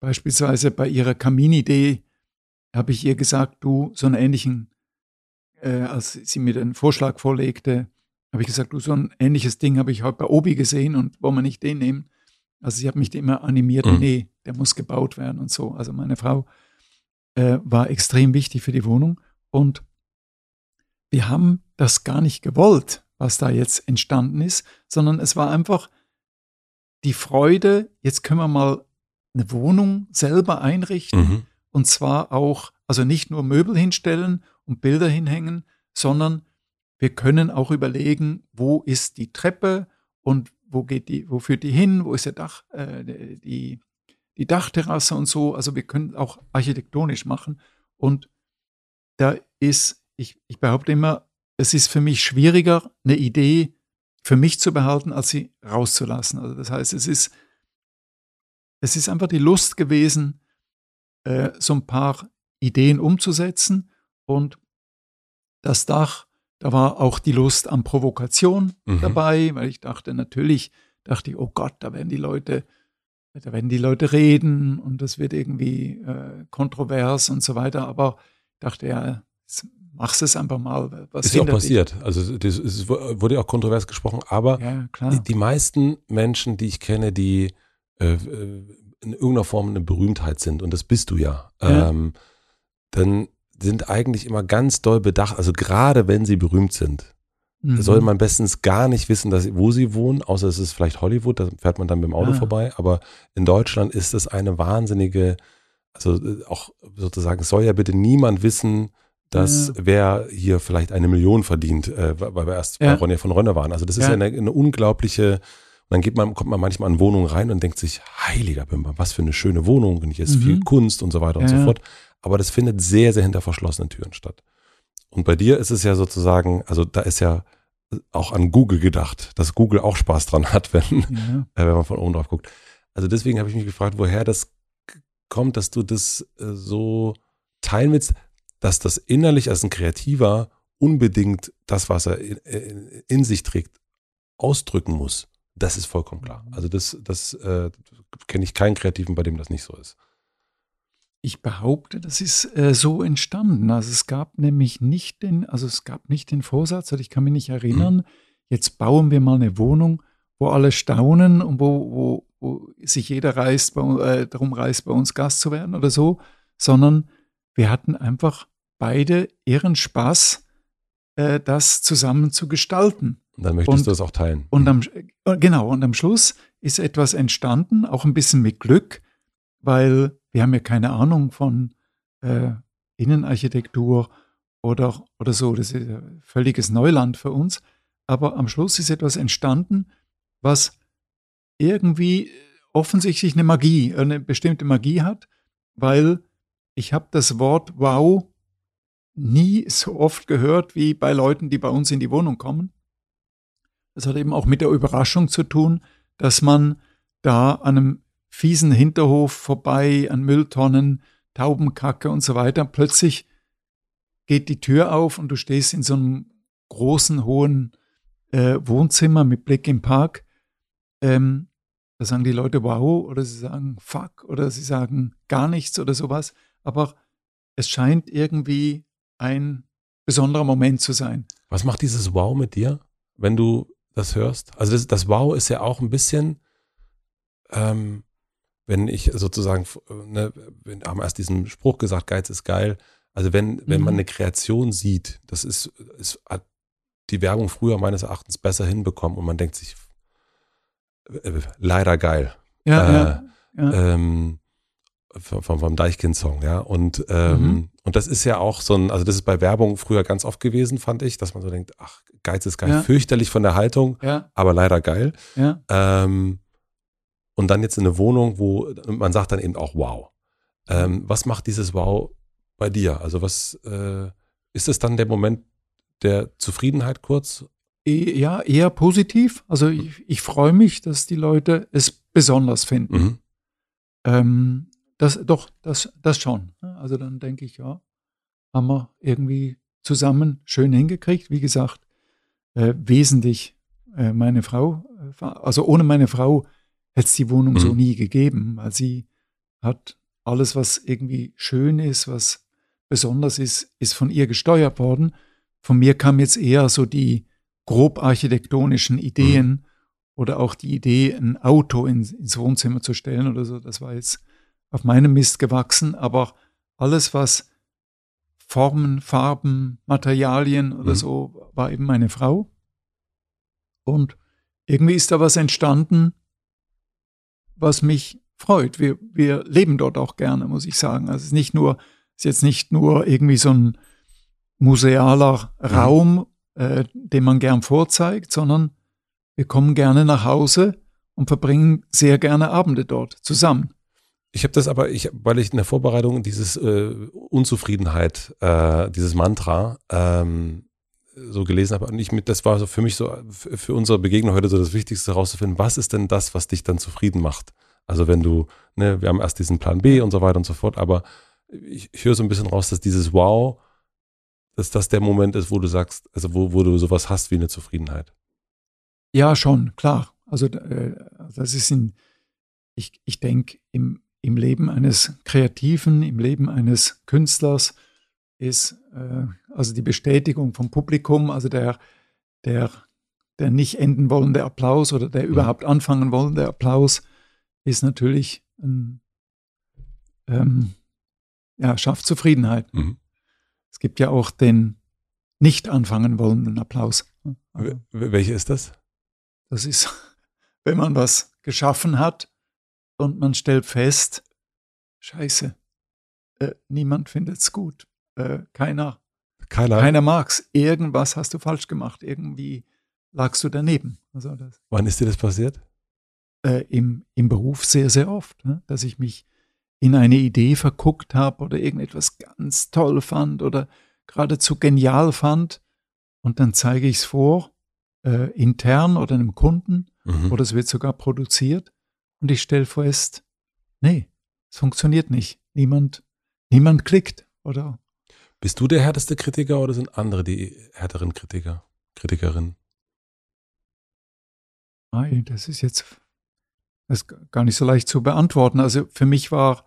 beispielsweise bei ihrer Kaminidee habe ich ihr gesagt, du, so einen ähnlichen, äh, als sie mir den Vorschlag vorlegte, habe ich gesagt, du, so ein ähnliches Ding habe ich heute bei Obi gesehen und wollen wir nicht den nehmen? Also sie hat mich immer animiert, mhm. nee, der muss gebaut werden und so. Also meine Frau äh, war extrem wichtig für die Wohnung und wir haben das gar nicht gewollt, was da jetzt entstanden ist, sondern es war einfach die Freude, jetzt können wir mal eine Wohnung selber einrichten mhm. und zwar auch, also nicht nur Möbel hinstellen und Bilder hinhängen, sondern wir können auch überlegen, wo ist die Treppe und wo geht die, wo führt die hin, wo ist der Dach, äh, die, die Dachterrasse und so. Also wir können auch architektonisch machen. Und da ist, ich, ich behaupte immer, es ist für mich schwieriger, eine Idee für mich zu behalten, als sie rauszulassen. Also das heißt, es ist, es ist einfach die Lust gewesen, äh, so ein paar Ideen umzusetzen. Und das Dach, da war auch die Lust an Provokation mhm. dabei, weil ich dachte, natürlich, dachte ich, oh Gott, da werden die Leute, da werden die Leute reden und das wird irgendwie äh, kontrovers und so weiter. Aber ich dachte, ja, mach es einfach mal. Was ist ja auch passiert. Dich? Also das, es wurde ja auch kontrovers gesprochen, aber ja, die, die, meisten Menschen, die ich kenne, die äh, äh, in irgendeiner Form eine Berühmtheit sind, und das bist du ja, ja. Ähm, dann sind eigentlich immer ganz doll bedacht, also gerade wenn sie berühmt sind, mhm. soll man bestens gar nicht wissen, dass, wo sie wohnen, außer es ist vielleicht Hollywood, da fährt man dann mit dem Auto ah. vorbei, aber in Deutschland ist es eine wahnsinnige, also äh, auch sozusagen, es soll ja bitte niemand wissen, dass ja. wer hier vielleicht eine Million verdient, äh, weil wir erst ja. bei Ronja von Rönner waren. Also das ist ja, eine, eine, unglaubliche, dann geht man, kommt man manchmal in Wohnungen rein und denkt sich, heiliger Bimber, was für eine schöne Wohnung und hier ist mhm. viel Kunst und so weiter und so fort. Aber das findet sehr, sehr hinter verschlossenen Türen statt. Und bei dir ist es ja sozusagen, also da ist ja auch an Google gedacht, dass Google auch Spaß dran hat, wenn, [laughs] äh, wenn man von oben drauf guckt. Also deswegen habe ich mich gefragt, woher das kommt, dass du das äh, so teilen willst dass das innerlich als ein Kreativer unbedingt das, was er in, in sich trägt, ausdrücken muss. Das ist vollkommen klar. Mhm. Also das, das äh, kenne ich keinen Kreativen, bei dem das nicht so ist. Ich behaupte, das ist äh, so entstanden. Also es gab nämlich nicht den, also es gab nicht den Vorsatz, also ich kann mich nicht erinnern, mhm. jetzt bauen wir mal eine Wohnung, wo alle staunen und wo, wo, wo sich jeder reißt, bei, äh, darum reißt, bei uns Gast zu werden oder so, sondern wir hatten einfach beide ihren Spaß, äh, das zusammen zu gestalten. Und dann möchtest und, du das auch teilen. Und am, äh, genau, und am Schluss ist etwas entstanden, auch ein bisschen mit Glück, weil wir haben ja keine Ahnung von äh, Innenarchitektur oder, oder so. Das ist völliges Neuland für uns. Aber am Schluss ist etwas entstanden, was irgendwie offensichtlich eine Magie, eine bestimmte Magie hat, weil ich habe das Wort Wow nie so oft gehört wie bei Leuten, die bei uns in die Wohnung kommen. Das hat eben auch mit der Überraschung zu tun, dass man da an einem fiesen Hinterhof vorbei, an Mülltonnen, Taubenkacke und so weiter, plötzlich geht die Tür auf und du stehst in so einem großen, hohen äh, Wohnzimmer mit Blick im Park. Ähm, da sagen die Leute wow oder sie sagen fuck oder sie sagen gar nichts oder sowas. Aber es scheint irgendwie ein besonderer Moment zu sein. Was macht dieses Wow mit dir, wenn du das hörst? Also das, das Wow ist ja auch ein bisschen, ähm, wenn ich sozusagen, ne, wir haben erst diesen Spruch gesagt, Geiz ist geil. Also wenn, wenn mhm. man eine Kreation sieht, das ist, ist, hat die Werbung früher meines Erachtens besser hinbekommen und man denkt sich, äh, leider geil. Ja, äh, ja, ja. Ähm, vom, vom Deichkind-Song, ja. Und, ähm, mhm. und das ist ja auch so ein, also das ist bei Werbung früher ganz oft gewesen, fand ich, dass man so denkt, ach, Geiz ist geil, ja. fürchterlich von der Haltung, ja. aber leider geil. Ja. Ähm, und dann jetzt in eine Wohnung, wo man sagt dann eben auch wow. Ähm, was macht dieses Wow bei dir? Also was äh, ist es dann der Moment der Zufriedenheit kurz? E, ja, eher positiv. Also ich, ich freue mich, dass die Leute es besonders finden. Mhm. Ähm, das, doch, das, das schon. Ne? Also dann denke ich, ja, haben wir irgendwie zusammen schön hingekriegt. Wie gesagt, äh, wesentlich äh, meine Frau, äh, also ohne meine Frau hätte es die Wohnung mhm. so nie gegeben, weil sie hat alles, was irgendwie schön ist, was besonders ist, ist von ihr gesteuert worden. Von mir kamen jetzt eher so die grob architektonischen Ideen mhm. oder auch die Idee, ein Auto ins, ins Wohnzimmer zu stellen oder so. Das war jetzt auf meinem Mist gewachsen, aber alles, was Formen, Farben, Materialien oder mhm. so, war eben meine Frau. Und irgendwie ist da was entstanden, was mich freut. Wir, wir leben dort auch gerne, muss ich sagen. Also es ist nicht nur, ist jetzt nicht nur irgendwie so ein musealer mhm. Raum, äh, den man gern vorzeigt, sondern wir kommen gerne nach Hause und verbringen sehr gerne Abende dort zusammen. Ich habe das aber, ich, weil ich in der Vorbereitung dieses äh, Unzufriedenheit, äh, dieses Mantra ähm, so gelesen habe und ich mit, das war so für mich so für unsere Begegnung heute so das Wichtigste herauszufinden, was ist denn das, was dich dann zufrieden macht? Also wenn du, ne, wir haben erst diesen Plan B und so weiter und so fort, aber ich, ich höre so ein bisschen raus, dass dieses Wow, dass das der Moment ist, wo du sagst, also wo, wo du sowas hast wie eine Zufriedenheit. Ja, schon, klar. Also äh, das ist in, ich, ich denke, im, im Leben eines Kreativen, im Leben eines Künstlers ist äh, also die Bestätigung vom Publikum, also der, der, der nicht enden wollende Applaus oder der mhm. überhaupt anfangen wollende Applaus ist natürlich ein, ähm, ja, schafft Zufriedenheit. Mhm. Es gibt ja auch den nicht anfangen wollenden Applaus. Also, Welcher ist das? Das ist, [laughs] wenn man was geschaffen hat und man stellt fest, scheiße, äh, niemand findet es gut. Äh, keiner, keiner, keiner mag es. Irgendwas hast du falsch gemacht. Irgendwie lagst du daneben. Also das, Wann ist dir das passiert? Äh, im, Im Beruf sehr, sehr oft. Ne? Dass ich mich in eine Idee verguckt habe oder irgendetwas ganz toll fand oder geradezu genial fand. Und dann zeige ich es vor, äh, intern oder einem Kunden, mhm. oder es wird sogar produziert. Und ich stelle fest, nee, es funktioniert nicht. Niemand, niemand klickt, oder? Bist du der härteste Kritiker oder sind andere die härteren Kritiker, Kritikerinnen? Nein, das ist jetzt das ist gar nicht so leicht zu beantworten. Also für mich war,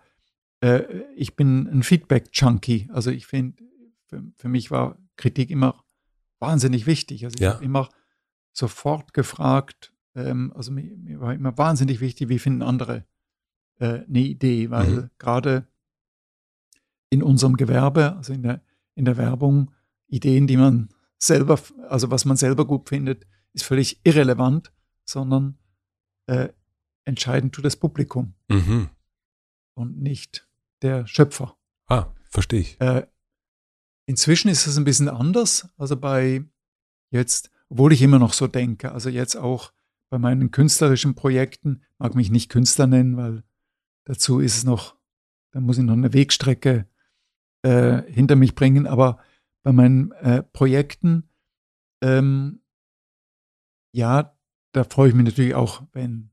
äh, ich bin ein Feedback-Junkie. Also ich finde, für, für, mich war Kritik immer wahnsinnig wichtig. Also ich ja. habe immer sofort gefragt, ähm, also mir, mir, war immer wahnsinnig wichtig, wie finden andere äh, eine Idee, weil mhm. gerade in unserem Gewerbe, also in der, in der Werbung, Ideen, die man selber, also was man selber gut findet, ist völlig irrelevant, sondern äh, entscheidend tut das Publikum mhm. und nicht der Schöpfer. Ah, verstehe ich. Äh, inzwischen ist es ein bisschen anders. Also bei jetzt, obwohl ich immer noch so denke, also jetzt auch bei meinen künstlerischen Projekten, mag mich nicht Künstler nennen, weil dazu ist es noch, da muss ich noch eine Wegstrecke äh, hinter mich bringen, aber bei meinen äh, Projekten, ähm, ja, da freue ich mich natürlich auch, wenn,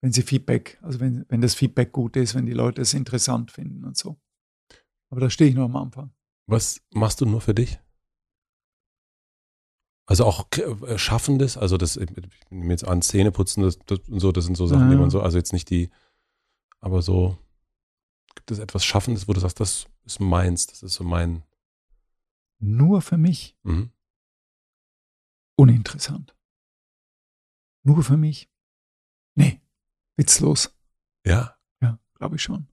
wenn sie Feedback, also wenn, wenn das Feedback gut ist, wenn die Leute es interessant finden und so. Aber da stehe ich noch am Anfang. Was machst du nur für dich? Also auch äh, Schaffendes, also das, ich nehme jetzt an, Zähneputzen das, das, und so, das sind so Sachen, ja. die man so, also jetzt nicht die, aber so, gibt es etwas Schaffendes, wo du sagst, das ist meins, das ist so mein. Nur für mich? Mhm. Uninteressant. Nur für mich? Nee, witzlos. Ja? Ja, glaube ich schon.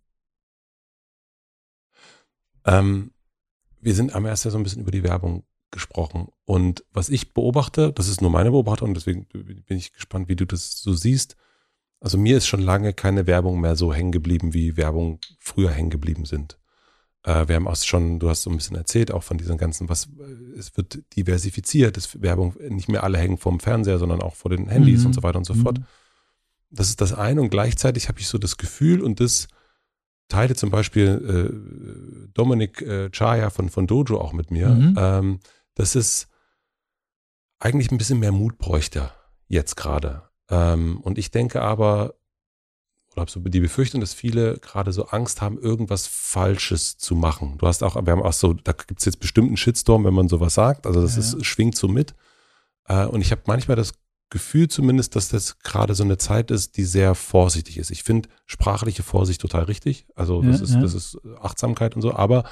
Ähm, wir sind am ersten so ein bisschen über die Werbung gesprochen. Und was ich beobachte, das ist nur meine Beobachtung, deswegen bin ich gespannt, wie du das so siehst. Also mir ist schon lange keine Werbung mehr so hängen geblieben, wie Werbung früher hängen geblieben sind. Äh, wir haben auch schon, du hast so ein bisschen erzählt, auch von diesen ganzen, was, es wird diversifiziert, es Werbung, nicht mehr alle hängen vorm Fernseher, sondern auch vor den Handys mhm. und so weiter und so fort. Mhm. Das ist das eine und gleichzeitig habe ich so das Gefühl und das teile zum Beispiel äh, Dominik äh, Chaya von, von Dojo auch mit mir, mhm. ähm, dass es eigentlich ein bisschen mehr Mut bräuchte jetzt gerade. Ähm, und ich denke aber, oder habe so die Befürchtung, dass viele gerade so Angst haben, irgendwas Falsches zu machen. Du hast auch, wir haben auch so, da gibt es jetzt bestimmt einen Shitstorm, wenn man sowas sagt. Also das ja. ist, schwingt so mit. Äh, und ich habe manchmal das Gefühl zumindest, dass das gerade so eine Zeit ist, die sehr vorsichtig ist. Ich finde sprachliche Vorsicht total richtig. Also das, ja, ist, ja. das ist Achtsamkeit und so, aber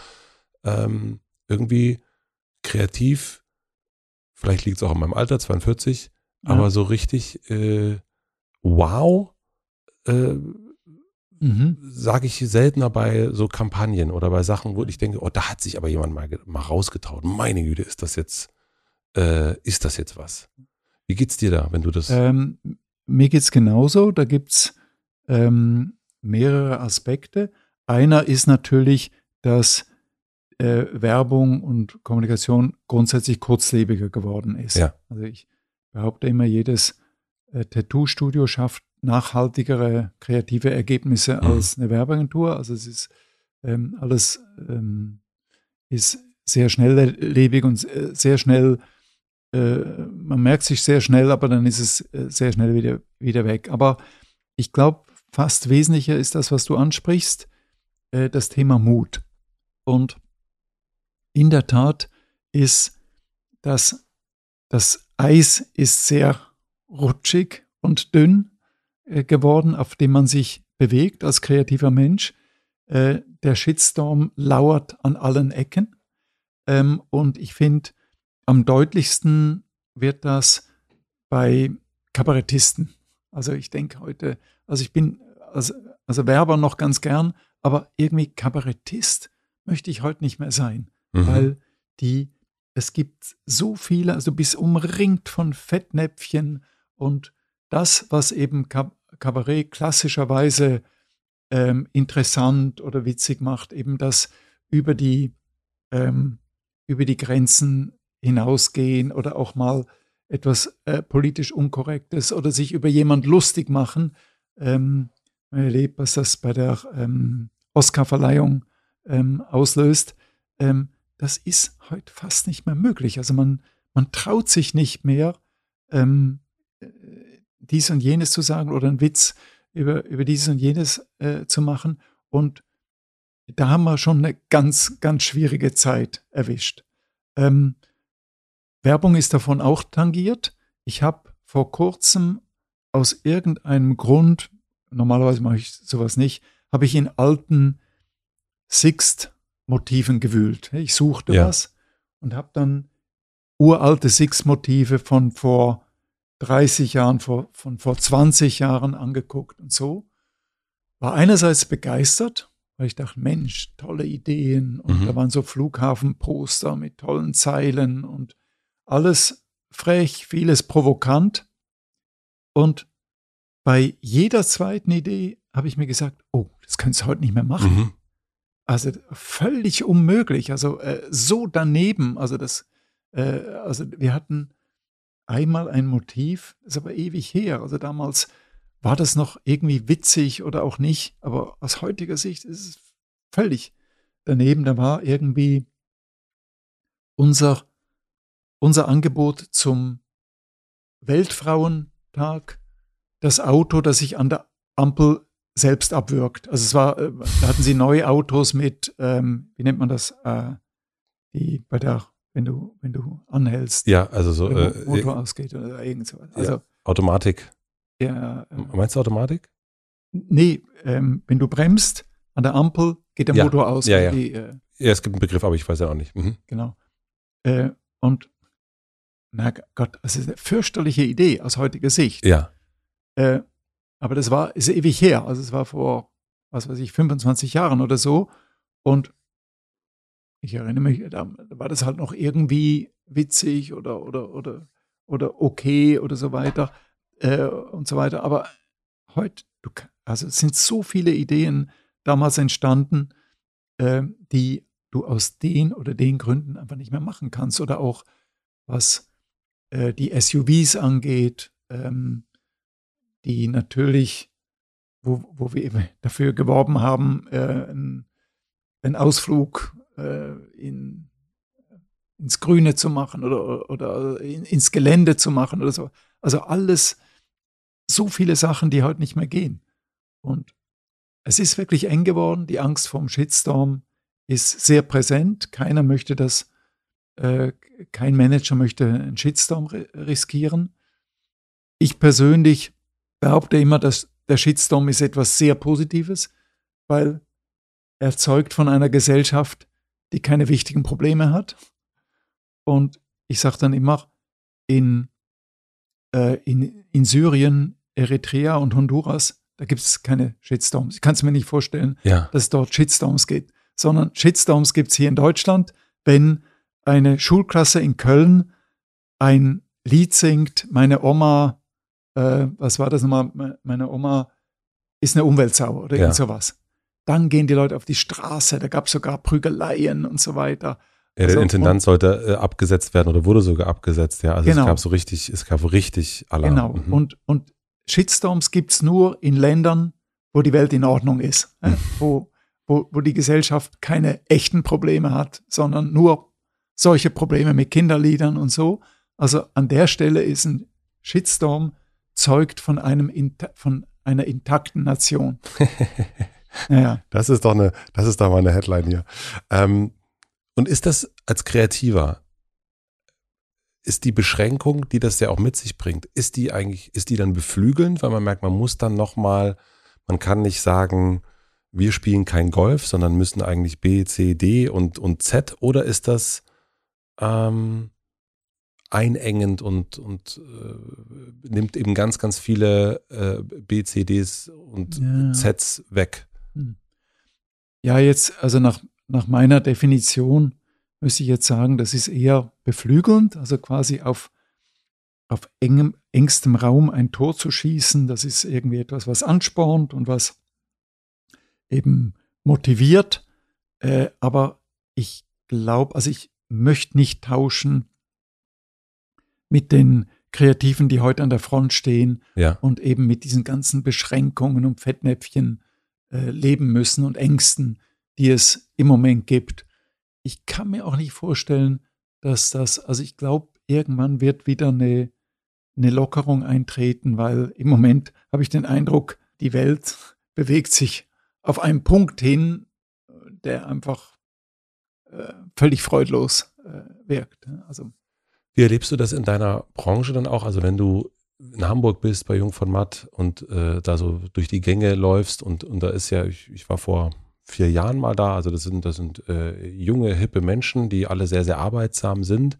ähm, irgendwie kreativ, vielleicht liegt es auch an meinem Alter, 42, ja. aber so richtig äh, wow, äh, mhm. sage ich seltener bei so Kampagnen oder bei Sachen, wo ich denke, oh, da hat sich aber jemand mal, mal rausgetraut. Meine Güte, ist das jetzt, äh, ist das jetzt was? Wie geht's dir da, wenn du das? Ähm, mir geht's genauso. Da gibt's ähm, mehrere Aspekte. Einer ist natürlich, dass äh, Werbung und Kommunikation grundsätzlich kurzlebiger geworden ist. Ja. Also ich behaupte immer, jedes äh, Tattoo-Studio schafft nachhaltigere kreative Ergebnisse mhm. als eine Werbeagentur. Also es ist ähm, alles ähm, ist sehr schnelllebig und äh, sehr schnell, äh, man merkt sich sehr schnell, aber dann ist es äh, sehr schnell wieder, wieder weg. Aber ich glaube, fast wesentlicher ist das, was du ansprichst, äh, das Thema Mut. Und in der Tat ist das, das Eis ist sehr rutschig und dünn äh, geworden, auf dem man sich bewegt als kreativer Mensch. Äh, der Shitstorm lauert an allen Ecken. Ähm, und ich finde, am deutlichsten wird das bei Kabarettisten. Also ich denke heute, also ich bin als, also Werber noch ganz gern, aber irgendwie Kabarettist möchte ich heute nicht mehr sein, mhm. weil die, es gibt so viele, also bis umringt von Fettnäpfchen und das, was eben Kabarett klassischerweise ähm, interessant oder witzig macht, eben das über die, ähm, über die Grenzen hinausgehen oder auch mal etwas äh, politisch Unkorrektes oder sich über jemand lustig machen. Ähm, man erlebt, was das bei der ähm, Oscarverleihung ähm, auslöst. Ähm, das ist heute fast nicht mehr möglich. Also man, man traut sich nicht mehr, ähm, dies und jenes zu sagen oder einen Witz über, über dieses und jenes äh, zu machen. Und da haben wir schon eine ganz, ganz schwierige Zeit erwischt. Ähm, Werbung ist davon auch tangiert. Ich habe vor kurzem aus irgendeinem Grund, normalerweise mache ich sowas nicht, habe ich in alten Sixt-Motiven gewühlt. Ich suchte ja. was und habe dann uralte Sixt-Motive von vor 30 Jahren, vor, von vor 20 Jahren angeguckt und so. War einerseits begeistert, weil ich dachte, Mensch, tolle Ideen. Und mhm. da waren so Flughafenposter mit tollen Zeilen und alles frech, vieles provokant. Und bei jeder zweiten Idee habe ich mir gesagt, oh, das könntest du heute nicht mehr machen. Mhm. Also völlig unmöglich, also äh, so daneben. Also das, äh, also wir hatten einmal ein Motiv, ist aber ewig her. Also damals war das noch irgendwie witzig oder auch nicht, aber aus heutiger Sicht ist es völlig daneben. Da war irgendwie unser, unser Angebot zum Weltfrauentag das Auto, das sich an der Ampel selbst abwirkt. Also es war, äh, da hatten sie neue Autos mit, ähm, wie nennt man das, äh, die bei der wenn du, wenn du anhältst. Ja, also so. Äh, Motor ausgeht oder irgend sowas. Also, ja, Automatik. Ja, äh, Meinst du Automatik? Nee, ähm, wenn du bremst an der Ampel, geht der ja, Motor aus. Ja, ja. Die, äh, ja, es gibt einen Begriff, aber ich weiß ja auch nicht. Mhm. Genau. Äh, und na Gott, das ist eine fürchterliche Idee aus heutiger Sicht. Ja. Äh, aber das war, ist ewig her. Also es war vor, was weiß ich, 25 Jahren oder so. Und ich erinnere mich, da war das halt noch irgendwie witzig oder, oder, oder, oder okay oder so weiter äh, und so weiter. Aber heute, du, also es sind so viele Ideen damals entstanden, äh, die du aus den oder den Gründen einfach nicht mehr machen kannst. Oder auch was äh, die SUVs angeht, ähm, die natürlich, wo, wo wir dafür geworben haben, äh, einen Ausflug äh, in, ins Grüne zu machen oder, oder in, ins Gelände zu machen oder so. Also alles, so viele Sachen, die heute nicht mehr gehen. Und es ist wirklich eng geworden. Die Angst vorm Shitstorm ist sehr präsent. Keiner möchte das, äh, kein Manager möchte einen Shitstorm riskieren. Ich persönlich behaupte immer, dass der Shitstorm ist etwas sehr Positives, weil er zeugt von einer Gesellschaft, die keine wichtigen Probleme hat. Und ich sage dann immer, in, äh, in, in Syrien, Eritrea und Honduras, da gibt es keine Shitstorms. Ich kann es mir nicht vorstellen, Ja. dass es dort Shitstorms gibt, sondern Shitstorms gibt es hier in Deutschland, wenn eine Schulklasse in Köln ein Lied singt, meine Oma, äh, was war das nochmal, Me- meine Oma ist eine Umweltsau oder Ja. irgend sowas. Dann gehen die Leute auf die Straße, da gab es sogar Prügeleien und so weiter. Ja, Also, der Intendant sollte äh, abgesetzt werden oder wurde sogar abgesetzt, ja. Also Genau. es gab so richtig, es gab richtig Alarm. Genau. Mhm. Und, und Shitstorms gibt es nur in Ländern, wo die Welt in Ordnung ist, äh, Mhm. wo, wo, wo die Gesellschaft keine echten Probleme hat, sondern nur solche Probleme mit Kinderliedern und so. Also an der Stelle ist ein Shitstorm zeugt von, einem, von einer intakten Nation. [laughs] Naja, Das ist doch eine, das ist doch mal eine Headline hier. Ähm, und ist das als Kreativer, ist die Beschränkung, die das ja auch mit sich bringt, ist die eigentlich, ist die dann beflügelnd, weil man merkt, man muss dann nochmal, man kann nicht sagen, wir spielen kein Golf, sondern müssen eigentlich B, C, D und, und Z oder ist das ähm, einengend und, und äh, nimmt eben ganz, ganz viele äh, B, C, Ds und Ja. Zs weg? Ja, jetzt, also nach, nach meiner Definition müsste ich jetzt sagen, das ist eher beflügelnd, also quasi auf, auf engem, engstem Raum ein Tor zu schießen. Das ist irgendwie etwas, was anspornt und was eben motiviert. Äh, aber ich glaube, also ich möchte nicht tauschen mit den Kreativen, die heute an der Front stehen Ja. und eben mit diesen ganzen Beschränkungen und Fettnäpfchen äh, leben müssen und Ängsten, die es im Moment gibt. Ich kann mir auch nicht vorstellen, dass das, also ich glaube, irgendwann wird wieder eine, eine Lockerung eintreten, weil im Moment habe ich den Eindruck, die Welt [laughs] bewegt sich auf einen Punkt hin, der einfach äh, völlig freudlos äh, wirkt. Also Wie erlebst du das in deiner Branche dann auch? Also wenn du in Hamburg bist bei Jung von Matt und äh, da so durch die Gänge läufst und, und da ist ja, ich, ich war vor vier Jahren mal da, also das sind, das sind äh, junge, hippe Menschen, die alle sehr, sehr arbeitsam sind.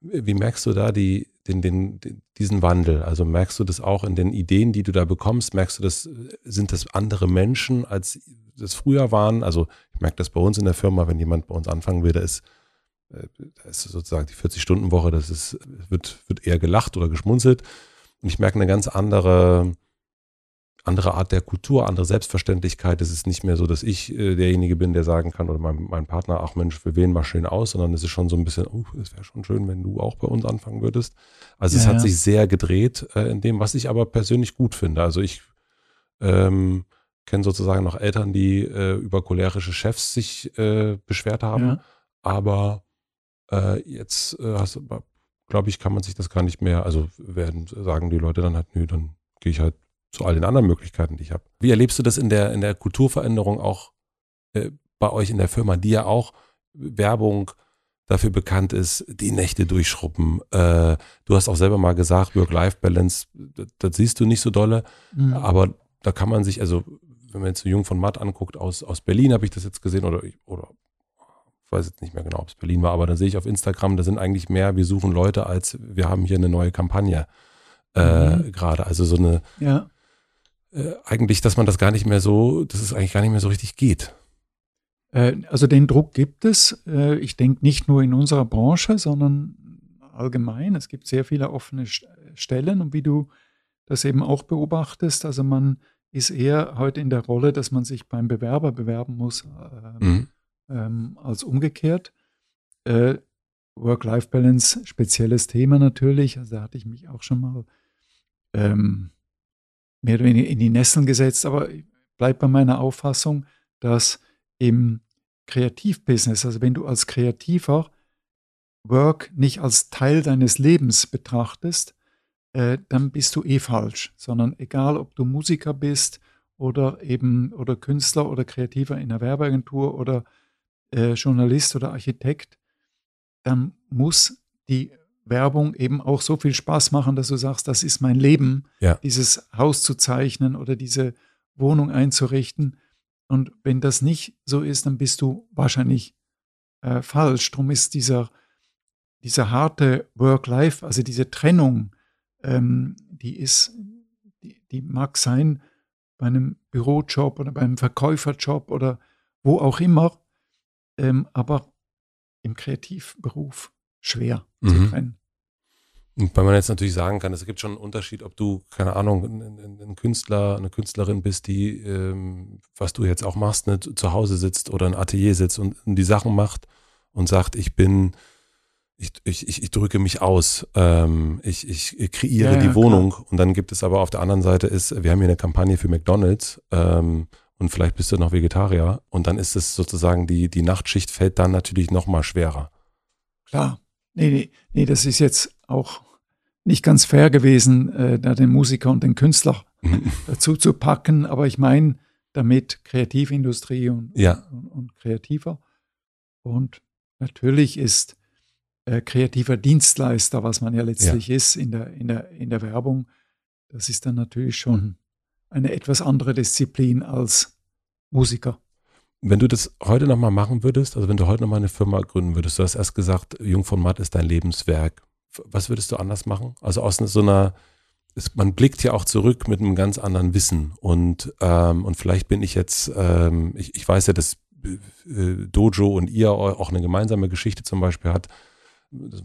Wie merkst du da die, den, den, diesen Wandel? Also merkst du das auch in den Ideen, die du da bekommst? Merkst du das, sind das andere Menschen, als das früher waren? Also ich merke das bei uns in der Firma, wenn jemand bei uns anfangen will, da ist ist sozusagen die 40-Stunden-Woche, das ist, wird, wird eher gelacht oder geschmunzelt. Und ich merke eine ganz andere, andere Art der Kultur, andere Selbstverständlichkeit. Es ist nicht mehr so, dass ich äh, derjenige bin, der sagen kann, oder mein, mein Partner, ach Mensch, wir wählen mal schön aus, sondern es ist schon so ein bisschen, oh, es wäre schon schön, wenn du auch bei uns anfangen würdest. Also es Ja, hat ja. sich sehr gedreht äh, in dem, was ich aber persönlich gut finde. Also ich ähm, kenne sozusagen noch Eltern, die äh, über cholerische Chefs sich äh, beschwert haben. ja. Aber äh, jetzt äh, hast du, glaube ich, kann man sich das gar nicht mehr, also werden sagen die Leute dann halt, nö, dann gehe ich halt zu all den anderen Möglichkeiten, die ich habe. Wie erlebst du das in der, in der Kulturveränderung auch äh, bei euch in der Firma, die ja auch Werbung dafür bekannt ist, die Nächte durchschrubben. Äh, du hast auch selber mal gesagt, Work-Life-Balance, das, das siehst du nicht so dolle, Mhm. aber da kann man sich, also wenn man jetzt so Jung von Matt anguckt, aus, aus Berlin habe ich das jetzt gesehen oder, oder ich weiß jetzt nicht mehr genau, ob es Berlin war, aber da sehe ich auf Instagram, da sind eigentlich mehr, wir suchen Leute, als wir haben hier eine neue Kampagne äh, Mhm. gerade. Also so eine, ja. äh, eigentlich, dass man das gar nicht mehr so, dass es eigentlich gar nicht mehr so richtig geht. Äh, Also den Druck gibt es. Äh, Ich denke nicht nur in unserer Branche, sondern allgemein. Es gibt sehr viele offene St- Stellen und wie du das eben auch beobachtest, also man ist eher heute in der Rolle, dass man sich beim Bewerber bewerben muss, äh, Mhm. Ähm, als umgekehrt. Äh, Work-Life-Balance, spezielles Thema natürlich. Also da hatte ich mich auch schon mal ähm, mehr oder weniger in die Nesseln gesetzt, aber ich bleibe bei meiner Auffassung, dass im Kreativbusiness, also wenn du als Kreativer Work nicht als Teil deines Lebens betrachtest, äh, dann bist du eh falsch, sondern egal, ob du Musiker bist oder eben oder Künstler oder Kreativer in einer Werbeagentur oder äh, Journalist oder Architekt, dann muss die Werbung eben auch so viel Spaß machen, dass du sagst, das ist mein Leben, Ja. dieses Haus zu zeichnen oder diese Wohnung einzurichten. Und wenn das nicht so ist, dann bist du wahrscheinlich äh, falsch. Darum ist dieser, dieser harte Work-Life, also diese Trennung, ähm, die ist, die, die mag sein bei einem Bürojob oder beim Verkäuferjob oder wo auch immer, ähm, aber im Kreativberuf schwer mhm. zu trennen. Weil man jetzt natürlich sagen kann, es gibt schon einen Unterschied, ob du, keine Ahnung, ein, ein Künstler, eine Künstlerin bist, die, ähm, was du jetzt auch machst, ne, zu Hause sitzt oder ein Atelier sitzt und, und die Sachen macht und sagt, ich bin, ich, ich, ich, ich drücke mich aus, ähm, ich, ich kreiere ja, die ja, Wohnung. Klar. Und dann gibt es aber auf der anderen Seite ist, wir haben hier eine Kampagne für McDonalds ähm, und vielleicht bist du noch Vegetarier und dann ist es sozusagen, die, die Nachtschicht fällt dann natürlich noch mal schwerer. Klar. Nee, nee, nee, das ist jetzt auch nicht ganz fair gewesen, äh, da den Musiker und den Künstler [laughs] dazu zu packen. Aber ich meine damit Kreativindustrie und, ja. und, und, Kreativer. Und natürlich ist äh, kreativer Dienstleister, was man ja letztlich ja. ist in der, in, der, in der Werbung, das ist dann natürlich schon eine etwas andere Disziplin als Musiker. Wenn du das heute nochmal machen würdest, also wenn du heute nochmal eine Firma gründen würdest, du hast erst gesagt, Jung von Matt ist dein Lebenswerk was würdest du anders machen? Also aus so einer, man blickt ja auch zurück mit einem ganz anderen Wissen und, ähm, und vielleicht bin ich jetzt, ähm, ich, ich weiß ja, dass äh, Dojo und ihr auch eine gemeinsame Geschichte zum Beispiel hat,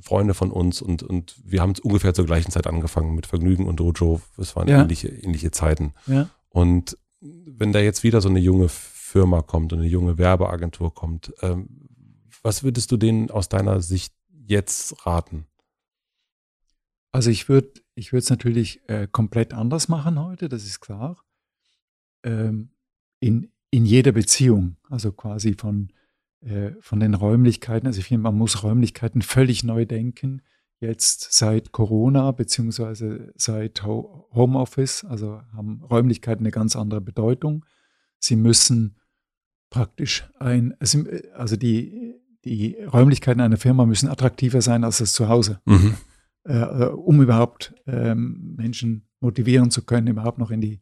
Freunde von uns und, und wir haben ungefähr zur gleichen Zeit angefangen mit Vergnügen und Dojo. Es waren ja. ähnliche, ähnliche Zeiten. Ja. Und wenn da jetzt wieder so eine junge Firma kommt und eine junge Werbeagentur kommt, ähm, was würdest du denen aus deiner Sicht jetzt raten? Also ich würde ich es natürlich äh, komplett anders machen heute, das ist klar. Ähm, in, in jeder Beziehung, also quasi von, äh, von den Räumlichkeiten. Also ich finde, man muss Räumlichkeiten völlig neu denken. Jetzt seit Corona beziehungsweise seit Ho Homeoffice, also haben Räumlichkeiten eine ganz andere Bedeutung. Sie müssen praktisch ein, also die, die Räumlichkeiten einer Firma müssen attraktiver sein als das Zuhause. Mhm. Äh, äh, um überhaupt ähm, Menschen motivieren zu können, überhaupt noch in die,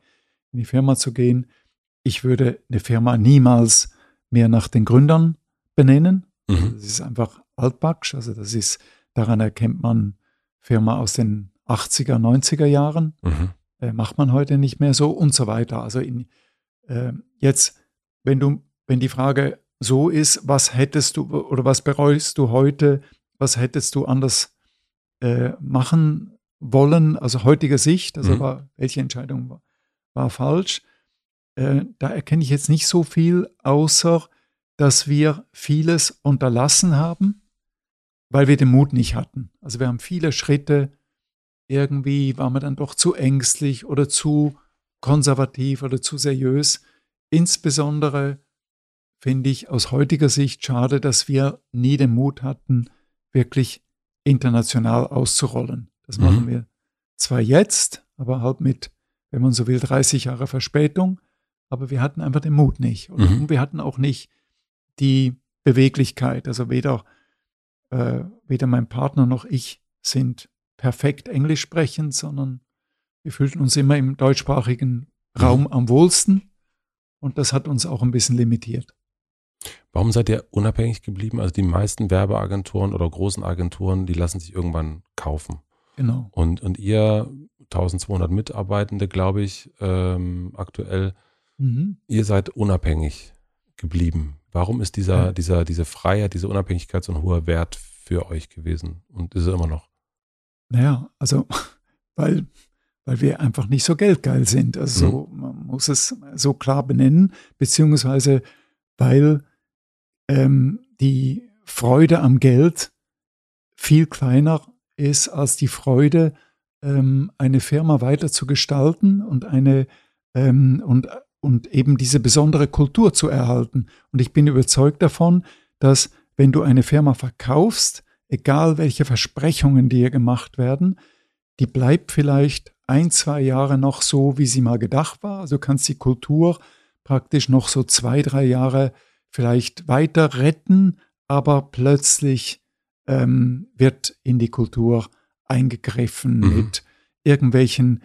in die Firma zu gehen. Ich würde eine Firma niemals mehr nach den Gründern benennen. Mhm. Also das ist einfach altbacksch. Also das ist, daran erkennt man Firma aus den 80er, 90er Jahren. Mhm. Äh, macht man heute nicht mehr so und so weiter. Also in, äh, jetzt, wenn du, wenn die Frage so ist, was hättest du oder was bereust du heute, was hättest du anders äh, machen wollen, also heutiger Sicht, also mhm. war, welche Entscheidung war, war falsch. Äh, da erkenne ich jetzt nicht so viel, außer dass wir vieles unterlassen haben, weil wir den Mut nicht hatten. Also wir haben viele Schritte, irgendwie waren wir dann doch zu ängstlich oder zu konservativ oder zu seriös. Insbesondere finde ich aus heutiger Sicht schade, dass wir nie den Mut hatten, wirklich international auszurollen. Das mhm. machen wir zwar jetzt, aber halt mit, wenn man so will, 30 Jahre Verspätung. Aber wir hatten einfach den Mut nicht. Und mhm. wir hatten auch nicht die Beweglichkeit. Also weder, äh, weder mein Partner noch ich sind perfekt Englisch sprechend, sondern wir fühlten uns immer im deutschsprachigen mhm. Raum am wohlsten. Und das hat uns auch ein bisschen limitiert. Warum seid ihr unabhängig geblieben? Also die meisten Werbeagenturen oder großen Agenturen, die lassen sich irgendwann kaufen. Genau. Und, und ihr, 1200 Mitarbeitende, glaube ich, ähm, aktuell, mhm. ihr seid unabhängig geblieben. Warum ist dieser, ja. dieser, diese Freiheit, diese Unabhängigkeit so ein hoher Wert für euch gewesen und ist es immer noch? Naja, also, [laughs] weil, weil wir einfach nicht so geldgeil sind. Also, mhm. man muss es so klar benennen, beziehungsweise weil ähm, die Freude am Geld viel kleiner ist als die Freude, ähm, eine Firma weiter zu gestalten und eine ähm, und, und eben diese besondere Kultur zu erhalten. Und ich bin überzeugt davon, dass wenn du eine Firma verkaufst, egal welche Versprechungen dir gemacht werden, die bleibt vielleicht ein, zwei Jahre noch so, wie sie mal gedacht war. Also du kannst die Kultur praktisch noch so zwei, drei Jahre vielleicht weiter retten, aber plötzlich ähm, wird in die Kultur eingegriffen mhm. mit irgendwelchen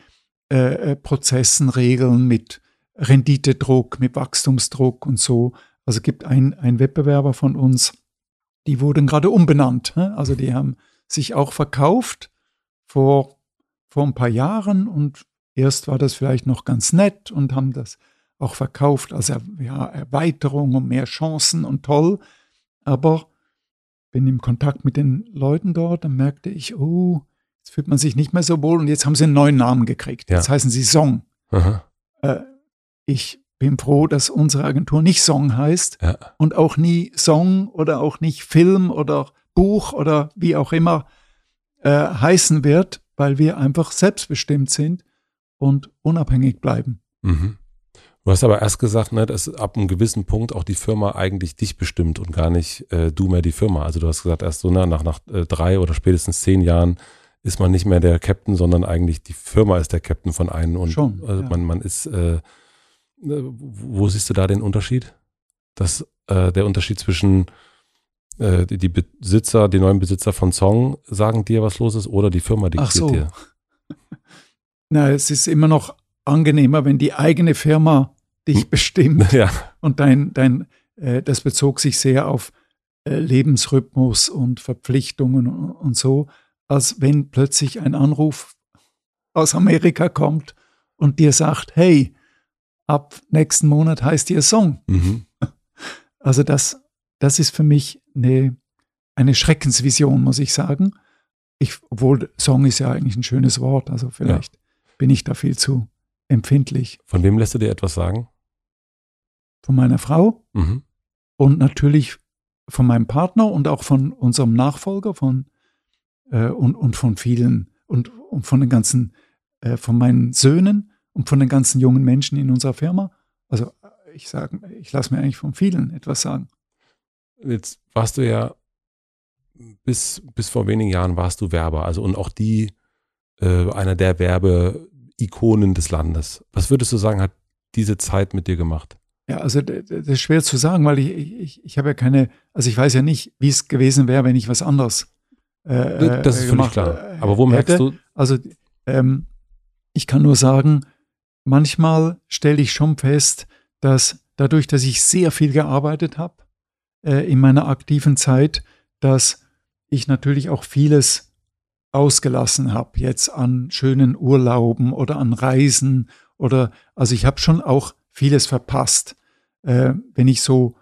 äh, äh, Prozessen, Regeln, mit Renditedruck, mit Wachstumsdruck und so. Also gibt ein, ein Wettbewerber von uns, die wurden gerade umbenannt. Ne? Also die haben sich auch verkauft vor, vor ein paar Jahren und erst war das vielleicht noch ganz nett und haben das auch verkauft als ja, Erweiterung und mehr Chancen und toll. Aber bin im Kontakt mit den Leuten dort, dann merkte ich, oh, jetzt fühlt man sich nicht mehr so wohl und jetzt haben sie einen neuen Namen gekriegt. Ja. Jetzt heißen sie Song. Äh, ich bin froh, dass unsere Agentur nicht Song heißt ja. und auch nie Song oder auch nicht Film oder Buch oder wie auch immer äh, heißen wird, weil wir einfach selbstbestimmt sind und unabhängig bleiben. Mhm. Du hast aber erst gesagt, ne, dass ab einem gewissen Punkt auch die Firma eigentlich dich bestimmt und gar nicht äh, du mehr die Firma. Also du hast gesagt, erst so ne, nach, nach äh, drei oder spätestens zehn Jahren ist man nicht mehr der Captain, sondern eigentlich die Firma ist der Captain von einem. Und Schon, also ja. man, man ist, äh, wo siehst du da den Unterschied? Das, äh, der Unterschied zwischen äh, die, die, Besitzer, die neuen Besitzer von Song sagen dir, was los ist, oder die Firma diktiert Ach so. dir? [laughs] Na, es ist immer noch angenehmer, wenn die eigene Firma dich hm. bestimmt. [laughs] Ja. Und dein, dein, äh, das bezog sich sehr auf äh, Lebensrhythmus und Verpflichtungen und, so, als wenn plötzlich ein Anruf aus Amerika kommt und dir sagt, hey, ab nächsten Monat heißt ihr Song. Mhm. [laughs] Also das, das ist für mich eine, eine Schreckensvision, muss ich sagen. Ich, obwohl Song ist ja eigentlich ein schönes Wort, also vielleicht ja. bin ich da viel zu empfindlich. Von wem lässt du dir etwas sagen? Von meiner Frau mhm. und natürlich von meinem Partner und auch von unserem Nachfolger von, äh, und, und von vielen und, und von den ganzen, äh, von meinen Söhnen und von den ganzen jungen Menschen in unserer Firma. Also ich sage, ich lasse mir eigentlich von vielen etwas sagen. Jetzt warst du ja bis, bis vor wenigen Jahren warst du Werber, also und auch die äh, einer der Werbe Ikonen des Landes. Was würdest du sagen, hat diese Zeit mit dir gemacht? Ja, also das ist schwer zu sagen, weil ich, ich, ich habe ja keine, also ich weiß ja nicht, wie es gewesen wäre, wenn ich was anderes äh, Das ist völlig klar. Aber wo merkst du? Also ähm, ich kann nur sagen, manchmal stelle ich schon fest, dass dadurch, dass ich sehr viel gearbeitet habe äh, in meiner aktiven Zeit, dass ich natürlich auch vieles ausgelassen habe, jetzt an schönen Urlauben oder an Reisen oder, also ich habe schon auch vieles verpasst. Äh, wenn ich so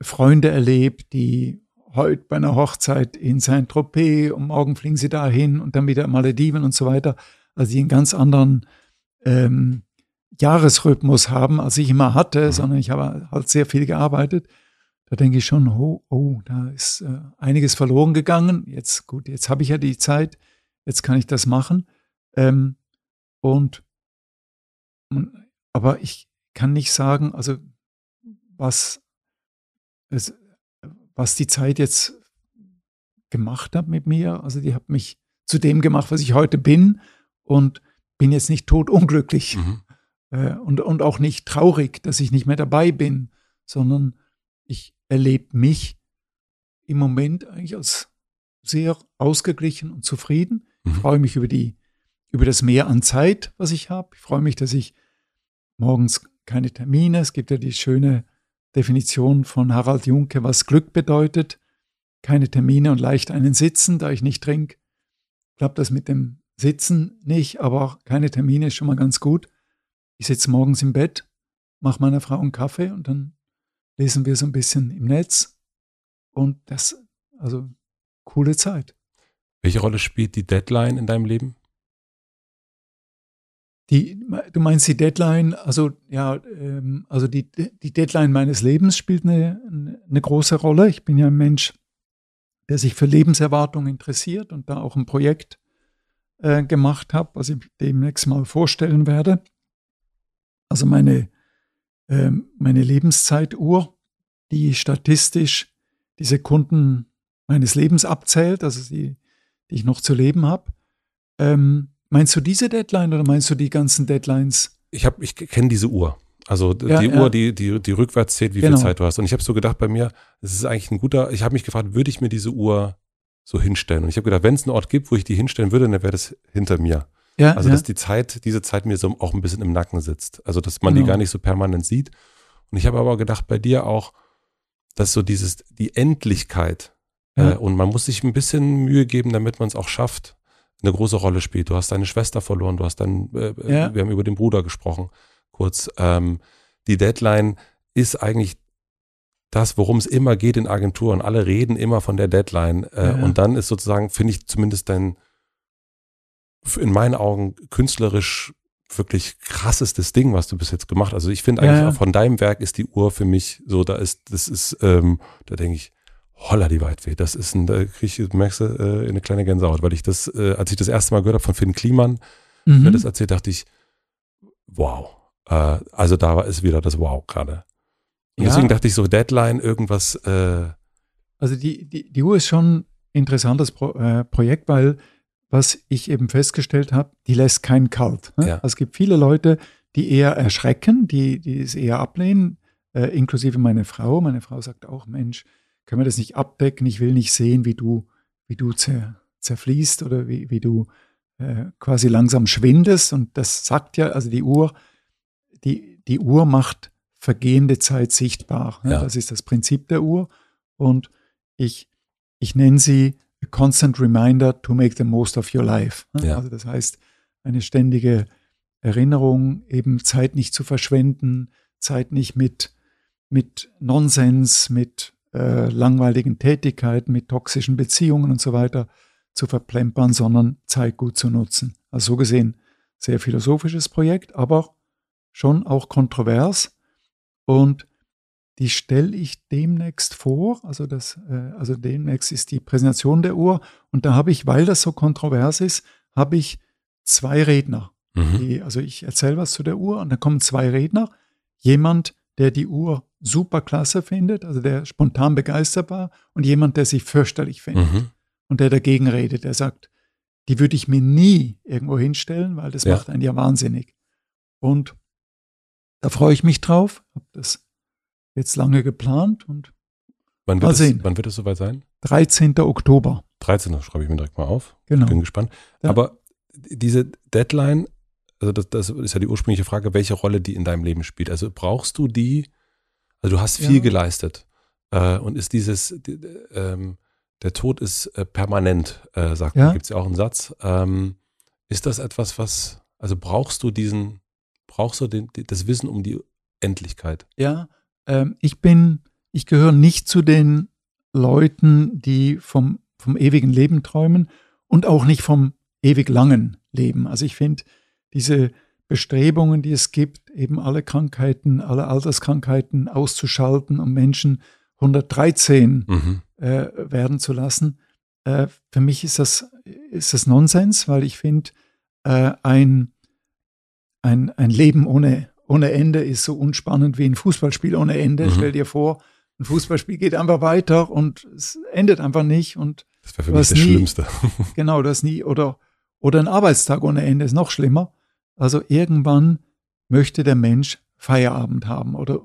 Freunde erlebe, die heute bei einer Hochzeit in Saint-Tropez und morgen fliegen sie dahin und dann wieder Malediven und so weiter, also die einen ganz anderen ähm, Jahresrhythmus haben, als ich immer hatte, mhm. sondern ich habe halt sehr viel gearbeitet. Da denke ich schon, oh, oh da ist äh, einiges verloren gegangen. Jetzt, gut, jetzt habe ich ja die Zeit, jetzt kann ich das machen. Ähm, und, aber ich kann nicht sagen, also was, es, was die Zeit jetzt gemacht hat mit mir. Also die hat mich zu dem gemacht, was ich heute bin und bin jetzt nicht totunglücklich mhm. Äh, und, und auch nicht traurig, dass ich nicht mehr dabei bin, sondern ich erlebe mich im Moment eigentlich als sehr ausgeglichen und zufrieden. Ich mhm. freue mich über die, über das Mehr an Zeit, was ich habe. Ich freue mich, dass ich morgens keine Termine. Es gibt ja die schöne Definition von Harald Junke, was Glück bedeutet. Keine Termine und leicht einen Sitzen, da ich nicht trinke. Klappt das mit dem Sitzen nicht, aber auch keine Termine ist schon mal ganz gut. Ich sitze morgens im Bett, mache meiner Frau einen Kaffee und dann lesen wir so ein bisschen im Netz. Und das, also coole Zeit. Welche Rolle spielt die Deadline in deinem Leben? Die, du meinst die Deadline, also ja, ähm, also die, die Deadline meines Lebens spielt eine, eine große Rolle. Ich bin ja ein Mensch, der sich für Lebenserwartung interessiert und da auch ein Projekt äh, gemacht habe, was ich demnächst mal vorstellen werde. Also meine ähm, meine Lebenszeituhr, die statistisch die Sekunden meines Lebens abzählt, also die, die ich noch zu leben habe. Ähm, meinst du diese Deadline oder meinst du die ganzen Deadlines? Ich, hab, ich kenne diese Uhr. Also ja, die ja. Uhr, die, die, die rückwärts zählt, wie genau. viel Zeit du hast. Und ich habe so gedacht bei mir, es ist eigentlich ein guter, ich habe mich gefragt, würde ich mir diese Uhr so hinstellen? Und ich habe gedacht, wenn es einen Ort gibt, wo ich die hinstellen würde, dann wäre das hinter mir. Ja, also, dass die Zeit, diese Zeit mir so auch ein bisschen im Nacken sitzt. Also, dass man genau. die gar nicht so permanent sieht. Und ich habe aber gedacht, bei dir auch, dass so dieses, die Endlichkeit Ja. Äh, und man muss sich ein bisschen Mühe geben, damit man es auch schafft, eine große Rolle spielt. Du hast deine Schwester verloren, du hast deinen, äh, äh, ja. wir haben über den Bruder gesprochen, kurz. Ähm, die Deadline ist eigentlich das, worum es immer geht in Agenturen. Alle reden immer von der Deadline. Äh, ja. Und dann ist sozusagen, finde ich zumindest dein, in meinen Augen, künstlerisch wirklich krassestes Ding, was du bis jetzt gemacht hast. Also ich finde eigentlich ja. von deinem Werk ist die Uhr für mich so, da ist, das ist, ähm, da denke ich, holla die Weitweh, das ist ein, da krieg ich, merkst du, äh, eine kleine Gänsehaut, weil ich das, äh, als ich das erste Mal gehört habe von Finn Kliman, mhm. der das erzählt, dachte ich, wow. Äh, also da ist wieder das Wow gerade. Und ja. deswegen dachte ich so, Deadline, irgendwas. Äh also die, die, die Uhr ist schon ein interessantes Pro, äh, Projekt, weil was ich eben festgestellt habe, die lässt keinen kalt. Ne? Ja. Also es gibt viele Leute, die eher erschrecken, die, die es eher ablehnen, äh, inklusive meine Frau. Meine Frau sagt auch, Mensch, können wir das nicht abdecken? Ich will nicht sehen, wie du, wie du zer, zerfließt oder wie, wie du äh, quasi langsam schwindest. Und das sagt ja, also die Uhr, die, die Uhr macht vergehende Zeit sichtbar. Ne? Ja. Das ist das Prinzip der Uhr. Und ich, ich nenne sie a constant reminder to make the most of your life. Ne? Ja. Also das heißt, eine ständige Erinnerung, eben Zeit nicht zu verschwenden, Zeit nicht mit, mit Nonsens, mit äh, langweiligen Tätigkeiten, mit toxischen Beziehungen und so weiter zu verplempern, sondern Zeit gut zu nutzen. Also so gesehen sehr philosophisches Projekt, aber schon auch kontrovers. Und die stelle ich demnächst vor. Also, das, äh, also demnächst ist die Präsentation der Uhr. Und da habe ich, weil das so kontrovers ist, habe ich zwei Redner. Mhm. Die, also ich erzähle was zu der Uhr und dann kommen zwei Redner. Jemand, der die Uhr super klasse findet, also der spontan begeistert war, und jemand, der sie fürchterlich findet mhm. und der dagegen redet, der sagt, die würde ich mir nie irgendwo hinstellen, weil das ja. macht einen ja wahnsinnig. Und da freue ich mich drauf, habe das jetzt lange geplant und wann wird, mal sehen. Es, wann wird es soweit sein? 13. Oktober. 13. schreibe ich mir direkt mal auf. Genau. Bin gespannt. Ja. Aber diese Deadline, also das, das, ist ja die ursprüngliche Frage, welche Rolle die in deinem Leben spielt. Also brauchst du die, also du hast viel ja. geleistet äh, und ist dieses, die, ähm, der Tod ist äh, permanent, äh, sagt ja. man, gibt es ja auch einen Satz. Ähm, ist das etwas, was, also brauchst du diesen, brauchst du den, das Wissen um die Endlichkeit? Ja, ähm, ich bin, ich gehöre nicht zu den Leuten, die vom, vom ewigen Leben träumen und auch nicht vom ewig langen Leben. Also ich finde diese Bestrebungen, die es gibt, eben alle Krankheiten, alle Alterskrankheiten auszuschalten, um Menschen 113 mhm. äh, werden zu lassen. Äh, für mich ist das, ist das Nonsens, weil ich finde, äh, ein, ein, ein Leben ohne, ohne Ende ist so unspannend wie ein Fußballspiel ohne Ende. Mhm. Stell dir vor, ein Fußballspiel geht einfach weiter und es endet einfach nicht. Und das wäre für mich das nie, Schlimmste. [laughs] genau, das nie. Oder, oder ein Arbeitstag ohne Ende ist noch schlimmer. Also irgendwann möchte der Mensch Feierabend haben oder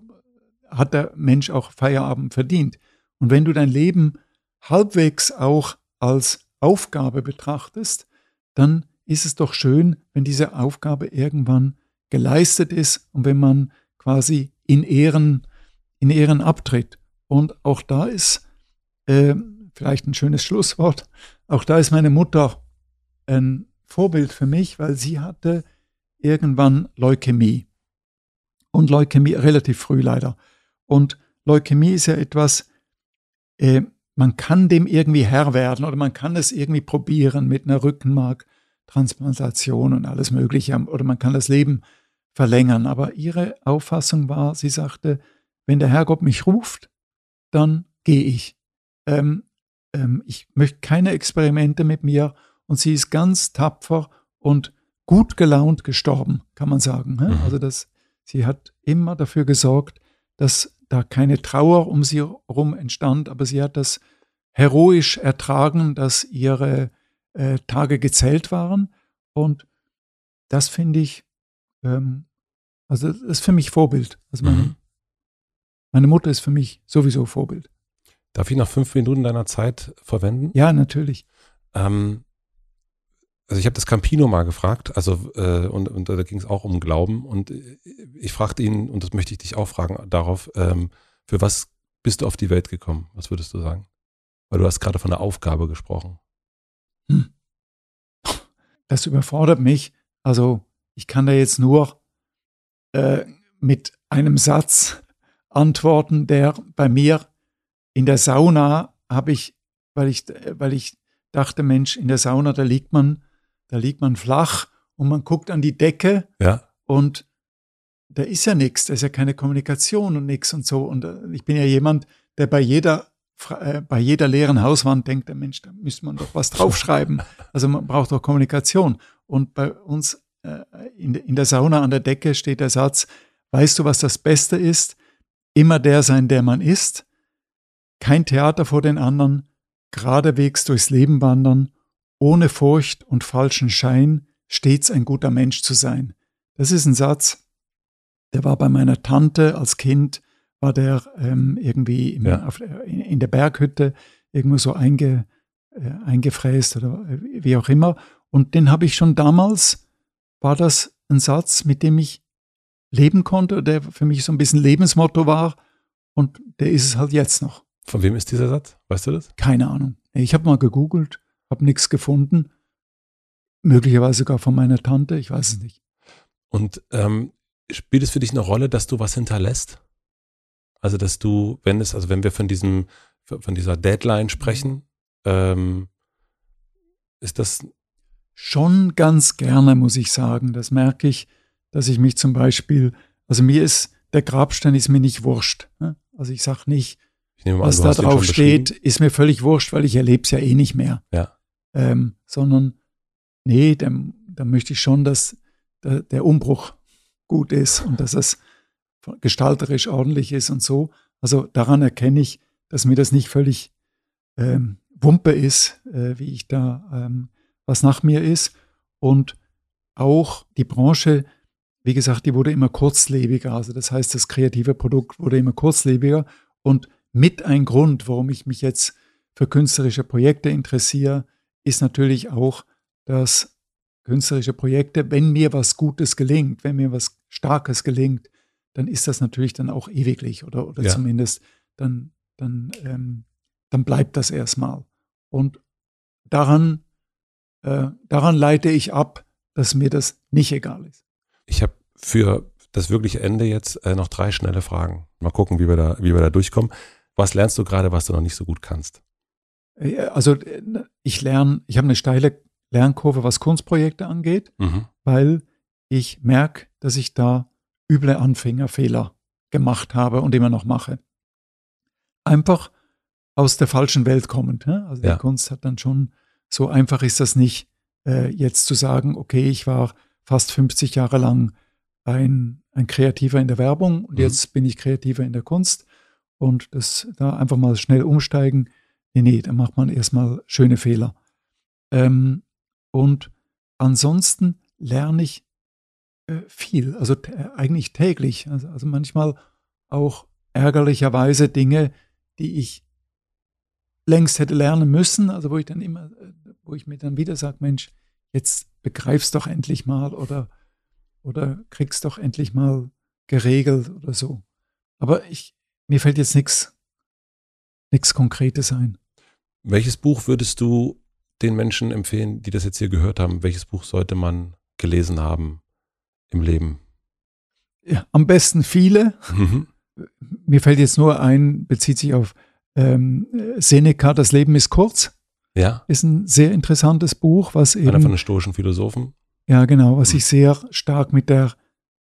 hat der Mensch auch Feierabend verdient. Und wenn du dein Leben halbwegs auch als Aufgabe betrachtest, dann ist es doch schön, wenn diese Aufgabe irgendwann geleistet ist und wenn man quasi in Ehren, in Ehren abtritt. Und auch da ist äh, vielleicht ein schönes Schlusswort. Auch da ist meine Mutter ein Vorbild für mich, weil sie hatte irgendwann Leukämie. Und Leukämie relativ früh leider. Und Leukämie ist ja etwas, äh, man kann dem irgendwie Herr werden oder man kann es irgendwie probieren mit einer Rückenmarktransplantation und alles Mögliche oder man kann das Leben verlängern. Aber ihre Auffassung war, sie sagte, wenn der Herrgott mich ruft, dann gehe ich. Ähm, ähm, ich möchte keine Experimente mit mir und sie ist ganz tapfer und gut gelaunt gestorben, kann man sagen. Ne? Mhm. Also das, sie hat immer dafür gesorgt, dass da keine Trauer um sie herum entstand, aber sie hat das heroisch ertragen, dass ihre äh, Tage gezählt waren. Und das finde ich, ähm, also das ist für mich Vorbild. Also meine, mhm. meine Mutter ist für mich sowieso Vorbild. Darf ich noch fünf Minuten deiner Zeit verwenden? Ja, natürlich. Ähm, also ich habe das Campino mal gefragt, also äh, und, und da ging es auch um Glauben und äh, ich fragte ihn, und das möchte ich dich auch fragen, darauf, ähm, für was bist du auf die Welt gekommen? Was würdest du sagen? Weil du hast gerade von der Aufgabe gesprochen. Hm. Das überfordert mich. Also ich kann da jetzt nur äh, mit einem Satz antworten, der bei mir in der Sauna habe ich, weil ich, weil ich dachte, Mensch, in der Sauna, da liegt man, da liegt man flach und man guckt an die Decke ja. und da ist ja nichts, da ist ja keine Kommunikation und nichts und so. Und äh, ich bin ja jemand, der bei jeder, äh, bei jeder leeren Hauswand denkt, der Mensch, da müsste man doch was [laughs] draufschreiben. Also man braucht doch Kommunikation. Und bei uns in, in der Sauna an der Decke steht der Satz, weißt du, was das Beste ist? Immer der sein, der man ist. Kein Theater vor den anderen, geradewegs durchs Leben wandern, ohne Furcht und falschen Schein, stets ein guter Mensch zu sein. Das ist ein Satz, der war bei meiner Tante als Kind, war der ähm, irgendwie im, Ja. auf, in, in der Berghütte irgendwo so einge, äh, eingefräst oder äh, wie auch immer. Und den habe ich schon damals, war das ein Satz, mit dem ich leben konnte, der für mich so ein bisschen Lebensmotto war. Und der ist es halt jetzt noch. Von wem ist dieser Satz? Weißt du das? Keine Ahnung. Ich habe mal gegoogelt, habe nichts gefunden. Möglicherweise sogar von meiner Tante, ich weiß es nicht. Und ähm, spielt es für dich eine Rolle, dass du was hinterlässt? Also, dass du, wenn es, also wenn wir von diesem, von dieser Deadline sprechen, ähm, ist das, Schon ganz gerne, muss ich sagen. Das merke ich, dass ich mich zum Beispiel, also mir ist, der Grabstein ist mir nicht wurscht. ne? Also ich sage nicht, ich was an, da drauf steht, ist mir völlig wurscht, weil ich erlebe es ja eh nicht mehr. Ja. Ähm, sondern, nee, da, da möchte ich schon, dass der, der Umbruch gut ist und dass es gestalterisch ordentlich ist und so. Also daran erkenne ich, dass mir das nicht völlig ähm, Wumpe ist, äh, wie ich da, ähm, was nach mir ist. Und auch die Branche, wie gesagt, die wurde immer kurzlebiger. Also das heißt, das kreative Produkt wurde immer kurzlebiger. Und mit ein Grund, warum ich mich jetzt für künstlerische Projekte interessiere, ist natürlich auch, dass künstlerische Projekte, wenn mir was Gutes gelingt, wenn mir was Starkes gelingt, dann ist das natürlich dann auch ewiglich oder, oder Ja. zumindest dann, dann, ähm, dann bleibt das erstmal. Und daran, äh, daran leite ich ab, dass mir das nicht egal ist. Ich habe für das wirkliche Ende jetzt äh, noch drei schnelle Fragen. Mal gucken, wie wir da, wie wir da durchkommen. Was lernst du gerade, was du noch nicht so gut kannst? Äh, Also äh, ich lerne, ich habe eine steile Lernkurve, was Kunstprojekte angeht, Mhm. weil ich merke, dass ich da üble Anfängerfehler gemacht habe und immer noch mache. Einfach aus der falschen Welt kommend. ne? Also Ja. die Kunst hat dann schon, so einfach ist das nicht, äh, jetzt zu sagen, okay, ich war fast 50 Jahre lang ein, ein Kreativer in der Werbung und Mhm. jetzt bin ich Kreativer in der Kunst und das da einfach mal schnell umsteigen. Nee, nee, da macht man erstmal schöne Fehler. Ähm, und ansonsten lerne ich äh, viel, also tä- eigentlich täglich. Also, also manchmal auch ärgerlicherweise Dinge, die ich längst hätte lernen müssen, also wo ich dann immer, äh, wo ich mir dann wieder sage, Mensch, jetzt begreifst doch endlich mal oder, oder kriegst doch endlich mal geregelt oder so. Aber ich, mir fällt jetzt nichts nichts Konkretes ein. Welches Buch würdest du den Menschen empfehlen, die das jetzt hier gehört haben? Welches Buch sollte man gelesen haben im Leben? Ja, am besten viele. Mhm. Mir fällt jetzt nur ein, bezieht sich auf ähm, Seneca, Das Leben ist kurz. Ja, Ist ein sehr interessantes Buch, was einer von eben, den stoischen Philosophen. ja genau, was Mhm. sich sehr stark mit der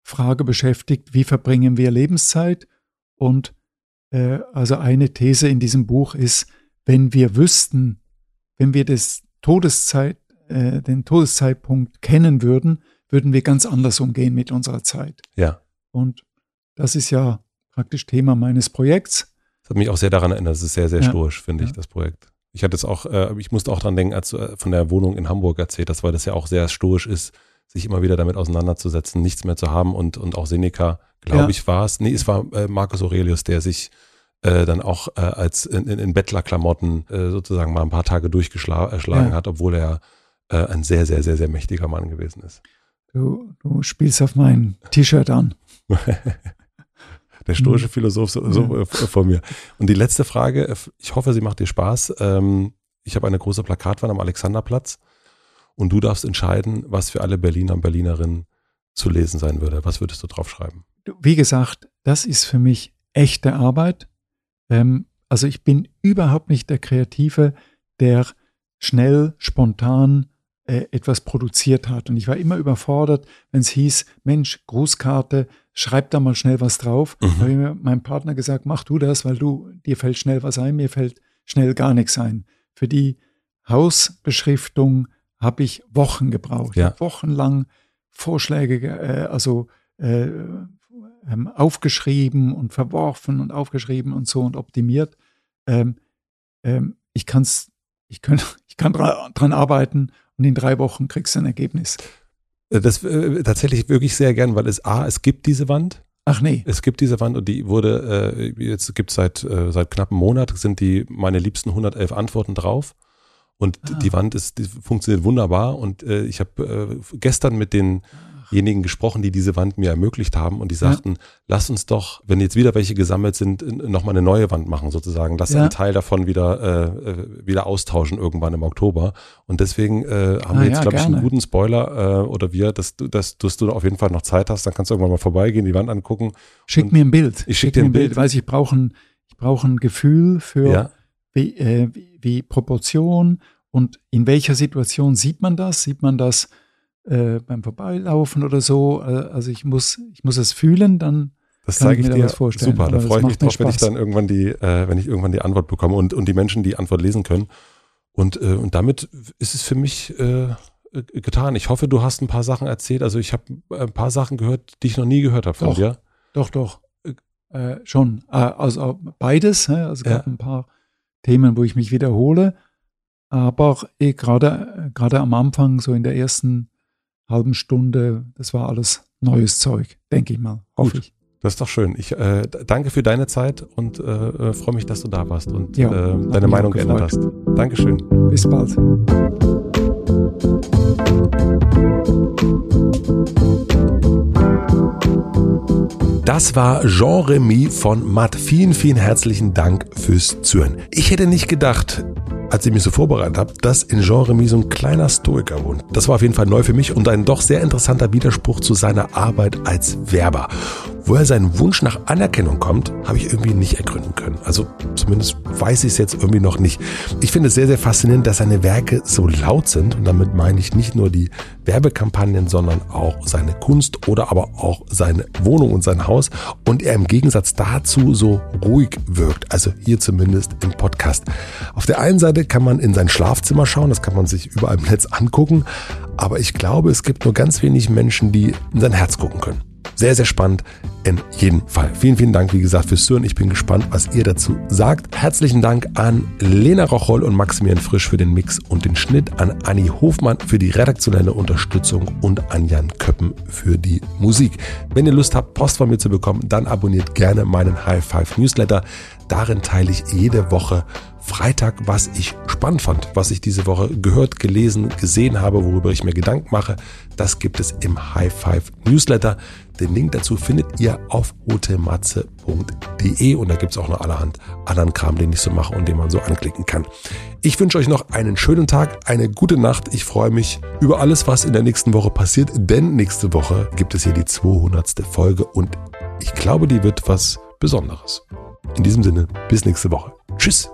Frage beschäftigt, wie verbringen wir Lebenszeit? Und äh, also eine These in diesem Buch ist, wenn wir wüssten, wenn wir das Todeszeit, äh, den Todeszeitpunkt kennen würden, würden wir ganz anders umgehen mit unserer Zeit. Ja. Und das ist ja praktisch Thema meines Projekts. Das hat mich auch sehr daran erinnert. Das ist sehr, sehr Ja. stoisch, finde ich, Ja. das Projekt. Ich hatte es auch, äh, ich musste auch dran denken, als du äh, von der Wohnung in Hamburg erzählt hast, weil das ja auch sehr stoisch ist, sich immer wieder damit auseinanderzusetzen, nichts mehr zu haben und, und auch Seneca, glaube Ja. ich, war es. Nee, es war äh, Marcus Aurelius, der sich äh, dann auch äh, als in, in, in Bettlerklamotten äh, sozusagen mal ein paar Tage durchgeschlagen Ja. hat, obwohl er äh, ein sehr, sehr, sehr, sehr mächtiger Mann gewesen ist. Du, du spielst auf mein T-Shirt an. [laughs] der stoische mhm. Philosoph so, so ja. vor mir. Und die letzte Frage, ich hoffe, sie macht dir Spaß. Ähm, ich habe eine große Plakatwand am Alexanderplatz und du darfst entscheiden, was für alle Berliner und Berlinerinnen zu lesen sein würde. Was würdest du draufschreiben? Wie gesagt, das ist für mich echte Arbeit. Ähm, also ich bin überhaupt nicht der Kreative, der schnell, spontan äh, etwas produziert hat. Und ich war immer überfordert, wenn es hieß, Mensch, Grußkarte, schreib da mal schnell was drauf. Mhm. Da habe ich mir meinem Partner gesagt, mach du das, weil du, dir fällt schnell was ein, mir fällt schnell gar nichts ein. Für die Hausbeschriftung habe ich Wochen gebraucht. Ja. Wochenlang Vorschläge, äh, also äh, ähm, aufgeschrieben und verworfen und aufgeschrieben und so und optimiert. Ähm, ähm, ich, kann's, ich, kann, [laughs] ich kann dran arbeiten und in drei Wochen kriegst du ein Ergebnis. Äh, das äh, tatsächlich wirklich sehr gern, weil es A, es gibt diese Wand. Ach nee. Es gibt diese Wand und die wurde, äh, jetzt gibt es seit, äh, seit knapp einem Monat, sind die meine liebsten 111 Antworten drauf. Und ah. die Wand ist, die funktioniert wunderbar. Und äh, ich habe äh, gestern mit den diejenigen gesprochen, die diese Wand mir ermöglicht haben und die sagten, ja. lass uns doch, wenn jetzt wieder welche gesammelt sind, nochmal eine neue Wand machen sozusagen. Lass ja. einen Teil davon wieder, äh, äh, wieder austauschen irgendwann im Oktober. Und deswegen äh, haben ah, wir jetzt, ja, glaube ich, einen guten Spoiler äh, oder wir, dass du, dass, dass du auf jeden Fall noch Zeit hast, dann kannst du irgendwann mal vorbeigehen, die Wand angucken. Schick mir ein Bild. Ich schick, schick dir ein Bild. Bild. Weiß ich brauche ein, ich brauche ein Gefühl für wie, äh, wie, wie Proportion und in welcher Situation sieht man das? Sieht man das äh, beim Vorbeilaufen oder so. Äh, also ich muss, ich muss es fühlen, dann das zeige ich, dir. Super, da freue ich mich drauf, wenn ich dann irgendwann die, äh, wenn ich irgendwann die Antwort bekomme und, und die Menschen die Antwort lesen können. Und, äh, und damit ist es für mich äh, getan. Ich hoffe, du hast ein paar Sachen erzählt. Also ich habe ein paar Sachen gehört, die ich noch nie gehört habe von doch, dir. Doch, doch. Äh, schon. also beides. Also ja. ein paar Themen, wo ich mich wiederhole. Aber eh, gerade, gerade am Anfang, so in der ersten halben Stunde, das war alles neues Zeug, denke ich mal, hoffe Gut. ich. Das ist doch schön. Ich äh, danke für deine Zeit und äh, äh freue mich, dass du da warst und ja, äh, deine Meinung geändert hast. Dankeschön. Bis bald. Das war Jean-Remy von Matt. Vielen, vielen herzlichen Dank fürs Zuhören. Ich hätte nicht gedacht, als ich mich so vorbereitet habe, dass in Jean Remy so ein kleiner Stoiker wohnt. Das war auf jeden Fall neu für mich und ein doch sehr interessanter Widerspruch zu seiner Arbeit als Werber. Woher sein Wunsch nach Anerkennung kommt, habe ich irgendwie nicht ergründen können. Also zumindest weiß ich es jetzt irgendwie noch nicht. Ich finde es sehr, sehr faszinierend, dass seine Werke so laut sind. Und damit meine ich nicht nur die Werbekampagnen, sondern auch seine Kunst oder aber auch seine Wohnung und sein Haus. Und er im Gegensatz dazu so ruhig wirkt. Also hier zumindest im Podcast. Auf der einen Seite kann man in sein Schlafzimmer schauen. Das kann man sich überall im Netz angucken. Aber ich glaube, es gibt nur ganz wenig Menschen, die in sein Herz gucken können. Sehr, sehr spannend in jedem Fall. Vielen, vielen Dank, wie gesagt, fürs Zuhören. Ich bin gespannt, was ihr dazu sagt. Herzlichen Dank an Lena Rocholl und Maximilian Frisch für den Mix und den Schnitt, an Anni Hofmann für die redaktionelle Unterstützung und an Jan Köppen für die Musik. Wenn ihr Lust habt, Post von mir zu bekommen, dann abonniert gerne meinen High Five Newsletter. Darin teile ich jede Woche Freitag, was ich spannend fand, was ich diese Woche gehört, gelesen, gesehen habe, worüber ich mir Gedanken mache. Das gibt es im High Five Newsletter. Den Link dazu findet ihr auf hotematze.de und da gibt es auch noch allerhand anderen Kram, den ich so mache und den man so anklicken kann. Ich wünsche euch noch einen schönen Tag, eine gute Nacht. Ich freue mich über alles, was in der nächsten Woche passiert, denn nächste Woche gibt es hier die 200. Folge und ich glaube, die wird was Besonderes. In diesem Sinne, bis nächste Woche. Tschüss.